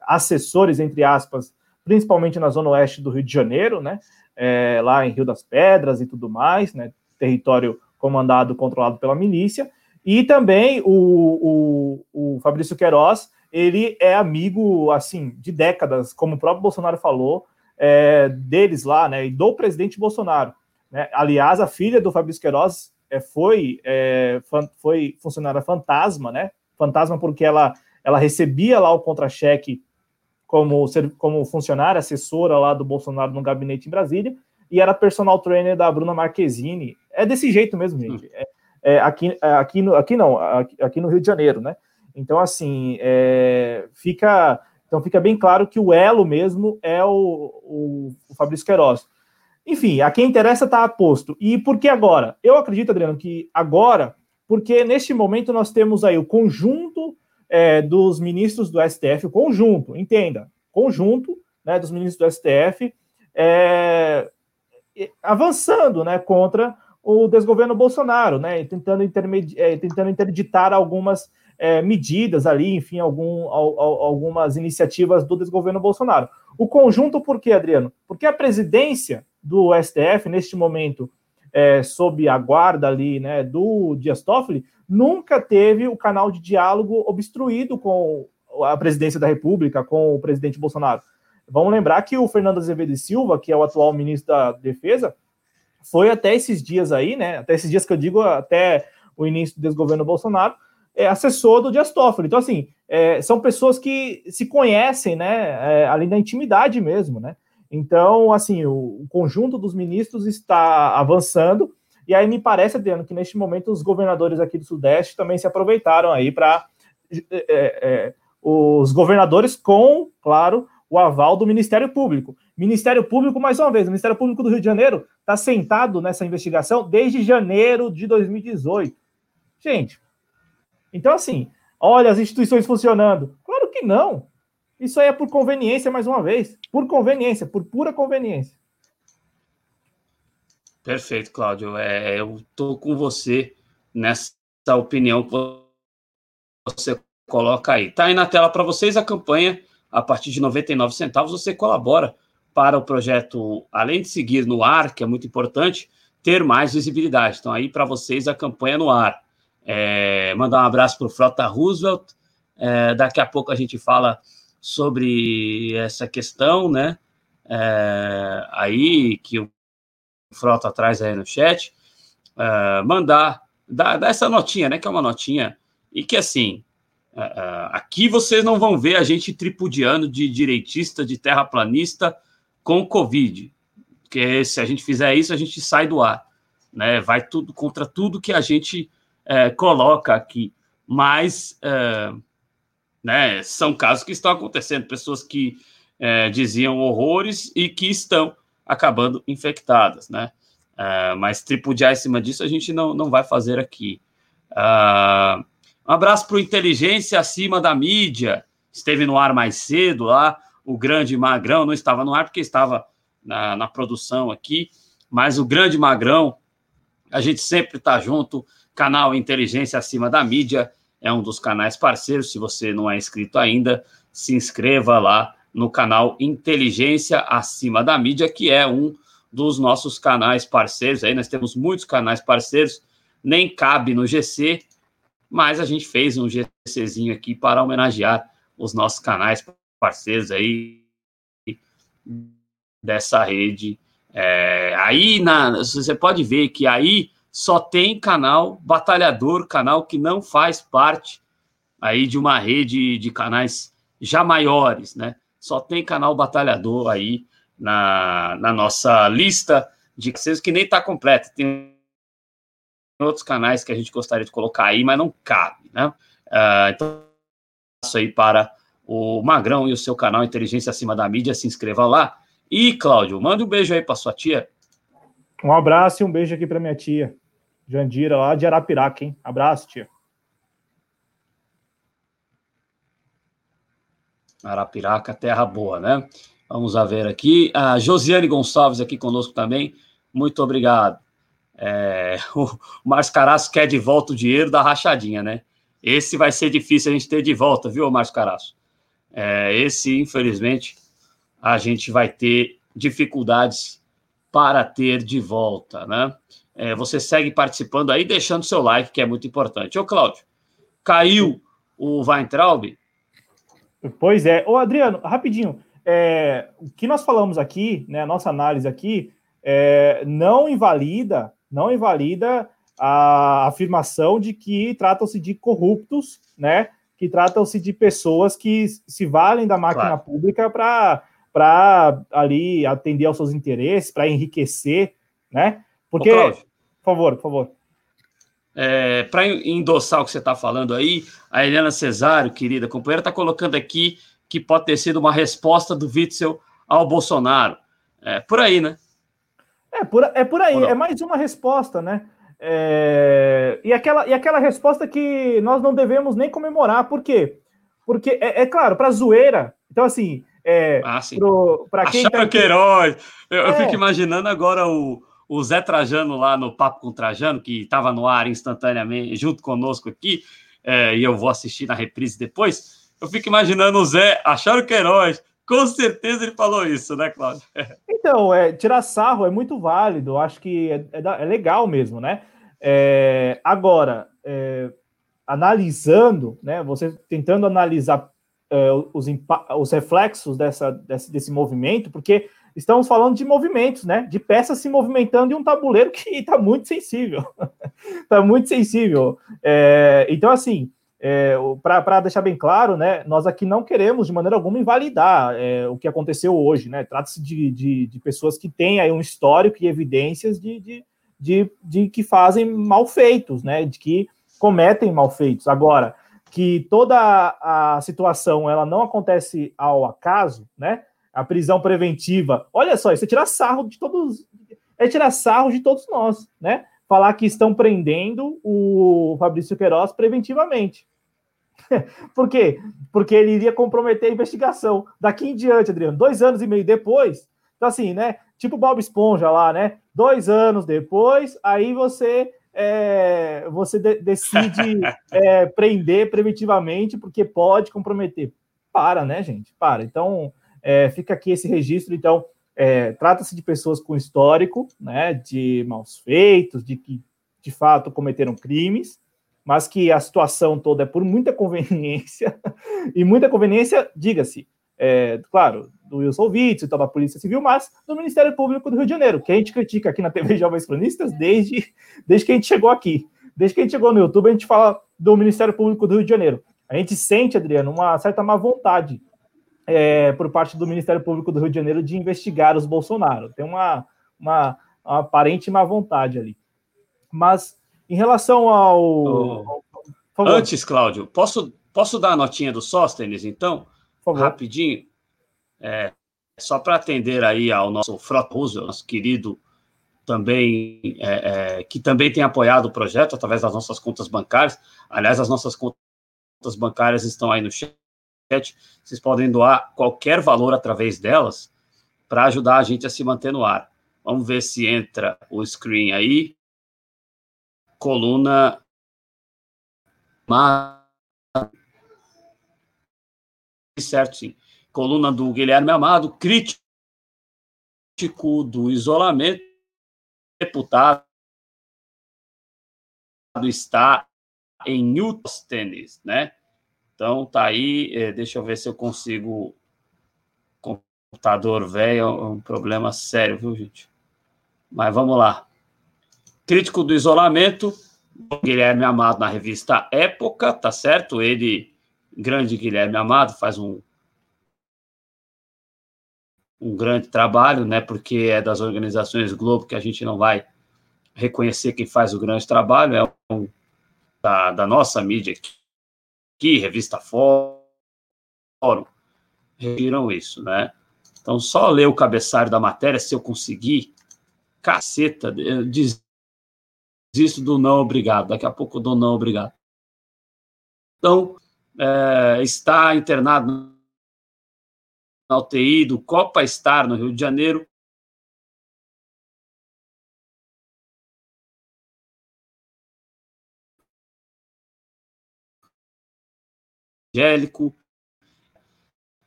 assessores, entre aspas, principalmente na zona oeste do Rio de Janeiro, né? É, lá em Rio das Pedras e tudo mais, né? Território comandado, controlado pela milícia. E também o, o, o Fabrício Queiroz, ele é amigo, assim, de décadas, como o próprio Bolsonaro falou, é, deles lá, né? E do presidente Bolsonaro. Né? Aliás, a filha do Fabrício Queiroz é, foi, é, foi funcionária fantasma, né? Fantasma porque ela, ela recebia lá o contra-cheque como, como funcionária, assessora lá do Bolsonaro no gabinete em Brasília, e era personal trainer da Bruna Marquezine. É desse jeito mesmo, gente. É, é, aqui, é, aqui, no, aqui não, aqui, aqui, no Rio de Janeiro, né? Então, assim, é, fica, então fica bem claro que o elo mesmo é o, o, o Fabrício Queiroz. Enfim, a quem interessa está aposto. E por que agora? Eu acredito, Adriano, que agora, porque neste momento nós temos aí o conjunto é, dos ministros do STF, o conjunto, entenda, conjunto né, dos ministros do STF é, avançando né, contra o desgoverno Bolsonaro, né, tentando, é, tentando interditar algumas é, medidas ali, enfim, algum, al, al, algumas iniciativas do desgoverno Bolsonaro. O conjunto, por quê, Adriano? Porque a presidência do STF, neste momento, é, sob a guarda ali, né, do Dias Toffoli, nunca teve o canal de diálogo obstruído com a presidência da República, com o presidente Bolsonaro. Vamos lembrar que o Fernando Azevedo Silva, que é o atual ministro da Defesa, foi até esses dias aí, né, até esses dias que eu digo, até o início do desgoverno Bolsonaro, é assessor do Dias Toffoli. Então, assim, é, são pessoas que se conhecem, né, é, ali na intimidade mesmo, né? Então, assim, o, o conjunto dos ministros está avançando E aí me parece, Adriano, que neste momento os governadores aqui do Sudeste também se aproveitaram aí para é, é, os governadores com, claro, o aval do Ministério Público. Ministério Público, mais uma vez, o Ministério Público do Rio de Janeiro está sentado nessa investigação desde janeiro de 2018. Gente, então assim, olha as instituições funcionando. Claro que não. Isso aí é por conveniência, mais uma vez. Por conveniência, por pura conveniência. Perfeito, Cláudio. É, eu estou com você nessa opinião que você coloca aí. Está aí na tela para vocês a campanha. A partir de 99 centavos você colabora para o projeto, além de seguir no ar, que é muito importante, ter mais visibilidade. Então, aí para vocês a campanha no ar. É, mandar um abraço para o Frota Roosevelt. É, daqui a pouco a gente fala sobre essa questão, né? É, aí que o Frota traz aí no chat, uh, mandar, dar, dar, essa notinha, né? Que é uma notinha, e que assim, uh, aqui vocês não vão ver a gente tripudiando de direitista, de terraplanista com Covid. Porque se a gente fizer isso, a gente sai do ar. Né? Vai tudo contra tudo que a gente uh, coloca aqui. Mas né, são casos que estão acontecendo, pessoas que diziam horrores e que estão acabando infectadas, né? Uh, mas tripudiar em cima disso a gente não, não vai fazer aqui. Uh, um abraço para o Inteligência Acima da Mídia, esteve no ar mais cedo lá, o grande Magrão, não estava no ar porque estava na, na produção aqui, mas o grande Magrão, a gente sempre está junto, canal Inteligência Acima da Mídia, é um dos canais parceiros, se você não é inscrito ainda, se inscreva lá no canal Inteligência Acima da Mídia, que é um dos nossos canais parceiros. Aí nós temos muitos canais parceiros, nem cabe no GC, mas a gente fez um GCzinho aqui para homenagear os nossos canais parceiros aí dessa rede. É, aí na, você pode ver que aí só tem canal batalhador, canal que não faz parte aí de uma rede de canais já maiores, né? só tem canal batalhador aí na, na nossa lista de que nem está completa. Tem outros canais que a gente gostaria de colocar aí, mas não cabe, né? Uh, então, isso aí para o Magrão e o seu canal Inteligência Acima da Mídia, se inscreva lá. E, Cláudio, manda um beijo aí para sua tia. Um abraço e um beijo aqui para minha tia, Jandira, lá de Arapiraca, hein? Abraço, tia. Arapiraca, terra boa, né? Vamos a ver aqui. A Josiane Gonçalves aqui conosco também. Muito obrigado. É, o Márcio quer de volta o dinheiro da rachadinha, né? Esse vai ser difícil a gente ter de volta, viu, Márcio? É, esse, infelizmente, a gente vai ter dificuldades para ter de volta, né? É, você segue participando aí, deixando seu like, que é muito importante. Ô, Cláudio, caiu o Weintraub? Pois é. Ô, Adriano, rapidinho. É, o que nós falamos aqui, né, a nossa análise aqui, é, não invalida, não invalida a afirmação de que tratam-se de corruptos, né? Que tratam-se de pessoas que se valem da máquina claro. pública para ali atender aos seus interesses, para enriquecer, né? Porque, Ô, por favor, por favor. É, para endossar o que você está falando aí, a Helena Cesário, querida companheira, está colocando aqui que pode ter sido uma resposta do Witzel ao Bolsonaro. É por aí, né? É por, é por aí, é mais uma resposta, né? É, e, aquela, e aquela resposta que nós não devemos nem comemorar, por quê? Porque, é, é claro, para zoeira, então assim, é, ah, para quem. Acharam tá... que herói! Eu, eu fico é. imaginando agora o o Zé Trajano lá no Papo com Trajano, que estava no ar instantaneamente, junto conosco aqui, é, e eu vou assistir na reprise depois. Eu fico imaginando o Zé, acharam que herói. Com certeza ele falou isso, né, Cláudio? Então, é, tirar sarro é muito válido, acho que é, é, é legal mesmo, né? É, agora, é, analisando, né, você tentando analisar os, os reflexos dessa, desse, desse movimento, porque estamos falando de movimentos, né? De peças se movimentando em um tabuleiro que está muito sensível. Está muito sensível. É, então, assim, é, para deixar bem claro, né? Nós aqui não queremos de maneira alguma invalidar é, o que aconteceu hoje, né? Trata-se de, de, de, pessoas que têm aí um histórico e evidências de, de, de, de que fazem malfeitos, né? De que cometem malfeitos. Agora, que toda a situação ela não acontece ao acaso, né? A prisão preventiva, olha só, isso é tirar sarro de todos, é tirar sarro de todos nós, né? Falar que estão prendendo o Fabrício Queiroz preventivamente. Por quê? Porque ele iria comprometer a investigação. Daqui em diante, Adriano, dois anos e meio depois, então assim, né? Tipo Bob Esponja lá, né? Dois anos depois, aí você é, você de, decide é, prender preventivamente porque pode comprometer. Para, né, gente? Para. Então, é, fica aqui esse registro. Então, é, trata-se de pessoas com histórico, né, de maus feitos, de que de fato cometeram crimes, mas que a situação toda é por muita conveniência, e muita conveniência, diga-se, é, claro, do Wilson Witts, então da Polícia Civil, mas do Ministério Público do Rio de Janeiro, que a gente critica aqui na TV Jovens Cronistas desde, desde que a gente chegou aqui. Desde que a gente chegou no YouTube, a gente fala do Ministério Público do Rio de Janeiro. A gente sente, Adriano, uma certa má vontade é, por parte do Ministério Público do Rio de Janeiro de investigar os Bolsonaro. Tem uma, uma, uma aparente má vontade ali. Mas em relação ao. Oh. ao Antes, Cláudio, posso, posso dar a notinha do Sóstenes, então? Rapidinho. É, só para atender aí ao nosso Frota Roosevelt, nosso querido também, é, é, que também tem apoiado o projeto através das nossas contas bancárias. Aliás, as nossas contas bancárias estão aí no chat. Vocês podem doar qualquer valor através delas para ajudar a gente a se manter no ar. Vamos ver se entra o screen aí. Coluna. Certo, sim coluna do Guilherme Amado, crítico do isolamento, deputado está em Newton né? Então tá aí, é, deixa eu ver se eu consigo. Computador velho é um problema sério, viu, gente? Mas vamos lá. Crítico do isolamento, Guilherme Amado na revista Época, tá certo? Ele, grande Guilherme Amado, faz um um grande trabalho, né? Porque é das organizações Globo que a gente não vai reconhecer quem faz o grande trabalho, é um, da, da nossa mídia aqui, revista Fórum, viram isso, né? Então, só ler o cabeçalho da matéria, se eu conseguir, caceta, desisto do não obrigado, daqui a pouco eu dou não obrigado. Então, é, está internado na UTI do Copa Star, no Rio de Janeiro. Angélico,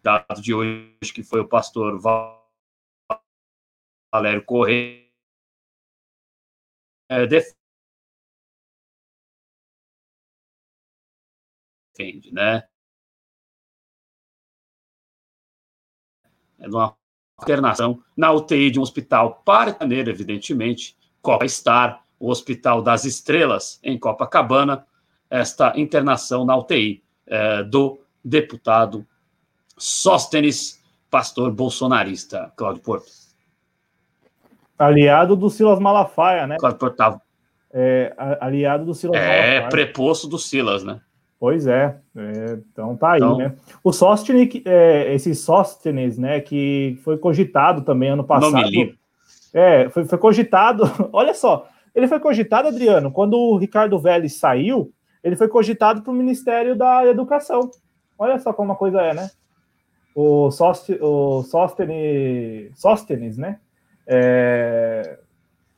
dado de hoje que foi o pastor Valério Correia, é, defende, né? é uma internação na UTI de um hospital paracaneiro, evidentemente, Copa Star, o Hospital das Estrelas, em Copacabana, esta internação na UTI é, do deputado Sóstenes, pastor bolsonarista, Cláudio Porto. Aliado do Silas Malafaia, né? Cláudio Porto tá... É, aliado do Silas é, Malafaia. É, preposto do Silas, né? Pois é, é, então tá aí, então, né? O Sóstenes, é, esse Sóstenes, né, que foi cogitado também ano passado. Não me livre. É, foi, foi cogitado, olha só, ele foi cogitado, Adriano, quando o Ricardo Vélez saiu, ele foi cogitado para o Ministério da Educação. Olha só como a coisa é, né? O, Sóstenes, o né? É,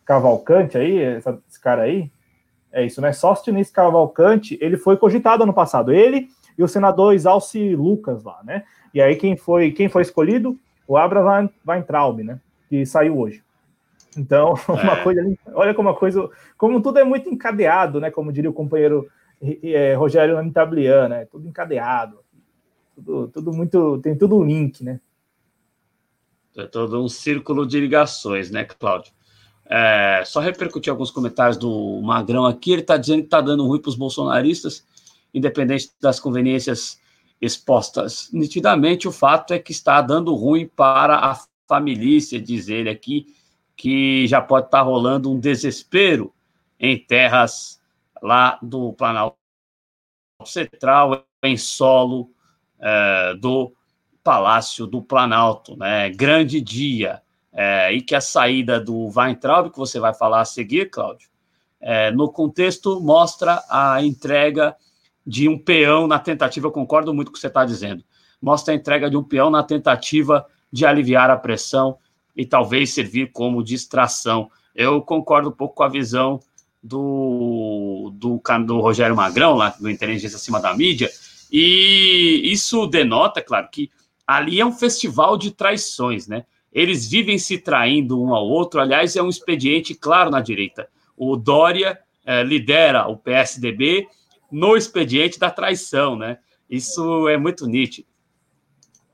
Cavalcante aí, esse cara aí, é isso, né? Sóstenes Cavalcante, ele foi cogitado ano passado, ele e o senador Isalci Lucas lá, né? E aí quem foi quem foi escolhido? O Abraham Weintraub, né? Que saiu hoje. Então, uma é. coisa, olha como uma coisa, como tudo é muito encadeado, né? Como diria o companheiro é, Rogério Antablian, né? Tudo encadeado, tudo, tudo muito, tem tudo um link, né? É todo um círculo de ligações, né, Cláudio? É, só repercutir alguns comentários do Magrão aqui. Ele está dizendo que está dando ruim para os bolsonaristas, independente das conveniências expostas. Nitidamente, o fato é que está dando ruim para a família, diz ele aqui, que já pode estar rolando um desespero em terras lá do Planalto Central, em solo é, do Palácio do Planalto, né? Grande dia. É, e que a saída do Weintraub, que você vai falar a seguir, Cláudio, é, no contexto mostra a entrega de um peão na tentativa, eu concordo muito com o que você está dizendo, mostra a entrega de um peão na tentativa de aliviar a pressão e talvez servir como distração. Eu concordo um pouco com a visão do, do, do Rogério Magrão, lá do Inteligência Acima da Mídia, e isso denota, claro, que ali é um festival de traições, né? Eles vivem se traindo um ao outro, aliás, é um expediente claro na direita. O Dória eh, lidera o PSDB no expediente da traição, né? Isso é muito nítido.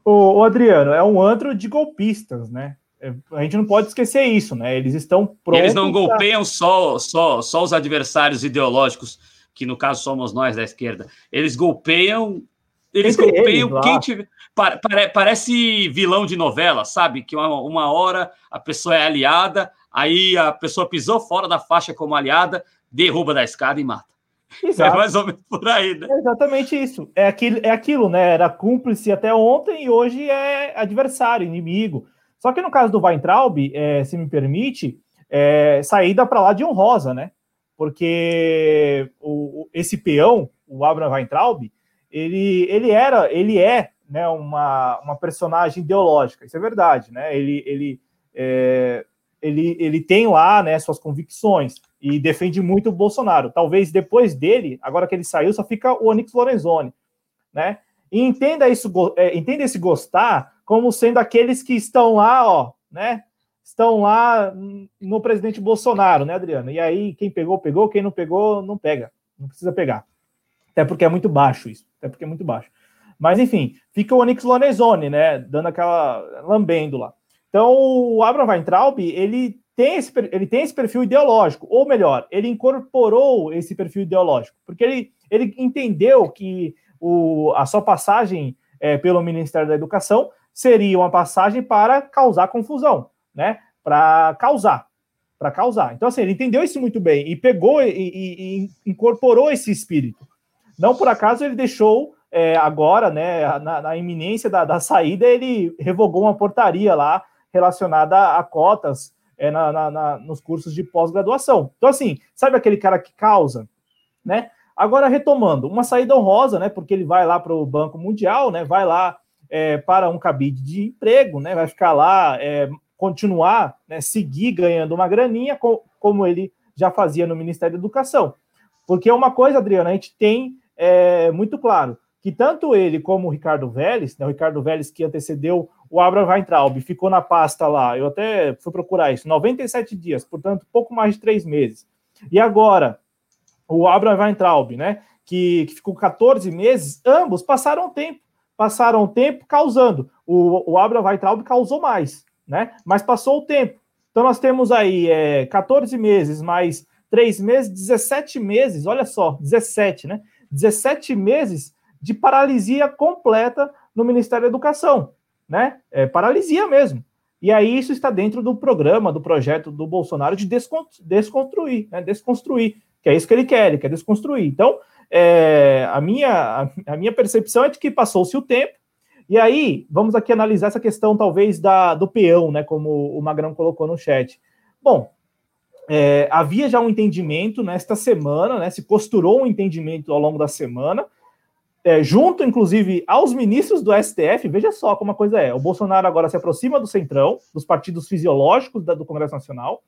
O, o Adriano, é um antro de golpistas, né? A gente não pode esquecer isso, né? Eles estão prontos. Eles não golpeiam pra... só, só, só os adversários ideológicos, que no caso somos nós da esquerda. Eles golpeiam. Eles Entre golpeiam eles, quem tiver. Parece vilão de novela, sabe? Que uma, uma hora a pessoa é aliada, aí a pessoa pisou fora da faixa como aliada, derruba da escada e mata. É Exato. É mais ou menos por aí, né? É exatamente isso. É aquilo, é aquilo, né? Era cúmplice até ontem e hoje é adversário, inimigo. Só que no caso do Weintraub, é, se me permite, é, saída para lá de honrosa, né? Porque o, esse peão, o Abraham Weintraub, ele, ele era, ele é né, uma, uma personagem ideológica, isso é verdade, né? Ele, ele, é, ele, ele tem lá né, suas convicções e defende muito o Bolsonaro. Talvez depois dele, agora que ele saiu, só fica o Onyx Lorenzoni, né? E entenda isso, é, entenda esse gostar como sendo aqueles que estão lá, ó, né? Estão lá no presidente Bolsonaro, né, Adriano? E aí, quem pegou, pegou, quem não pegou, não pega. Não precisa pegar. Até porque é muito baixo isso. Até porque é muito baixo. Mas, enfim, fica o Onyx Lonezone, né? Dando aquela. lambendo lá. Então, o Abraham Weintraub, ele tem, esse, ele tem esse perfil ideológico, ou melhor, ele incorporou esse perfil ideológico, porque ele, ele entendeu que o, a sua passagem é, pelo Ministério da Educação seria uma passagem para causar confusão, né? Para causar, para causar. Então, assim, ele entendeu isso muito bem e pegou e, e, e incorporou esse espírito. Não por acaso ele deixou é, agora, né, na, na iminência da, da, saída, ele revogou uma portaria lá relacionada a cotas é, na, na, nos cursos de pós-graduação. Então, assim, sabe aquele cara que causa, né? Agora, retomando, uma saída honrosa, né? Porque ele vai lá para o Banco Mundial, né? Vai lá é, para um cabide de emprego, né? Vai ficar lá, é, continuar, né, seguir ganhando uma graninha, co como ele já fazia no Ministério da Educação. Porque uma coisa, Adriana, a gente tem é, muito claro que tanto ele como o Ricardo Vélez, né, o Ricardo Vélez que antecedeu o Abraham Weintraub, ficou na pasta lá, eu até fui procurar isso, 97 dias, portanto, pouco mais de três meses. E agora, o Abraham Weintraub, né, que, que ficou 14 meses, ambos passaram tempo passaram o tempo causando. O, o Abraham Weintraub causou mais, né? Mas passou o tempo. Então nós temos aí é, 14 meses mais 3 meses, 17 meses, olha só, 17, né? 17 meses de paralisia completa no Ministério da Educação, né? É paralisia mesmo. E aí isso está dentro do programa, do projeto do Bolsonaro de desconstruir, né? Desconstruir, que é isso que ele quer, ele quer desconstruir. Então, é, a, minha, a minha percepção é de que passou-se o tempo, e aí vamos aqui analisar essa questão, talvez, da, do peão, né? Como o Magrão colocou no chat. Bom, é, havia já um entendimento nesta semana, né? Se costurou um entendimento ao longo da semana, é, junto, inclusive, aos ministros do STF. Veja só como a coisa é. O Bolsonaro agora se aproxima do centrão, dos partidos fisiológicos da, do Congresso Nacional,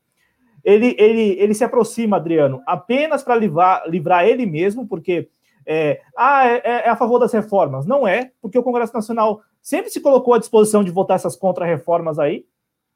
ele, ele, ele se aproxima, Adriano, apenas para livrar, livrar ele mesmo, porque é, ah, é, é, a favor das reformas. Não é, porque o Congresso Nacional sempre se colocou à disposição de votar essas contra-reformas aí,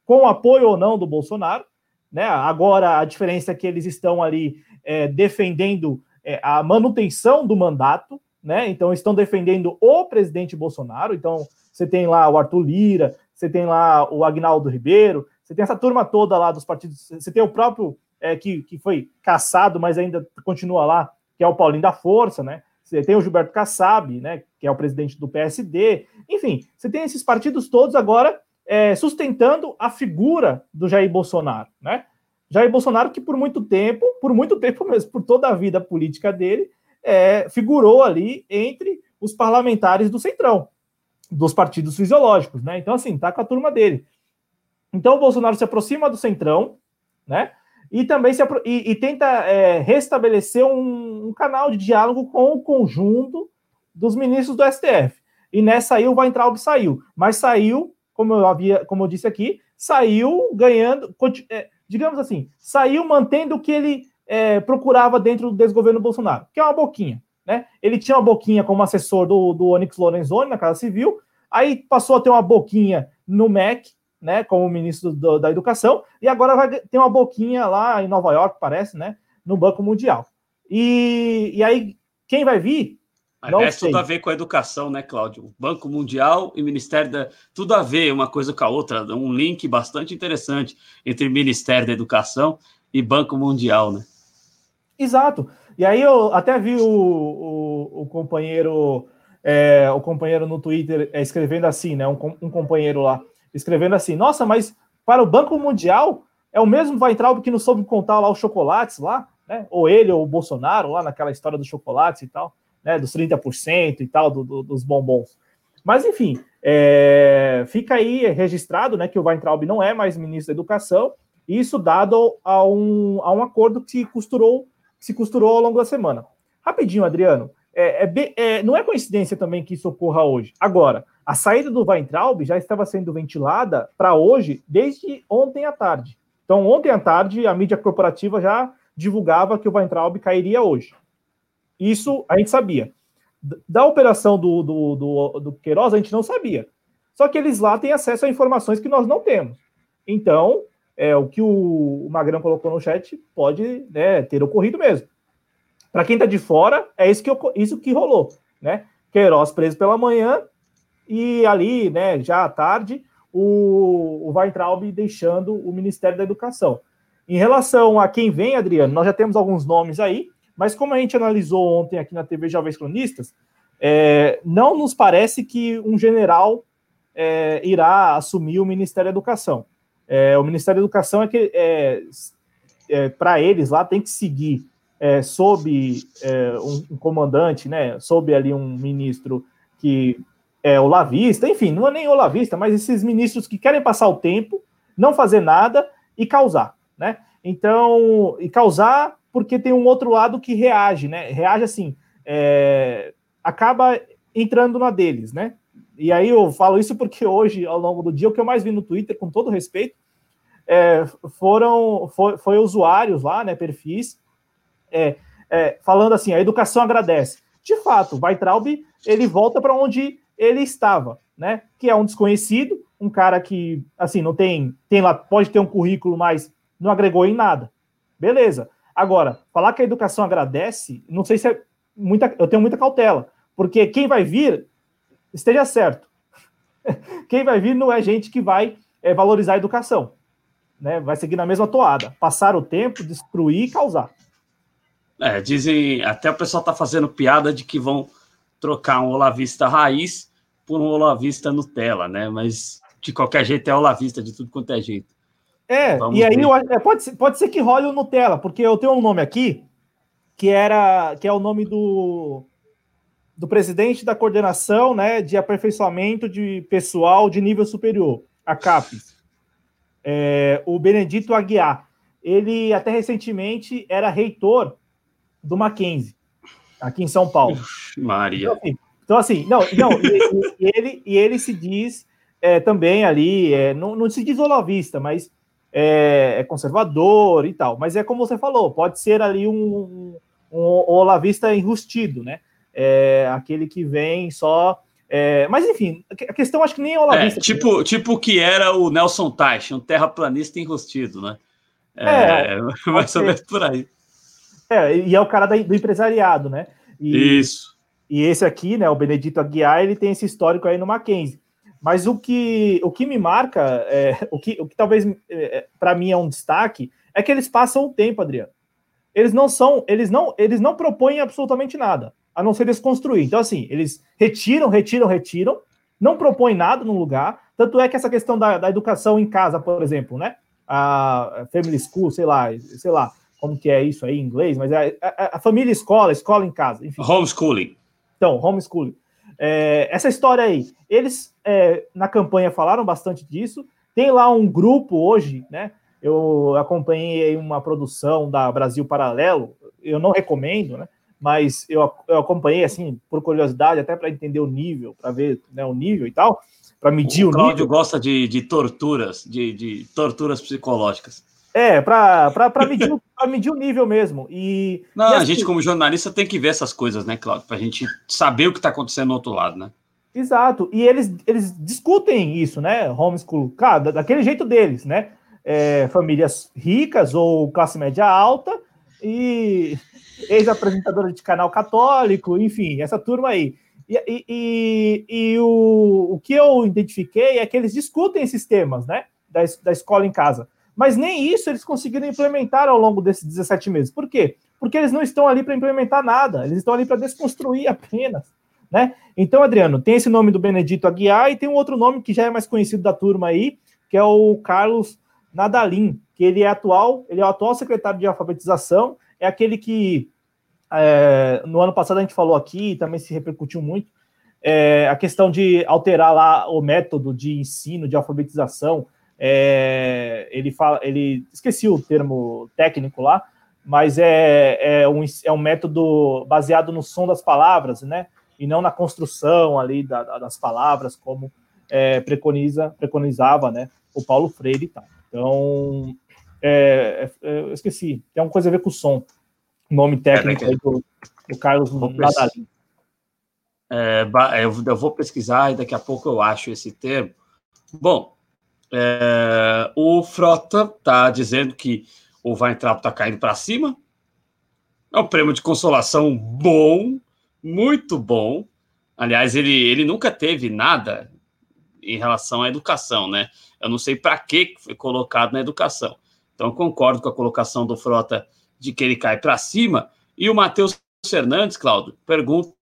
com apoio ou não do Bolsonaro. Né? Agora, a diferença é que eles estão ali é, defendendo é, a manutenção do mandato, né? Então, estão defendendo o presidente Bolsonaro. Então, você tem lá o Arthur Lira, você tem lá o Agnaldo Ribeiro, você tem essa turma toda lá dos partidos. Você tem o próprio é, que, que foi caçado, mas ainda continua lá, que é o Paulinho da Força, né? Você tem o Gilberto Kassab, né? Que é o presidente do PSD. Enfim, você tem esses partidos todos agora é, sustentando a figura do Jair Bolsonaro, né? Jair Bolsonaro que por muito tempo, por muito tempo mesmo, por toda a vida política dele, é, figurou ali entre os parlamentares do Centrão, dos partidos fisiológicos, né? Então, assim, tá com a turma dele. Então, o Bolsonaro se aproxima do Centrão, né? E também se e, e tenta é, restabelecer um, um, canal de diálogo com o conjunto dos ministros do STF. E nessa aí o Weintraub saiu, mas saiu, como eu havia, como eu disse aqui, saiu ganhando, é, digamos assim, saiu mantendo o que ele é, procurava dentro do desgoverno Bolsonaro, que é uma boquinha. Né? Ele tinha uma boquinha como assessor do, do Onyx Lorenzoni na Casa Civil, aí passou a ter uma boquinha no MEC, né, como ministro do, da Educação, e agora vai ter uma boquinha lá em Nova York, parece, né, no Banco Mundial. E, e aí, quem vai vir? Mas não tudo a ver com a educação, né, Cláudio? Banco Mundial e Ministério da. Tudo a ver uma coisa com a outra, um link bastante interessante entre Ministério da Educação e Banco Mundial, né? Exato. E aí eu até vi o, o, o companheiro é, o companheiro no Twitter é, escrevendo assim, né? Um, um, companheiro lá escrevendo assim: Nossa, mas para o Banco Mundial é o mesmo Weintraub que não soube contar lá os chocolates lá, né? Ou ele ou o Bolsonaro lá naquela história dos chocolates e tal, né? Dos 30% e tal, do, do, dos bombons. Mas enfim, é, fica aí registrado, né? Que o Weintraub não é mais ministro da Educação. Isso dado a um, a um acordo que costurou se costurou ao longo da semana. Rapidinho, Adriano. É, é, é, não é coincidência também que isso ocorra hoje. Agora, a saída do Weintraub já estava sendo ventilada para hoje desde ontem à tarde. Então, ontem à tarde, a mídia corporativa já divulgava que o Weintraub cairia hoje. Isso a gente sabia. Da operação do, do, do, do Queiroz, a gente não sabia. Só que eles lá têm acesso a informações que nós não temos. Então, é, o que o, Magrão colocou no chat pode né, ter ocorrido mesmo. Para quem está de fora, é isso que, isso que rolou, né? Queiroz preso pela manhã e ali, né, já à tarde, o, o Weintraub deixando o Ministério da Educação. Em relação a quem vem, Adriano, nós já temos alguns nomes aí, mas como a gente analisou ontem aqui na TV Jovens Cronistas, é, não nos parece que um general é, irá assumir o Ministério da Educação. É, o Ministério da Educação é que é, é para eles lá tem que seguir é, sob um, um, comandante, né? Sob ali um ministro que é olavista, enfim, não é nem olavista, mas esses ministros que querem passar o tempo, não fazer nada e causar, né? Então, e causar porque tem um outro lado que reage, né? Reage assim, é, acaba entrando na deles, né? E aí eu falo isso porque hoje, ao longo do dia, o que eu mais vi no Twitter, com todo respeito, é, foram foi, foi, usuários lá, né, perfis, é, é, falando assim, a educação agradece. De fato, Weitraub, ele volta para onde ele estava, né, que é um desconhecido, um cara que, assim, não tem, tem lá, pode ter um currículo, mas não agregou em nada. Beleza. Agora, falar que a educação agradece, não sei se é muita, eu tenho muita cautela, porque quem vai vir esteja certo. Quem vai vir não é gente que vai é, valorizar a educação. Né? Vai seguir na mesma toada. Passar o tempo, destruir e causar. É, dizem, até o pessoal está fazendo piada de que vão trocar um Olavista raiz por um Olavista Nutella, né? Mas de qualquer jeito é Olavista de tudo quanto é jeito. É, Vamos e aí eu, é, pode, ser, pode ser que role o Nutella, porque eu tenho um nome aqui que era que é o nome do do presidente da coordenação né, de aperfeiçoamento de pessoal de nível superior, a CAPES, é, o Benedito Aguiar. Ele até recentemente era reitor do Mackenzie, aqui em São Paulo. Maria. Então, assim, então, assim não, não e, e, ele, e ele se diz é, também ali, é, não, não se diz olavista, mas é, é, conservador e tal. Mas é como você falou, pode ser ali um, um, um olavista enrustido, né? é, aquele que vem só. É, mas enfim, a questão acho que nem é Olavista. É, tipo, tipo que era o Nelson Teich, um terraplanista enrustido, né? É, é mais ou menos por aí. É, e é o cara do empresariado, né? E, Isso. E esse aqui, né, o Benedito Aguiar, ele tem esse histórico aí no Mackenzie. Mas o que, o que me marca, é, o, que, o que talvez é, para mim é um destaque, é que eles passam o tempo, Adriano. Eles não são, eles não, eles não propõem absolutamente nada a não ser desconstruir. Então, assim, eles retiram, retiram, retiram, não propõe nada no lugar. Tanto é que essa questão da, da educação em casa, por exemplo, né? A family school, sei lá, sei lá como que é isso aí em inglês, mas é a, a família escola, escola em casa, enfim. Homeschooling. Então, homeschooling. É, essa história aí, eles é, na campanha falaram bastante disso. Tem lá um grupo hoje, né? Eu acompanhei uma produção da Brasil Paralelo, eu não recomendo, né? Mas eu, eu acompanhei assim por curiosidade, até para entender o nível, para ver né, o nível e tal, para medir o, o Cláudio nível. gosta de, de torturas, de, de torturas psicológicas. É, para medir, medir o nível mesmo. E, Não, e assim, a gente, como jornalista, tem que ver essas coisas, né, Cláudio? Para a gente saber o que está acontecendo no outro lado, né? Exato. E eles, eles discutem isso, né? Homeschool, cara, daquele jeito deles, né? É, famílias ricas ou classe média alta e ex-apresentadora de canal católico, enfim, essa turma aí. E, e, e, e o, o que eu identifiquei é que eles discutem esses temas, né? Da, da escola em casa. Mas nem isso eles conseguiram implementar ao longo desses 17 meses. Por quê? Porque eles não estão ali para implementar nada, eles estão ali para desconstruir apenas. Né? Então, Adriano, tem esse nome do Benedito Aguiar e tem um outro nome que já é mais conhecido da turma aí, que é o Carlos Nadalim, que ele é atual, ele é o atual secretário de alfabetização, é aquele que é, no ano passado a gente falou aqui, também se repercutiu muito, é, a questão de alterar lá o método de ensino, de alfabetização, é, ele fala, ele esqueci o termo técnico lá, mas é, é, um, é um método baseado no som das palavras, né? E não na construção ali da, das palavras, como é, preconiza, preconizava, né? O Paulo Freire e tal. Então, é, é, eu esqueci, tem alguma coisa a ver com o som. O nome técnico é, do, do, Carlos Nadalim. É, eu vou pesquisar e daqui a pouco eu acho esse termo. Bom, é, o Frota está dizendo que o Weintraub está caindo para cima. É um prêmio de consolação bom, muito bom. Aliás, ele, ele nunca teve nada em relação à educação, né? Eu não sei para que foi colocado na educação. Então, concordo com a colocação do Frota de que ele cai para cima. E o Matheus Fernandes, Cláudio, pergunta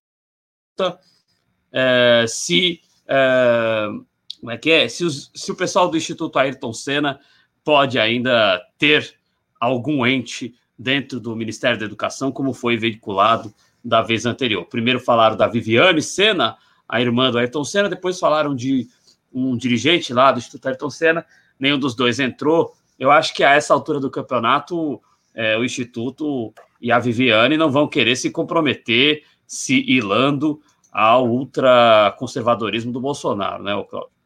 é, se é, como é que é? Se, os, se o pessoal do Instituto Ayrton Senna pode ainda ter algum ente dentro do Ministério da Educação, como foi veiculado da vez anterior. Primeiro falaram da Viviane Senna, a irmã do Ayrton Senna, depois falaram de um dirigente lá do Instituto Ayrton Senna, nenhum dos dois entrou. Eu acho que a essa altura do campeonato, é, o Instituto e a Viviane não vão querer se comprometer, se ilando ao ultraconservadorismo do Bolsonaro, né, Cláudio?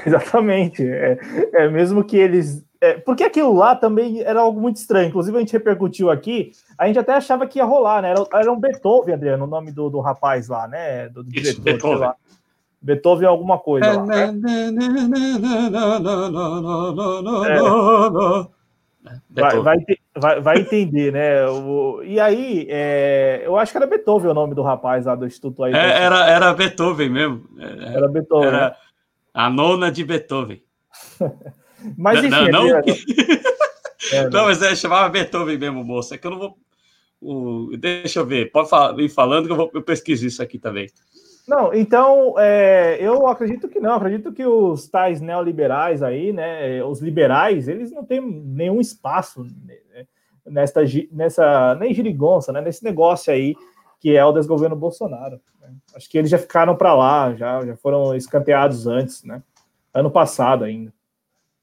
Exatamente. É, é mesmo que eles. É, porque aquilo lá também era algo muito estranho. Inclusive, a gente repercutiu aqui. A gente até achava que ia rolar, né? Era, era um Beethoven, Adriano, o nome do, do rapaz lá, né? Do, do Isso, diretor, Beethoven. Lá. Beethoven alguma coisa. É, lá, né? Vai, vai, vai, vai, entender, né? O, e aí, é, eu acho que era Beethoven o nome do rapaz lá do Instituto aí. É, era, era Beethoven mesmo. É, era Beethoven. Era, né? A nona de Beethoven. mas enfim, não, não, é, é, não, mas é, chamava Beethoven mesmo, moça. É que eu não vou. O, deixa eu ver, pode falar, ir falando que eu, vou, eu pesquiso isso aqui também. Não, então é, eu acredito que não, acredito que os tais neoliberais aí, né, os liberais, eles não têm nenhum espaço né, nesta, nessa, nem girigonça, né, nesse negócio aí que é o desgoverno Bolsonaro. Acho que eles já ficaram para lá, já, já foram escanteados antes, né? Ano passado ainda.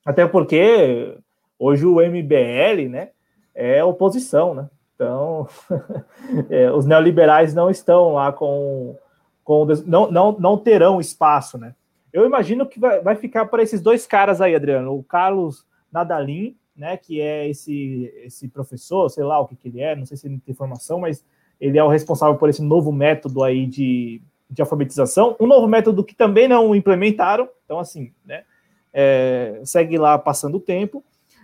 Até porque hoje o MBL, né, é oposição, né? Então, é, os neoliberais não estão lá com, com não, não, não terão espaço, né? Eu imagino que vai, vai ficar para esses dois caras aí, Adriano, o Carlos Nadalim, né, que é esse esse professor, sei lá o que, que ele é, não sei se ele tem formação, mas ele é o responsável por esse novo método aí de, de alfabetização, um novo método que também não implementaram, então assim, né, é, segue lá passando o tempo,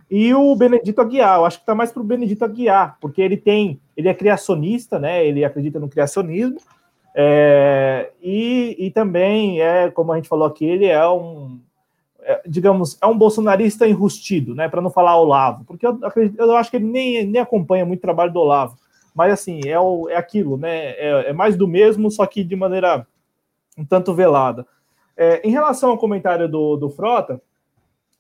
e o Benedito Aguiar, eu acho que está mais para o Benedito Aguiar, porque ele tem, ele é criacionista, né, ele acredita no criacionismo, é, e, e também é, como a gente falou aqui, ele é um, é, digamos, é um bolsonarista enrustido, né, para não falar Olavo, porque eu, eu acho que ele nem, nem acompanha muito o trabalho do Olavo, mas assim, é, o, é aquilo, né? É, é, mais do mesmo, só que de maneira um tanto velada. É, em relação ao comentário do, do Frota,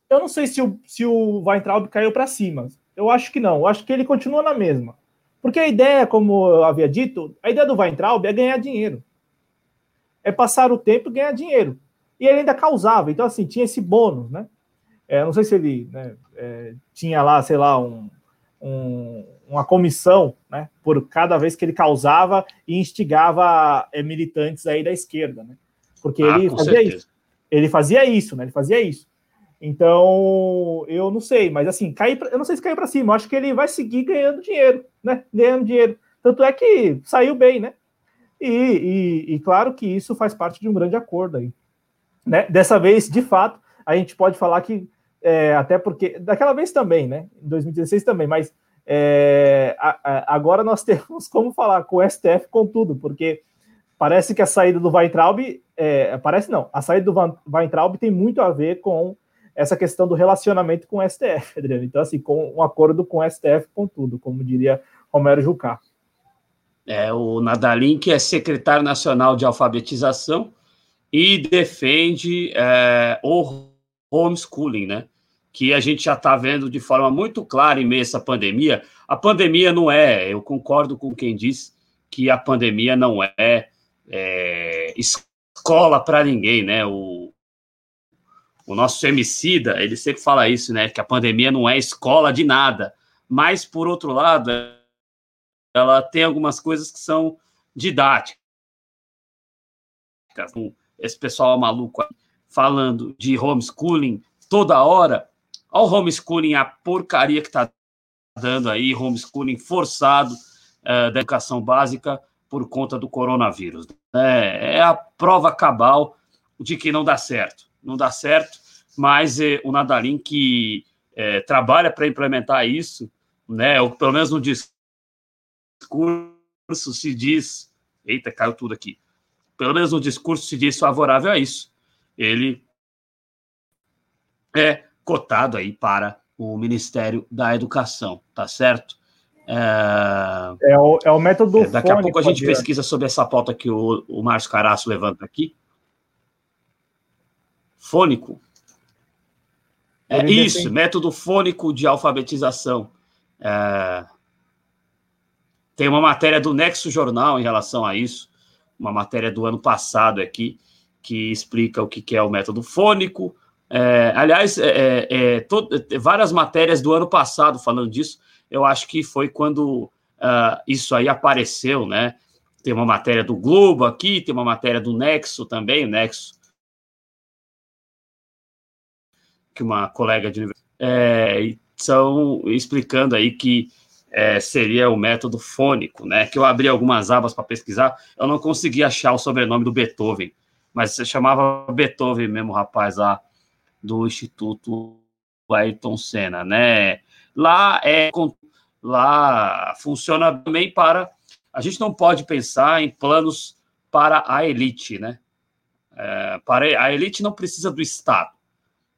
eu não sei se o, se o Weintraub caiu para cima. Eu acho que não. Eu acho que ele continua na mesma. Porque a ideia, como eu havia dito, a ideia do Weintraub é ganhar dinheiro. É passar o tempo e ganhar dinheiro. E ele ainda causava. Então, assim, tinha esse bônus, né? É, não sei se ele né, é, tinha lá, sei lá, um, um, uma comissão, né? Por cada vez que ele causava e instigava é, militantes aí da esquerda, né? Porque ah, ele fazia certeza. isso. Ele fazia isso, né? Ele fazia isso. Então, eu não sei, mas assim, cair pra, eu não sei se caiu para cima, eu acho que ele vai seguir ganhando dinheiro, né? Ganhando dinheiro. Tanto é que saiu bem, né? E, e, e claro que isso faz parte de um grande acordo aí. Né? Dessa vez, de fato, a gente pode falar que, é, até porque, daquela vez também, né? Em 2016 também, mas é, a, a, agora nós temos como falar com o STF com tudo, porque parece que a saída do Weintraub, é, parece não, a saída do Weintraub tem muito a ver com essa questão do relacionamento com o STF, Adriano. Então, assim, com um acordo com o STF, com tudo, como diria Romero Jucá. É, o Nadalim, que é secretário nacional de alfabetização e defende é, o homeschooling, né? Que a gente já está vendo de forma muito clara em meio a essa pandemia. A pandemia não é, eu concordo com quem diz que a pandemia não é, é escola para ninguém, né? O, o nosso emicida, ele sempre fala isso, né? Que a pandemia não é escola de nada. Mas, por outro lado, ela tem algumas coisas que são didáticas. Esse pessoal maluco falando de homeschooling toda hora. Olha o homeschooling, a porcaria que está dando aí, homeschooling forçado uh, da educação básica por conta do coronavírus. É, é a prova cabal de que não dá certo não dá certo, mas é, o Nadalim que é, trabalha para implementar isso, né, ou pelo menos no discurso se diz, eita, caiu tudo aqui, pelo menos no discurso se diz favorável a isso. Ele é cotado aí para o Ministério da Educação, tá certo? É, é, o, é o método. É, daqui a pouco a gente pesquisa sobre essa pauta que o, o Márcio Caraço levanta aqui fônico. É isso, método fônico de alfabetização. É... Tem uma matéria do Nexo Jornal em relação a isso, uma matéria do ano passado aqui, que explica o que é o método fônico. É, aliás, é, é, é todo, várias matérias do ano passado falando disso, eu acho que foi quando uh, isso aí apareceu, né? Tem uma matéria do Globo aqui, tem uma matéria do Nexo também, o Nexo que uma colega de é, são explicando aí que é, seria o método fônico, né? Que eu abri algumas abas para pesquisar, eu não consegui achar o sobrenome do Beethoven, mas você chamava Beethoven mesmo, rapaz, lá do Instituto Ayrton Senna, né? Lá é lá funciona bem para a gente não pode pensar em planos para a elite, né? É, para a elite não precisa do Estado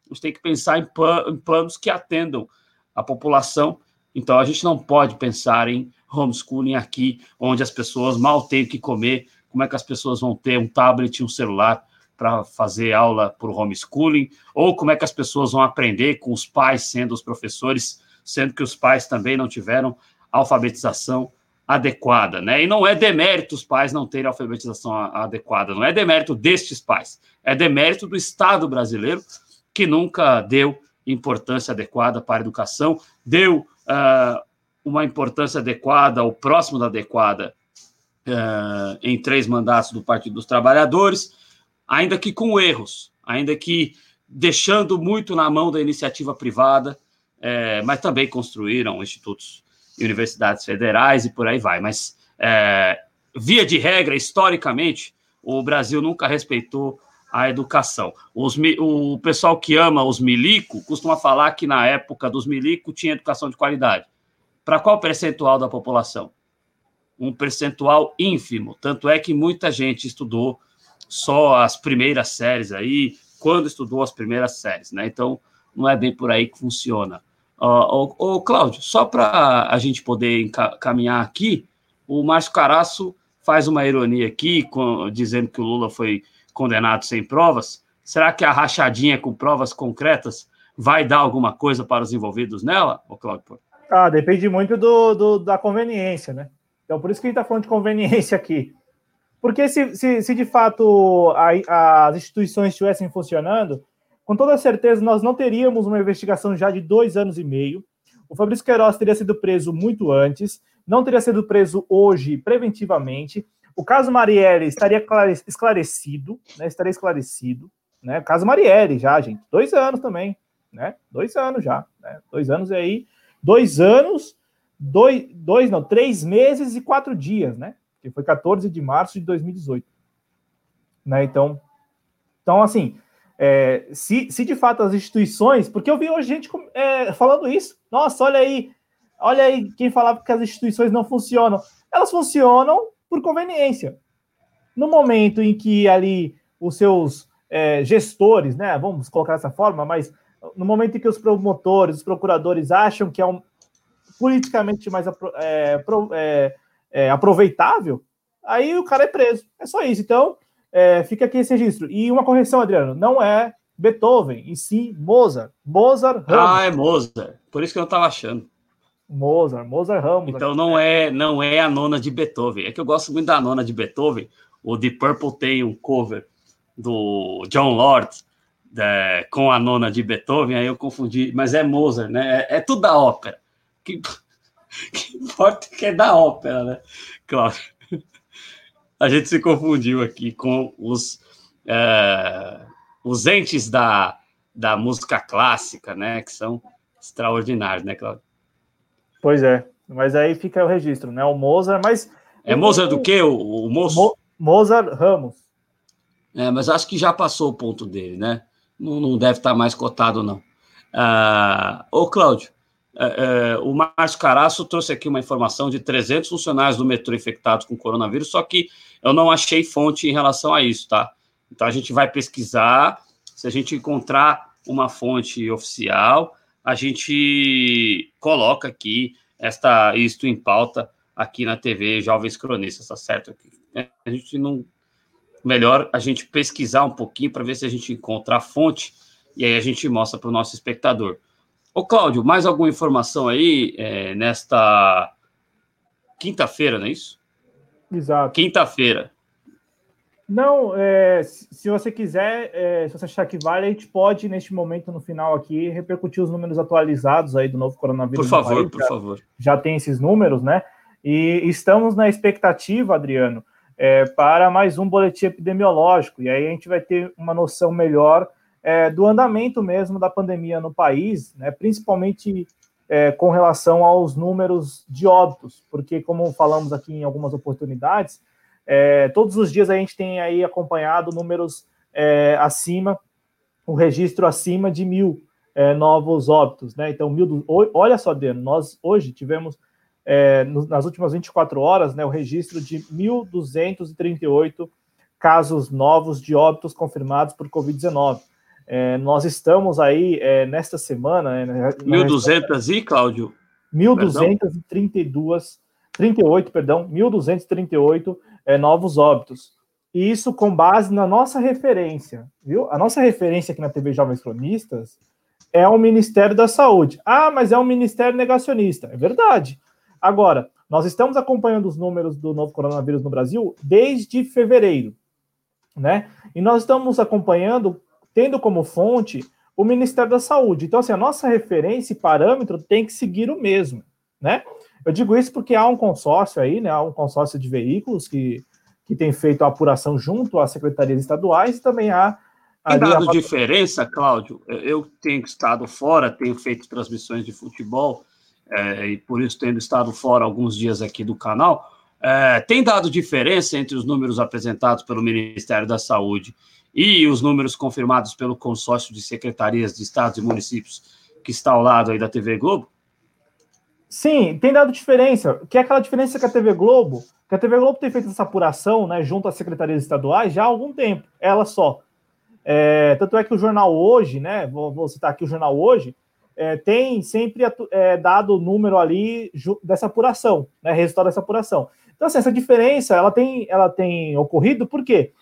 a gente tem que pensar em, em planos que atendam a população. Então, a gente não pode pensar em homeschooling aqui, onde as pessoas mal têm o que comer. Como é que as pessoas vão ter um tablet e um celular para fazer aula por homeschooling? Ou como é que as pessoas vão aprender com os pais sendo os professores, sendo que os pais também não tiveram alfabetização adequada, né? E não é demérito os pais não terem alfabetização adequada, não é demérito destes pais, é demérito do Estado brasileiro que nunca deu importância adequada para a educação, deu uh, uma importância adequada, ou próximo da adequada, uh, em três mandatos do Partido dos Trabalhadores, ainda que com erros, ainda que deixando muito na mão da iniciativa privada, é, mas também construíram institutos e universidades federais e por aí vai. Mas, é, via de regra, historicamente, o Brasil nunca respeitou a educação. Os, o pessoal que ama os milico costuma falar que na época dos milico tinha educação de qualidade. Para qual percentual da população? Um percentual ínfimo. Tanto é que muita gente estudou só as primeiras séries aí, quando estudou as primeiras séries, né? Então, não é bem por aí que funciona. Ô, uh, Cláudio, só para a gente poder caminhar aqui, o Márcio Caraço faz uma ironia aqui, com, dizendo que o Lula foi condenado sem provas, será que a rachadinha com provas concretas vai dar alguma coisa para os envolvidos nela, o Cláudio? Ah, depende muito do, do, da conveniência, né? Então, por isso que a gente está falando de conveniência aqui. Porque se, se, se de fato a, as instituições estivessem funcionando, com toda certeza nós não teríamos uma investigação já de dois anos e meio. O Fabrício Queiroz teria sido preso muito antes, não teria sido preso hoje preventivamente. O caso Marielle estaria esclarecido, né? Estaria esclarecido, né? O caso Marielle já, gente, dois anos também, né? Dois anos já, né? Dois anos aí, dois anos, dois, dois não, três meses e quatro dias, né? Que foi 14 de março de 2018, né? Então, então assim, é, se, se de fato as instituições, porque eu vi hoje gente é, falando isso, nossa, olha aí, olha aí quem falava que as instituições não funcionam. Elas funcionam por conveniência. No momento em que ali os seus é, gestores, né, vamos colocar dessa forma, mas no momento em que os promotores, os procuradores acham que é um politicamente mais é, é, é, aproveitável, aí o cara é preso. É só isso. Então, é, fica aqui esse registro. E uma correção, Adriano, não é Beethoven, e sim Mozart. Mozart Ramos. Ah, é Mozart. Por isso que eu estava achando. Mozart, Mozart Ramos. Então não é, não é a nona de Beethoven. É que eu gosto muito da nona de Beethoven. O The Purple tem um cover do John Lord é, com a nona de Beethoven, aí eu confundi, mas é Mozart, né? É, é tudo da ópera. Que, que importa que é da ópera, né? Claro. A gente se confundiu aqui com os, é, os entes da, da música clássica, né? Que são extraordinários, né, Claudio? Pois é, mas aí fica o registro, né? O Mozart, mas. É Mozart do quê, o, o moço? Mo, Mozart Ramos. É, mas acho que já passou o ponto dele, né? Não, não deve estar mais cotado, não. Ah, ô, Cláudio, é, é, o Márcio Caraço trouxe aqui uma informação de 300 funcionários do metrô infectados com coronavírus, só que eu não achei fonte em relação a isso, tá? Então a gente vai pesquisar, se a gente encontrar uma fonte oficial, a gente coloca aqui esta isto em pauta aqui na TV Jovens Cronistas, tá certo? A gente não melhor a gente pesquisar um pouquinho para ver se a gente encontra a fonte e aí a gente mostra para o nosso espectador. Ô, Cláudio, mais alguma informação aí é, nesta quinta-feira, não é isso? Exato. Quinta-feira. Não, é, se você quiser, é, se você achar que vale, a gente pode, neste momento, no final aqui, repercutir os números atualizados aí do novo coronavírus. Por favor, país. por já, favor. Já tem esses números, né? E estamos na expectativa, Adriano, é, para mais um boletim epidemiológico. E aí a gente vai ter uma noção melhor é, do andamento mesmo da pandemia no país, né, principalmente é, com relação aos números de óbitos, porque, como falamos aqui em algumas oportunidades, é, todos os dias a gente tem aí acompanhado números é, acima, o um registro acima de mil é, novos óbitos, né? Então, mil, olha só, Deno, nós hoje tivemos é, nas últimas 24 horas, né, o registro de 1.238 casos novos de óbitos confirmados por Covid-19. É, nós estamos aí é, nesta semana. Né, 1.200 e, Cláudio? 1.232, 38, perdão, 1.238 é, novos óbitos. E isso com base na nossa referência, viu? A nossa referência aqui na TV Jovens Cronistas é o Ministério da Saúde. Ah, mas é um ministério negacionista. É verdade. Agora, nós estamos acompanhando os números do novo coronavírus no Brasil desde fevereiro, né? E nós estamos acompanhando, tendo como fonte o Ministério da Saúde. Então, assim, a nossa referência e parâmetro tem que seguir o mesmo, né? Eu digo isso porque há um consórcio aí, né? Há um consórcio de veículos que, que tem feito a apuração junto às secretarias estaduais e também há. Tem dado a... diferença, Cláudio? Eu tenho estado fora, tenho feito transmissões de futebol é, e por isso tendo estado fora alguns dias aqui do canal, é, tem dado diferença entre os números apresentados pelo Ministério da Saúde e os números confirmados pelo consórcio de secretarias de estados e municípios que está ao lado aí da TV Globo? Sim, tem dado diferença, que é aquela diferença que a TV Globo, que a TV Globo tem feito essa apuração, né, junto às secretarias estaduais já há algum tempo, ela só. É, tanto é que o jornal hoje, né, vou, vou citar aqui o jornal hoje, é, tem sempre é, dado o número ali dessa apuração, né, resultado dessa apuração. Então, assim, essa diferença ela tem, ela tem ocorrido por quê?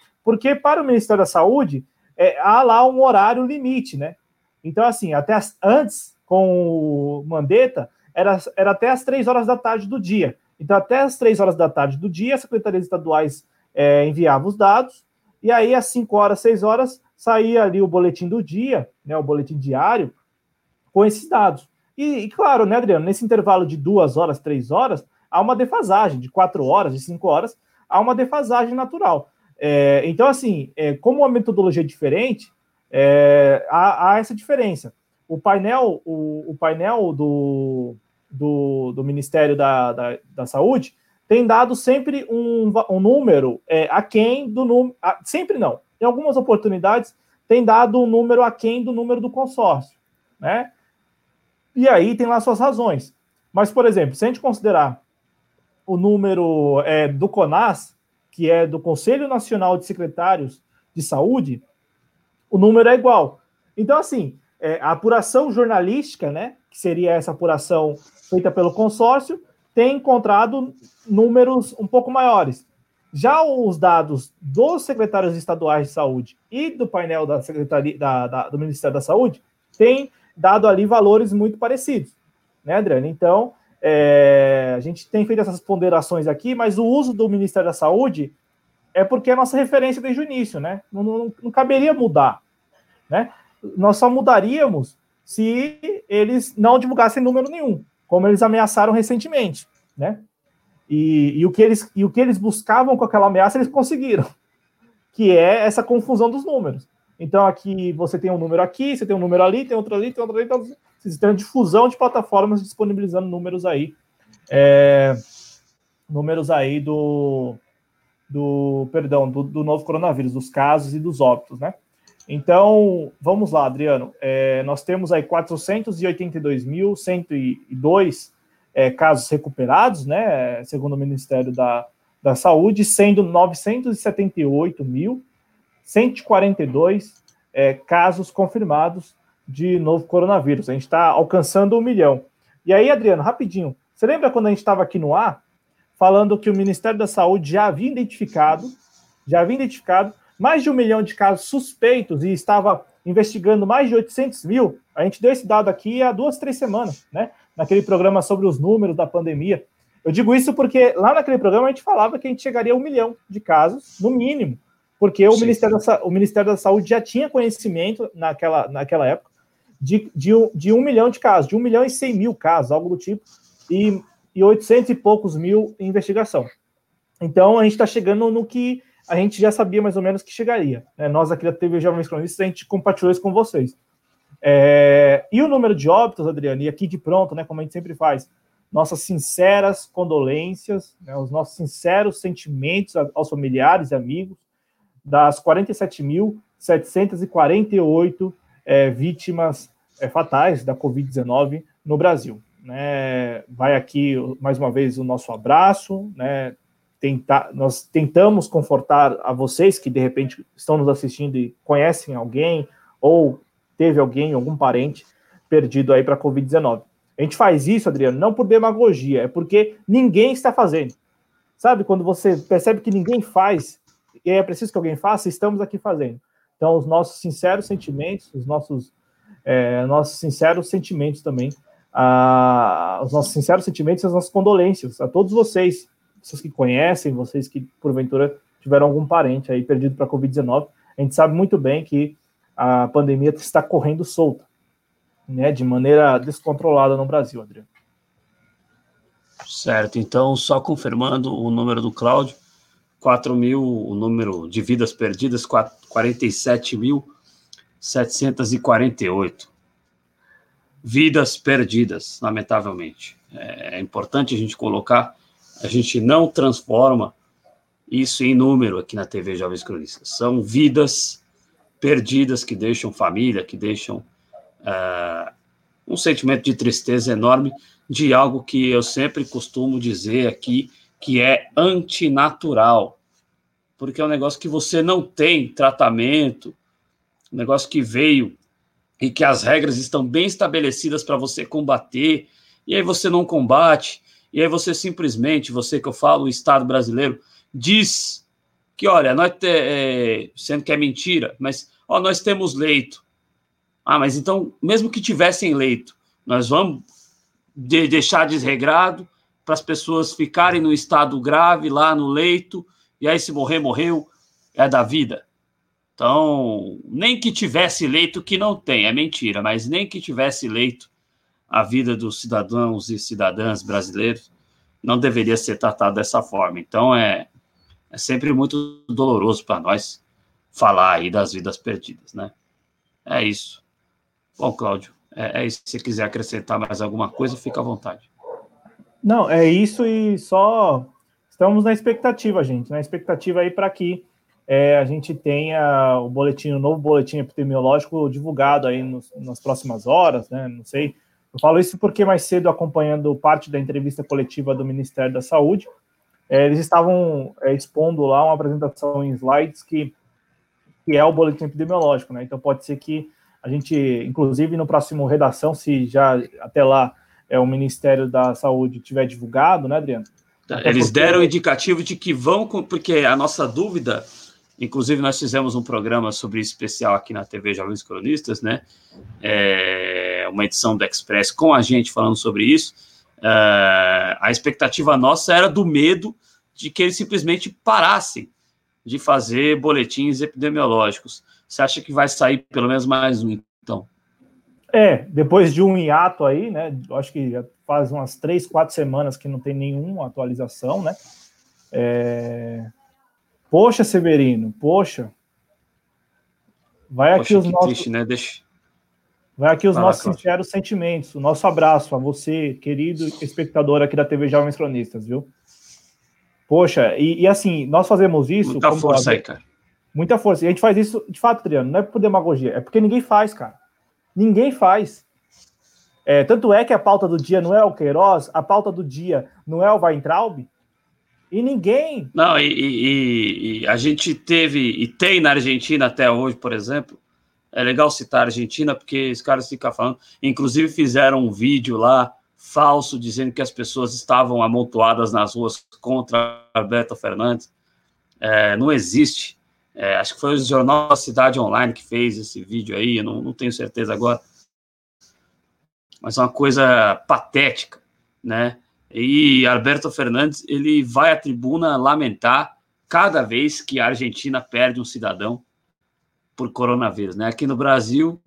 Para o Ministério da Saúde, é, há lá um horário limite, né? Então, assim, até as, antes, com o Mandetta, era, era até as três horas da tarde do dia. Então, até as três horas da tarde do dia, as secretarias estaduais é, enviavam os dados, e aí, às 5 horas, 6 horas, saía ali o boletim do dia, né, o boletim diário, com esses dados. E, e, claro, né, Adriano, nesse intervalo de duas horas, três horas, há uma defasagem, de quatro horas, de cinco horas, há uma defasagem natural. É, então, assim, é, como a metodologia é diferente, é, há, há, essa diferença. O painel, o, o painel do, do, do Ministério da, da, da, Saúde tem dado sempre um, um número é, aquém do número. Sempre não. Em algumas oportunidades, tem dado um número aquém do número do consórcio. Né? E aí tem lá suas razões. Mas, por exemplo, se a gente considerar o número é, do CONAS, que é do Conselho Nacional de Secretários de Saúde, o número é igual. Então, assim, é, a apuração jornalística, né, que seria essa apuração feita pelo consórcio, tem encontrado números um pouco maiores. Já os dados dos secretários estaduais de saúde e do painel da Secretaria da, da, do Ministério da Saúde têm dado ali valores muito parecidos, né, Adriano? Então, é, a gente tem feito essas ponderações aqui, mas o uso do Ministério da Saúde é porque é a nossa referência desde o início, né? Não, não, não caberia mudar, né? Nós só mudaríamos se eles não divulgassem número nenhum, como eles ameaçaram recentemente, né? E, e, o que eles, e o que eles buscavam com aquela ameaça, eles conseguiram, que é essa confusão dos números. Então, aqui você tem um número aqui, você tem um número ali, tem outro ali, tem outro ali. Então, você tem uma difusão de plataformas disponibilizando números aí. É, números aí do, do perdão, do, do, novo coronavírus, dos casos e dos óbitos, né? Então, vamos lá, Adriano. É, nós temos aí 482.102 é, casos recuperados, né? Segundo o Ministério da, da Saúde, sendo 978 mil 142 é, casos confirmados de novo coronavírus. A gente está alcançando um milhão. E aí, Adriano, rapidinho, você lembra quando a gente estava aqui no ar, falando que o Ministério da Saúde já havia identificado, já havia identificado mais de um milhão de casos suspeitos e estava investigando mais de 800 mil? A gente deu esse dado aqui há duas, três semanas, né? Naquele programa sobre os números da pandemia. Eu digo isso porque lá naquele programa a gente falava que a gente chegaria a um milhão de casos, no mínimo, porque o Ministério, da, o Ministério da Saúde já tinha conhecimento naquela, naquela época de, de, de um milhão de casos, de um milhão e cem mil casos, algo do tipo, e, e 800 e poucos mil em investigação. Então, a gente está chegando no que a gente já sabia mais ou menos que chegaria. Né? Nós aqui da TV Jovens Cronistas, a gente compartilhou isso com vocês. É, e o número de óbitos, Adriano, e aqui de pronto, né, como a gente sempre faz, nossas sinceras condolências, né, os nossos sinceros sentimentos aos familiares e amigos, das 47.748 é, vítimas é, fatais da Covid-19 no Brasil. Né? Vai aqui, mais uma vez, o nosso abraço, né? Tentar, nós tentamos confortar a vocês que, de repente, estão nos assistindo e conhecem alguém ou teve alguém, algum parente perdido aí para a Covid-19. A gente faz isso, Adriano, não por demagogia, é porque ninguém está fazendo. Sabe, quando você percebe que ninguém faz, e é preciso que alguém faça, estamos aqui fazendo. Então, os nossos sinceros sentimentos, os nossos, é, nossos sinceros sentimentos também, a, os nossos sinceros sentimentos e as nossas condolências a todos vocês, vocês que conhecem, vocês que porventura tiveram algum parente aí perdido para a Covid-19. A gente sabe muito bem que a pandemia está correndo solta, né, de maneira descontrolada no Brasil, Adriano. Certo, então, só confirmando o número do Cláudio, 4 mil, o número de vidas perdidas, 47.748. Vidas perdidas, lamentavelmente. É, é importante a gente colocar, a gente não transforma isso em número aqui na TV Jovens Cronistas. São vidas perdidas que deixam família, que deixam uh, um sentimento de tristeza enorme de algo que eu sempre costumo dizer aqui, que é antinatural, porque é um negócio que você não tem tratamento, um negócio que veio e que as regras estão bem estabelecidas para você combater, e aí você não combate, e aí você simplesmente, você que eu falo, o Estado brasileiro, diz que, olha, nós te, é, sendo que é mentira, mas Ó, nós temos leito. Ah, mas então, mesmo que tivessem leito, nós vamos de deixar desregrado para as pessoas ficarem no estado grave lá no leito, e aí se morrer, morreu, é da vida. Então, nem que tivesse leito, que não tem, é mentira, mas nem que tivesse leito, a vida dos cidadãos e cidadãs brasileiros não deveria ser tratada dessa forma. Então, é, é sempre muito doloroso para nós falar aí das vidas perdidas, né? É isso. Bom, Cláudio, é, é isso. Se você quiser acrescentar mais alguma coisa, fica à vontade. Não, é isso e só estamos na expectativa, gente, na expectativa aí para que é, a gente tenha o boletim, o novo boletim epidemiológico divulgado aí nos, nas próximas horas, né? Não sei. Eu falo isso porque mais cedo, acompanhando parte da entrevista coletiva do Ministério da Saúde, é, eles estavam é, expondo lá uma apresentação em slides que, que é o boletim epidemiológico, né? Então pode ser que a gente, inclusive no próximo redação, se já até lá é, o Ministério da Saúde tiver divulgado, né, Adriano? Até Eles porque... deram indicativo de que vão, porque a nossa dúvida, inclusive nós fizemos um programa sobre isso especial aqui na TV Jovens Cronistas, né? É, uma edição do Express com a gente falando sobre isso. É, a expectativa nossa era do medo de que eles simplesmente parassem de fazer boletins epidemiológicos. Você acha que vai sair pelo menos mais um, então? É, depois de um hiato aí, né? Acho que já faz umas três, quatro semanas que não tem nenhuma atualização, né? É... Poxa, Severino, poxa. Vai aqui poxa, os nossos. Triste, né? Deixa... Vai aqui os nossos sinceros sentimentos. O nosso abraço a você, querido espectador aqui da TV Jovens Cronistas, viu? Poxa, e, e assim, nós fazemos isso. Muita força aí, cara. Muita força. E a gente faz isso, de fato, Adriano, não é por demagogia, é porque ninguém faz, cara. Ninguém faz. É, tanto é que a pauta do dia não é o Queiroz, a pauta do dia não é o Weintraub, e ninguém. Não, e, e, e, a gente teve, e tem na Argentina até hoje, por exemplo. É legal citar a Argentina, porque os caras ficam falando. Inclusive, fizeram um vídeo lá falso dizendo que as pessoas estavam amontoadas nas ruas contra Alberto Fernandes. É, não existe. É, acho que foi o Jornal da Cidade Online que fez esse vídeo aí, não, não tenho certeza agora. Mas é uma coisa patética, né? E Alberto Fernandes, ele vai à tribuna lamentar cada vez que a Argentina perde um cidadão por coronavírus, né? Aqui no Brasil,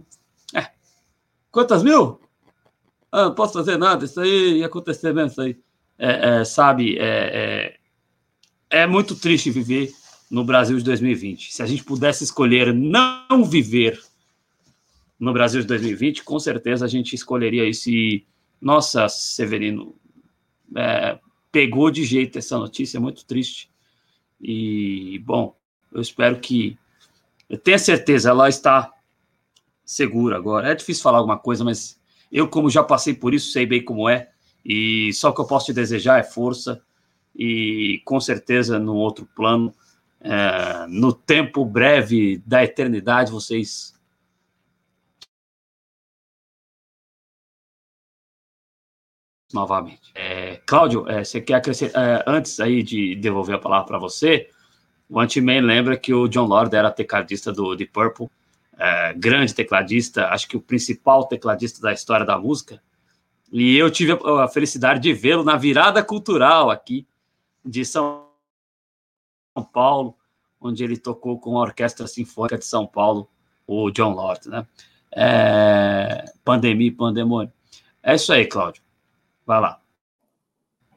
é, quantas mil? Ah, não posso fazer nada, isso aí ia acontecer mesmo, isso aí. É, é, sabe, é, é, é muito triste viver no Brasil de 2020. Se a gente pudesse escolher não viver no Brasil de 2020, com certeza a gente escolheria isso. E, nossa, Severino, é, pegou de jeito essa notícia, é muito triste. E, bom, eu espero que. Eu tenho certeza, ela está segura agora. É difícil falar alguma coisa, mas eu, como já passei por isso, sei bem como é. E só o que eu posso te desejar é força. E com certeza, no outro plano, é, no tempo breve da eternidade, vocês novamente. É, Cláudio, é, você quer acrescentar, é, antes aí de devolver a palavra para você, o Anti-Man lembra que o John Lord era tecladista do The Purple, é, grande tecladista, acho que o principal tecladista da história da música, e eu tive a, a felicidade de vê-lo na virada cultural aqui de São são Paulo, onde ele tocou com a Orquestra Sinfônica de São Paulo, o John Lord, né? É, pandemia, pandemônio. É isso aí, Cláudio. Vai lá.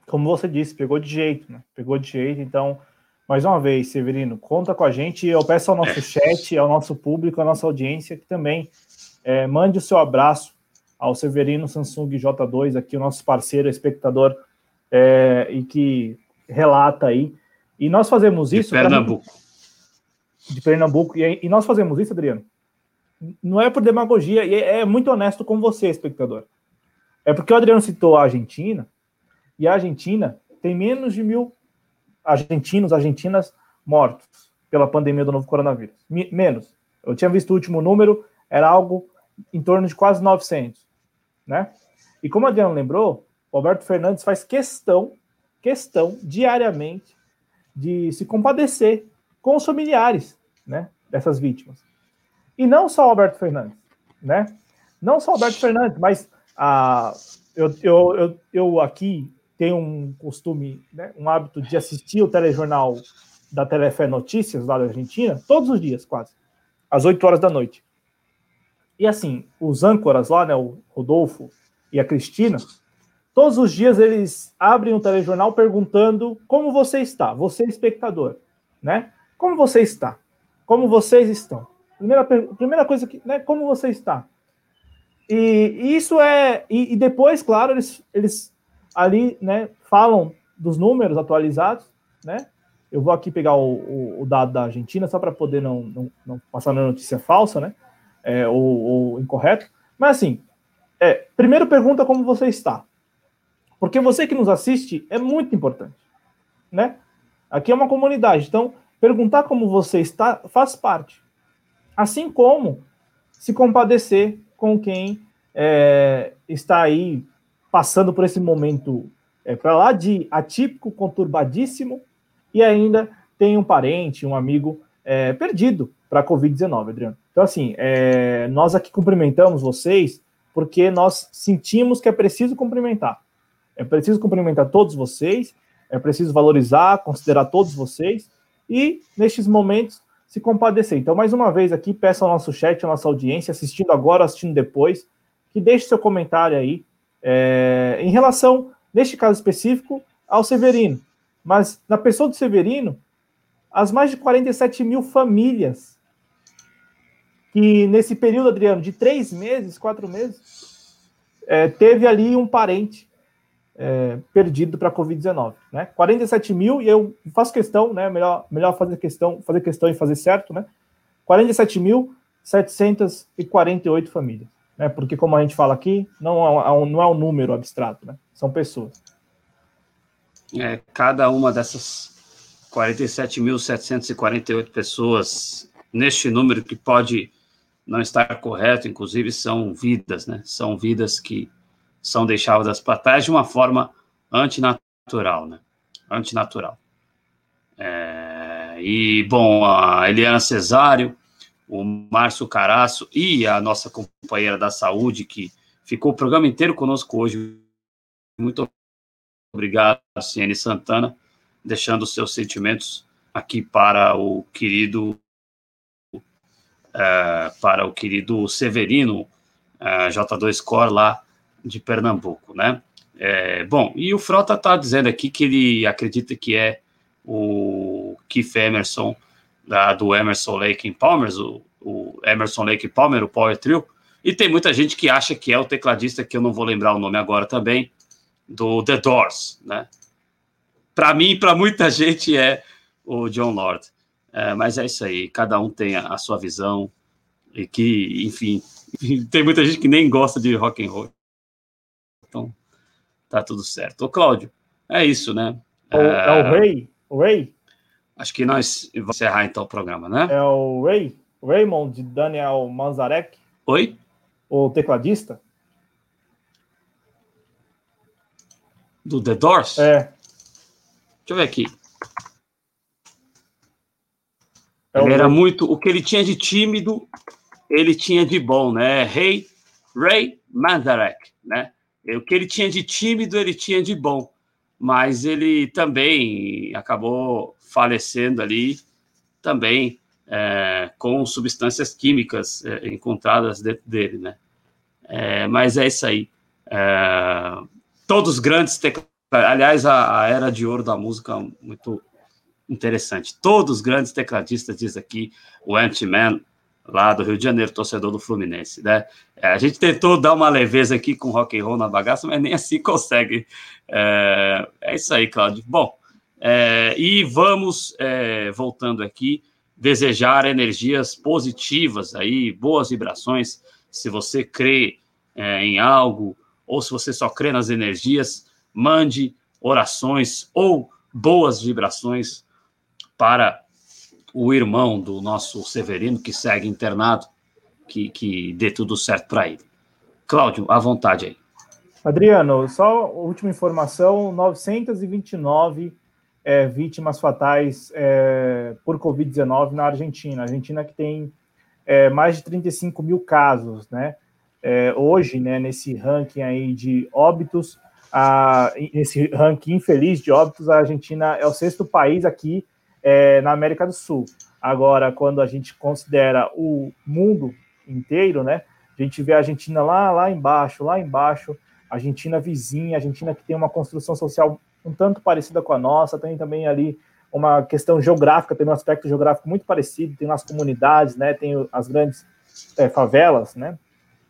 Como você disse, pegou de jeito, né? Pegou de jeito, então, mais uma vez, Severino, conta com a gente. Eu peço ao nosso é. chat, ao nosso público, à nossa audiência, que também é, mande o seu abraço ao Severino Samsung J2, aqui o nosso parceiro, espectador, é, e que relata aí e nós fazemos isso. De Pernambuco. De Pernambuco. E, e, nós fazemos isso, Adriano. Não é por demagogia, e é, é muito honesto com você, espectador. É porque o Adriano citou a Argentina, e a Argentina tem menos de mil argentinos, argentinas mortos pela pandemia do novo coronavírus. menos. Eu tinha visto o último número, era algo em torno de quase 900, né? E como o Adriano lembrou, Roberto Fernandes faz questão, questão diariamente de se compadecer com os familiares né, dessas vítimas. E não só Alberto Fernandes, né? Não só Alberto Fernandes, mas a, eu, eu, eu, eu aqui tenho um costume, né, um hábito de assistir o telejornal da Telefé Notícias lá da Argentina, todos os dias, quase, às 8 horas da noite. E assim, os âncoras lá, né, o Rodolfo e a Cristina, todos os dias eles abrem o telejornal perguntando como você está, você espectador, né? Como você está? Como vocês estão? Primeira, primeira coisa que, né, como você está? E, e isso é, e, e, depois, claro, eles, eles ali, né, falam dos números atualizados, né? Eu vou aqui pegar o, o, o dado da Argentina só para poder não, não, não passar na notícia falsa, né? é, ou, ou, incorreto. Mas assim, é, primeiro pergunta como você está. Porque você que nos assiste é muito importante, né? Aqui é uma comunidade, então perguntar como você está faz parte. Assim como se compadecer com quem é, está aí passando por esse momento é, para lá de atípico, conturbadíssimo, e ainda tem um parente, um amigo é, perdido para a Covid-19, Adriano. Então, assim, é, nós aqui cumprimentamos vocês porque nós sentimos que é preciso cumprimentar. É preciso cumprimentar todos vocês, é preciso valorizar, considerar todos vocês e, nestes momentos, se compadecer. Então, mais uma vez aqui, peço ao nosso chat, à nossa audiência, assistindo agora, assistindo depois, que deixe seu comentário aí é, em relação, neste caso específico, ao Severino. Mas, na pessoa do Severino, as mais de 47 mil famílias que nesse período, Adriano, de três meses, quatro meses, é, teve ali um parente é, perdido para a Covid-19, né? 47 mil, e eu faço questão, né? Melhor, melhor fazer questão, fazer questão e fazer certo, né? 47.748 famílias, né? Porque, como a gente fala aqui, não é, não é um número abstrato, né? São pessoas. É, cada uma dessas 47.748 pessoas, neste número que pode não estar correto, inclusive são vidas, né? São vidas que são deixadas para trás de uma forma antinatural, né? Antinatural. É, e, bom, a Eliana Cesário, o Márcio Caraço e a nossa companheira da saúde, que ficou o programa inteiro conosco hoje. Muito obrigado, Ciene Santana, deixando seus sentimentos aqui para o querido uh, para o querido Severino, é, J2 Core lá de Pernambuco, né? É, bom, e o Frota está dizendo aqui que ele acredita que é o Keith Emerson, da, do Emerson Lake Palmer, o, o Emerson Lake Palmer, o Power Trio, e tem muita gente que acha que é o tecladista, que eu não vou lembrar o nome agora também, do The Doors, né? Para mim, para muita gente, é o John Lord. É, mas é isso aí, cada um tem a, a, sua visão e que, enfim, tem muita gente que nem gosta de rock and roll. Então, tá tudo certo. Ô, Cláudio, é isso, né? É, é, o Ray? O Ray? Acho que nós vamos encerrar então o programa, né? É o Ray? Raymond Daniel Manzarek? Oi? O tecladista? Do The Doors? É. Deixa eu ver aqui. É ele era muito. O que ele tinha de tímido, ele tinha de bom, né? Rei Ray Manzarek, né? O que ele tinha de tímido, ele tinha de bom. Mas ele também acabou falecendo ali, também é, com substâncias químicas é, encontradas dentro dele, né? É, mas é isso aí. É, todos grandes teclados. Aliás, a, a, era de ouro da música muito interessante. Todos os grandes tecladistas, diz aqui o Ant-Man, lá do Rio de Janeiro, torcedor do Fluminense, né? É, a gente tentou dar uma leveza aqui com rock and roll na bagaça, mas nem assim consegue. É, é isso aí, Cláudio. Bom, é, e vamos, é, voltando aqui, desejar energias positivas aí, boas vibrações, se você crê é, em algo, ou se você só crê nas energias, mande orações ou boas vibrações para o irmão do nosso Severino, que segue internado, que, que dê tudo certo para ele. Cláudio, à vontade aí. Adriano, só última informação: 929 é, vítimas fatais é, por Covid-19 na Argentina. A Argentina que tem é, mais de 35 mil casos, né? É, hoje, né, nesse ranking aí de óbitos, a, nesse ranking infeliz de óbitos, a Argentina é o sexto país aqui é, na América do Sul. Agora, quando a gente considera o mundo inteiro, né, a gente vê a Argentina lá, lá embaixo, lá embaixo, Argentina vizinha, Argentina que tem uma construção social um tanto parecida com a nossa, tem também ali uma questão geográfica, tem um aspecto geográfico muito parecido, tem as comunidades, né, tem as grandes é, favelas, né,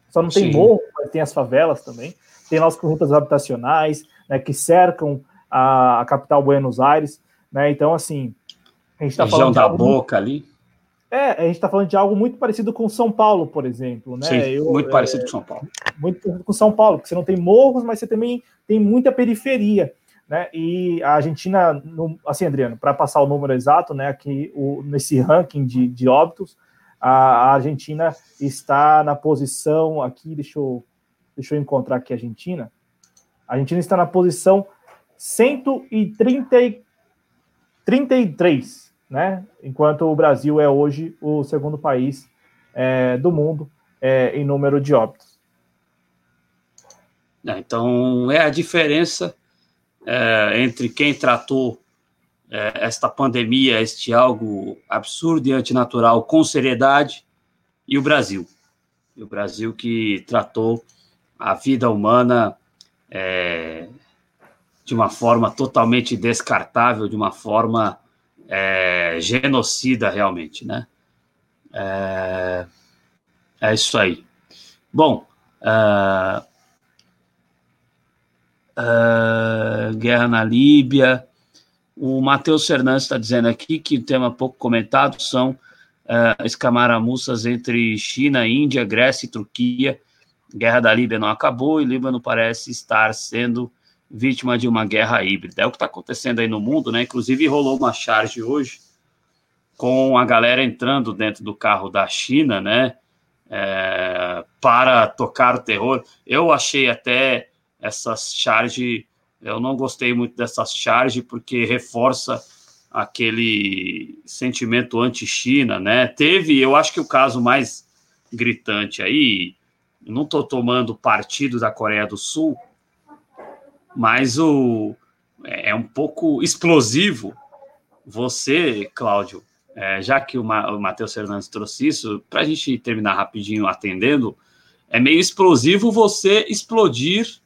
só não Sim. tem morro, mas tem as favelas também, tem as rutas habitacionais, né, que cercam a, a capital Buenos Aires, né, então, assim, a gente está falando da boca muito... ali. É, a gente está falando de algo muito parecido com São Paulo, por exemplo, né? Sim, Eu, muito é, parecido com São Paulo. Muito parecido com São Paulo, porque você não tem morros, mas você também tem muita periferia, né? E a Argentina, assim, Adriano, para passar o número exato, né? Aqui o, nesse ranking de, de óbitos, a, a, Argentina está na posição aqui, deixa eu, deixa eu encontrar aqui a Argentina. A Argentina está na posição 133 né? Enquanto o Brasil é hoje o segundo país é, do mundo é, em número de óbitos. É, então, é a diferença é, entre quem tratou é, esta pandemia, este algo absurdo e antinatural, com seriedade, e o Brasil. E o Brasil que tratou a vida humana é, de uma forma totalmente descartável, de uma forma é, genocida realmente, né? É, é isso aí. Bom, uh, uh, guerra na Líbia. O Matheus Fernandes está dizendo aqui que o tema pouco comentado são uh, escamaramuças entre China, Índia, Grécia e Turquia. guerra da Líbia não acabou e Líbano parece estar sendo vítima de uma guerra híbrida. É o que está acontecendo aí no mundo, né? Inclusive rolou uma charge hoje com a galera entrando dentro do carro da China, né? É, para tocar o terror. Eu achei até essas charge, eu não gostei muito dessas charge porque reforça aquele sentimento anti-China, né? Teve, eu acho que o caso mais gritante aí, não estou tomando partido da Coreia do Sul, mas o é, é um pouco explosivo você, Cláudio, é, já que o, Ma, o Matheus Fernandes trouxe isso, para a gente terminar rapidinho atendendo, é meio explosivo você explodir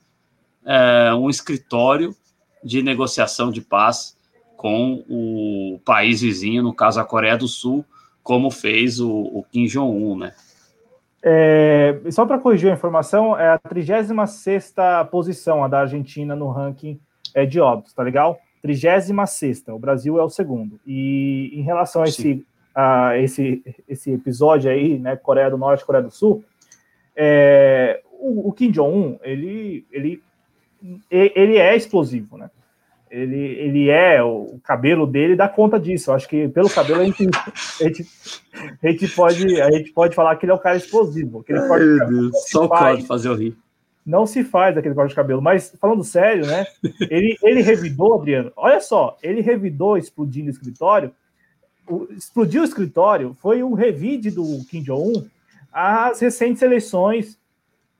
é, um escritório de negociação de paz com o país vizinho, no caso a Coreia do Sul, como fez o, o Kim Jong-un, né? É, só para corrigir a informação, é a 36 posição a da Argentina no ranking é, de óbitos, tá legal? 36. O Brasil é o segundo. E em relação a esse, a esse, esse episódio aí, né, Coreia do Norte, Coreia do Sul, é, o, o Kim Jong-un, ele, ele, ele é explosivo, né? Ele, ele é, o cabelo dele dá conta disso. Eu acho que pelo cabelo a gente, a gente, a gente, pode, a gente pode falar que ele é um cara explosivo. Aquele Ai, corte meu Deus, só pode fazer eu rir. Não se faz aquele corte de cabelo, mas falando sério, né? Ele, ele revidou, Adriano, olha só, ele revidou explodindo o escritório. O, explodiu o escritório foi um revide do Kim Jong-un às recentes eleições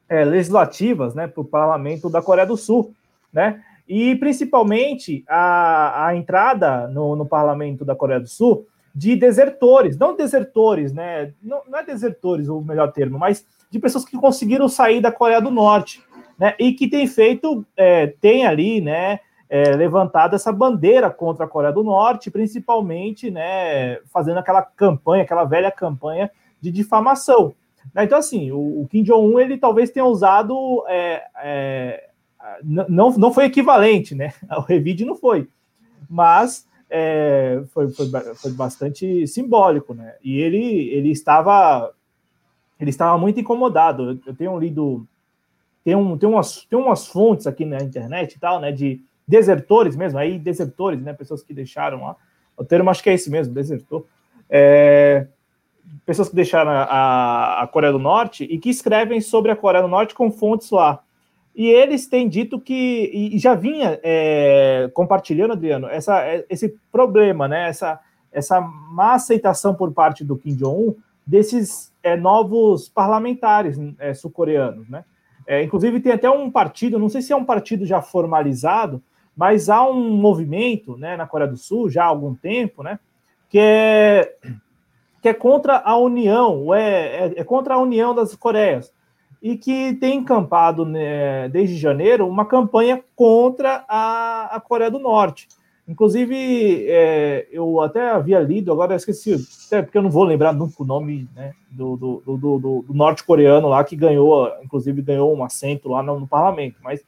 é, legislativas né, para o parlamento da Coreia do Sul. Né? E principalmente a, a entrada no, no parlamento da Coreia do Sul de desertores, não desertores, né? Não, não, é desertores o melhor termo, mas de pessoas que conseguiram sair da Coreia do Norte, né? E que tem feito, é, tem ali, né? É, levantado essa bandeira contra a Coreia do Norte, principalmente, né? Fazendo aquela campanha, aquela velha campanha de difamação. Né? Então, assim, o, o Kim Jong-un ele talvez tenha usado é, é não, não foi equivalente, né? O Revide não foi, mas é, foi, foi, foi, bastante simbólico, né? E ele, ele estava ele estava muito incomodado. Eu tenho lido tem, um, tem, umas, tem umas fontes aqui na internet e tal, né? De desertores mesmo, aí desertores, né? Pessoas que deixaram lá. O termo acho que é esse mesmo, desertor. É, pessoas que deixaram a, a Coreia do Norte e que escrevem sobre a Coreia do Norte com fontes lá. E eles têm dito que, e já vinha é, compartilhando, Adriano, essa, é, esse problema, né? essa, essa má aceitação por parte do Kim Jong-un desses é, novos parlamentares é, sul-coreanos, né? É, inclusive tem até um partido, não sei se é um partido já formalizado, mas há um movimento, né, na Coreia do Sul já há algum tempo, né, que é que é contra a União, é, é, é contra a União das Coreias e que tem encampado né, desde janeiro uma campanha contra a, a Coreia do Norte. Inclusive, é, eu até havia lido, agora esqueci, até porque eu não vou lembrar nunca o nome né, do, do, do, do, do norte-coreano lá, que ganhou, inclusive ganhou um assento lá no, no parlamento. Mas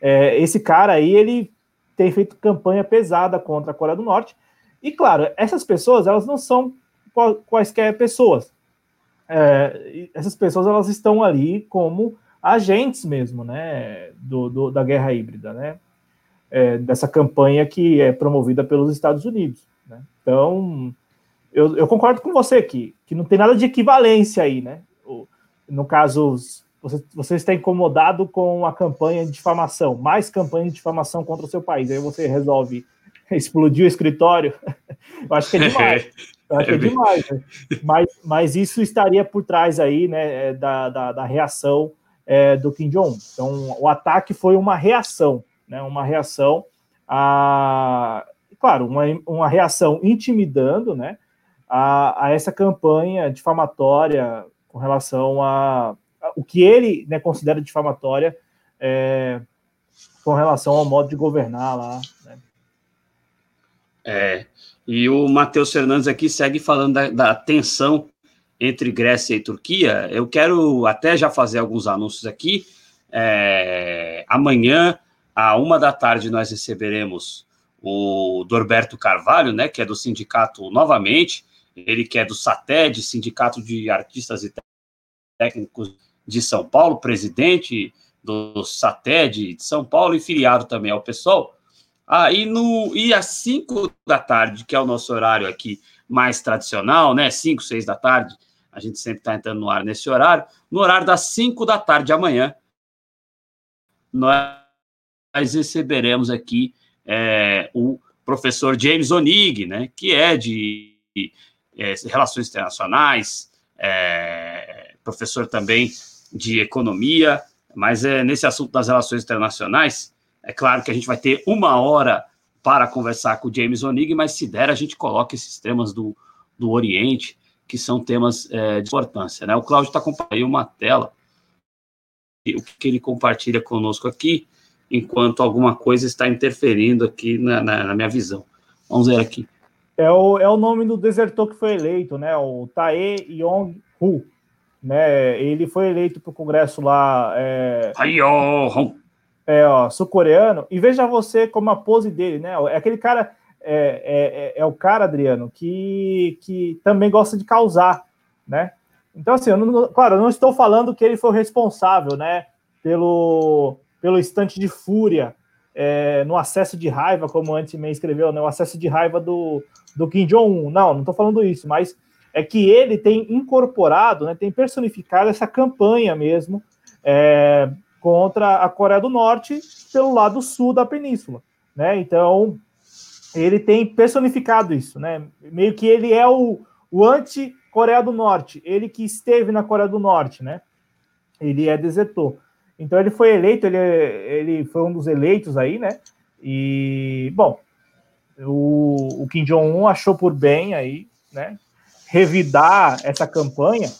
é, esse cara aí, ele tem feito campanha pesada contra a Coreia do Norte. E claro, essas pessoas, elas não são quaisquer pessoas. É, essas pessoas, elas estão ali como agentes mesmo, né, do, do da guerra híbrida, né? é, dessa campanha que é promovida pelos Estados Unidos. Né? Então, eu, eu, concordo com você que, que não tem nada de equivalência aí, né? No caso, você, você está incomodado com a campanha de difamação, mais campanha de difamação contra o seu país, aí você resolve explodir o escritório. eu acho que é demais. Eu é demais. Né? Mas, mas isso estaria por trás aí, né, da, da, da reação é, do Kim Jong-un. Então, o ataque foi uma reação né, uma reação a, claro, uma, uma reação intimidando, né, a, a essa campanha difamatória com relação a, a o que ele né, considera difamatória é, com relação ao modo de governar lá. Né. É, e o Matheus Fernandes aqui segue falando da, da, tensão entre Grécia e Turquia. Eu quero até já fazer alguns anúncios aqui. É, amanhã à uma da tarde nós receberemos o Dorberto Carvalho, né, que é do sindicato novamente, ele que é do SATED, Sindicato de Artistas e Técnicos de São Paulo, presidente do SATED de São Paulo e filiado também ao pessoal. Ah, no e às 5 da tarde, que é o nosso horário aqui mais tradicional, né? 5, 6 da tarde, a gente sempre está entrando no ar nesse horário. No horário das 5 da tarde amanhã, nós nós receberemos aqui é, o professor James Onig, né, que é de é, Relações Internacionais, é, professor também de Economia, mas é, nesse assunto das relações internacionais, é claro que a gente vai ter uma hora para conversar com o James Onig, mas se der, a gente coloca esses temas do, do Oriente, que são temas é, de importância. Né? O Cláudio está compartilhando uma tela, o que ele compartilha conosco aqui enquanto alguma coisa está interferindo aqui na, na, na minha visão. Vamos ver aqui. É o, é o nome do desertor que foi eleito, né? O Tae Yong-hu. Né? Ele foi eleito para o Congresso lá. É, é sul-coreano. E veja você como a pose dele, né? É aquele cara. É, é, é, o cara, Adriano, que, que também gosta de causar, né? Então, assim, eu não, claro, eu não estou falando que ele foi responsável, né, pelo, pelo instante de fúria, é, no acesso de raiva, como antes me escreveu, né, o acesso de raiva do, do Kim Jong-un. Não, não estou falando isso, mas é que ele tem incorporado, né, tem personificado essa campanha mesmo é, contra a Coreia do Norte pelo lado sul da península. Né? Então, ele tem personificado isso, né? Meio que ele é o, o anti-Coreia do Norte, ele que esteve na Coreia do Norte, né? Ele é desertor. Então ele foi eleito, ele, ele foi um dos eleitos aí, né? E, bom, o, o Kim Jong-un achou por bem aí, né? Revidar essa campanha,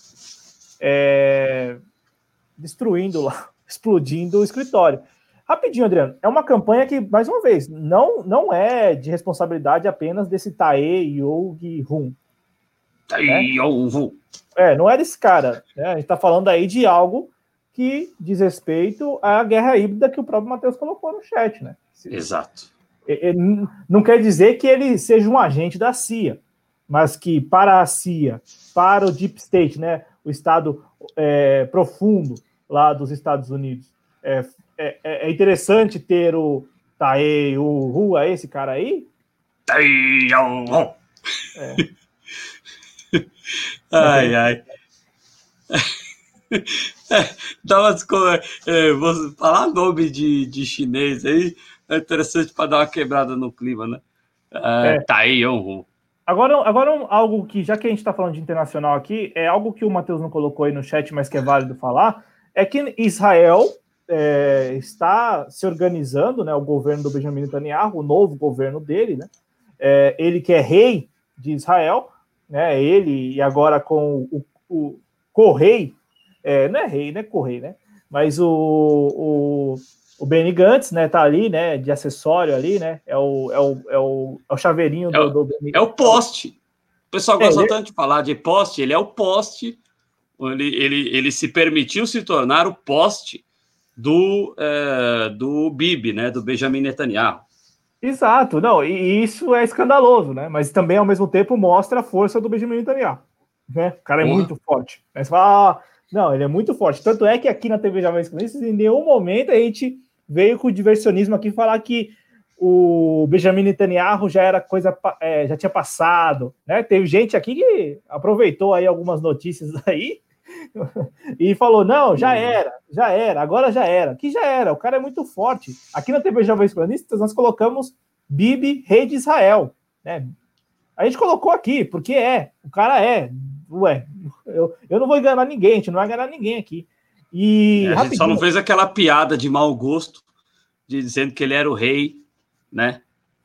é, destruindo lá, explodindo o escritório. Rapidinho, Adriano, é uma campanha que, mais uma vez, não, não é de responsabilidade apenas desse Tae Yogi-hun. Tae né? Yogi-hun. É, não é desse cara. Né? A gente está falando aí de algo que diz respeito à guerra híbrida que o próprio Matheus colocou no chat, né? Exato. Não quer dizer que ele seja um agente da CIA, mas que para a CIA, para o Deep State, né, o Estado é, profundo lá dos Estados Unidos, é, é, é interessante ter o Tae o Rua, é esse cara aí? Tae o é. Ai, ai. Dá umas é, vou falar nome de, de chinês aí, é interessante para dar uma quebrada no clima, né? É, é. Yong-hu. Agora, agora algo que, já que a gente está falando de internacional aqui, é algo que o Matheus não colocou aí no chat, mas que é válido falar, é que Israel é, está se organizando, né, o governo do Benjamin Netanyahu, o novo governo dele, né, é, ele que é rei de Israel, né, ele e agora com o, o, co-rei, é, não é rei, né, co-rei, né, mas o, o o Benny Gantz, né, tá ali, né, de acessório ali, né, é o, é o, é o, é o chaveirinho é o, do, Benny É o poste. O pessoal gosta é, tanto de falar de poste, ele é o poste, ele, ele, ele se permitiu se tornar o poste do, é, do Bibi, né, do Benjamin Netanyahu. Exato, não, e isso é escandaloso, né, mas também ao mesmo tempo mostra a força do Benjamin Netanyahu, né, o cara é muito forte. Aí você fala, ah, não, ele é muito forte, tanto é que aqui na TV Jovens Cronistas, em nenhum momento a gente veio com o diversionismo aqui falar que o Benjamin Netanyahu já era coisa, é, já tinha passado, né? Teve gente aqui que aproveitou aí algumas notícias aí e falou: não, já uhum. era, já era, agora já era. Que já era, o cara é muito forte. Aqui na TV Jovens Cronistas nós colocamos Bibi, rei de Israel, né? A gente colocou aqui, porque é, o cara é. Ué, eu, eu não vou enganar ninguém, a gente não vai enganar ninguém aqui. E é, a gente só não fez aquela piada de mau gosto, de dizendo que ele era o rei, né?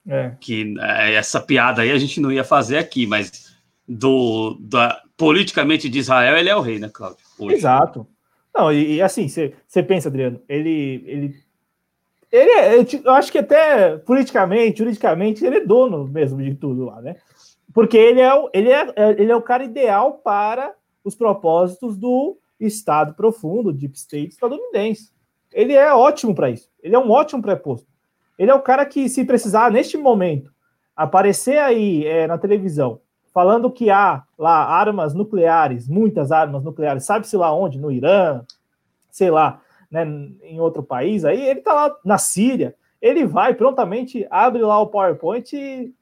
É. Que é, essa piada aí a gente não ia fazer aqui, mas do da, politicamente de Israel ele é o rei, né, Cláudio? Hoje. Exato. Não, e, e assim, você pensa, Adriano, ele, ele, ele é, eu acho que até politicamente, juridicamente, ele é dono mesmo de tudo lá, né? Porque ele é, ele é, ele é o cara ideal para os propósitos do Estado profundo, Deep State estadunidense. Ele é ótimo para isso. Ele é um ótimo preposto. Ele é o cara que, se precisar, neste momento, aparecer aí é, na televisão, falando que há lá armas nucleares, muitas armas nucleares, sabe-se lá onde? No Irã, sei lá, né, em outro país, aí ele está lá na Síria, ele vai prontamente, abre lá o PowerPoint e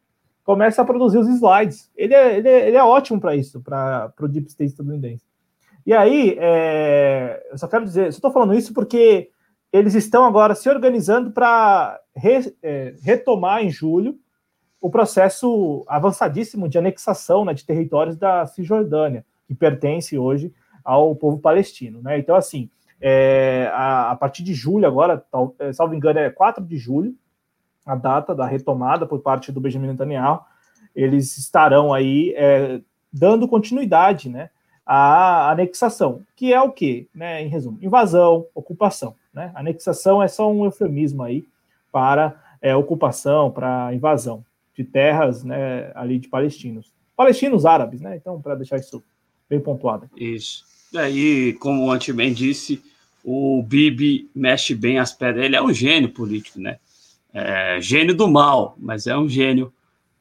começa a produzir os slides. Ele é, ele é, ele é ótimo para isso, para o Deep State estadunidense. E aí, é, eu só quero dizer, estou falando isso porque eles estão agora se organizando para re, é, retomar em julho o processo avançadíssimo de anexação né, de territórios da Cisjordânia, que pertence hoje ao povo palestino. Né? Então, assim, é, a, a, partir de julho, agora, tal, é, salvo engano, é 4 de julho, a data da retomada por parte do Benjamin Netanyahu, eles estarão aí é, dando continuidade né, a anexação, que é o quê? Né, em resumo, invasão, ocupação. Né? Anexação é só um eufemismo aí para é, ocupação, para invasão de terras né, ali de palestinos. Palestinos árabes, né? Então, para deixar isso bem pontuado. Isso. E como o Antiman disse, o Bibi mexe bem as pedras. Ele é um gênio político, né? É, gênio do mal, mas é um gênio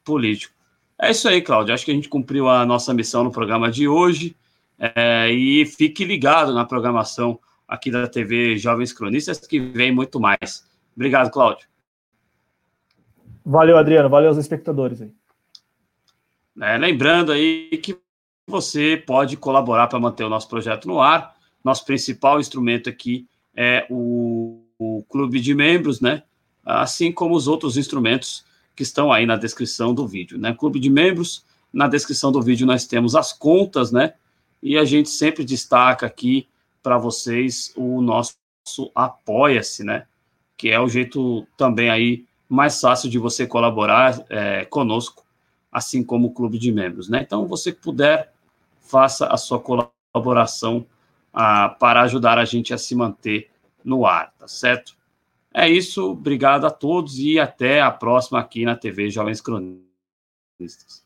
político. É isso aí, Cláudio. Acho que a gente cumpriu a nossa missão no programa de hoje. É, e fique ligado na programação aqui da TV Jovens Cronistas, que vem muito mais. Obrigado, Cláudio. Valeu, Adriano. Valeu aos espectadores aí. É, lembrando aí que você pode colaborar para manter o nosso projeto no ar. Nosso principal instrumento aqui é o, o clube de membros, né? Assim como os outros instrumentos que estão aí na descrição do vídeo, né? Clube de membros, na descrição do vídeo nós temos as contas, né? e a gente sempre destaca aqui para vocês o nosso Apoia-se, né? Que é o jeito também aí mais fácil de você colaborar é, conosco, assim como o clube de membros, né? Então, você puder, faça a sua colaboração ah, para ajudar a gente a se manter no ar, tá certo? É isso, obrigado a todos e até a próxima aqui na TV Jovens Cronistas.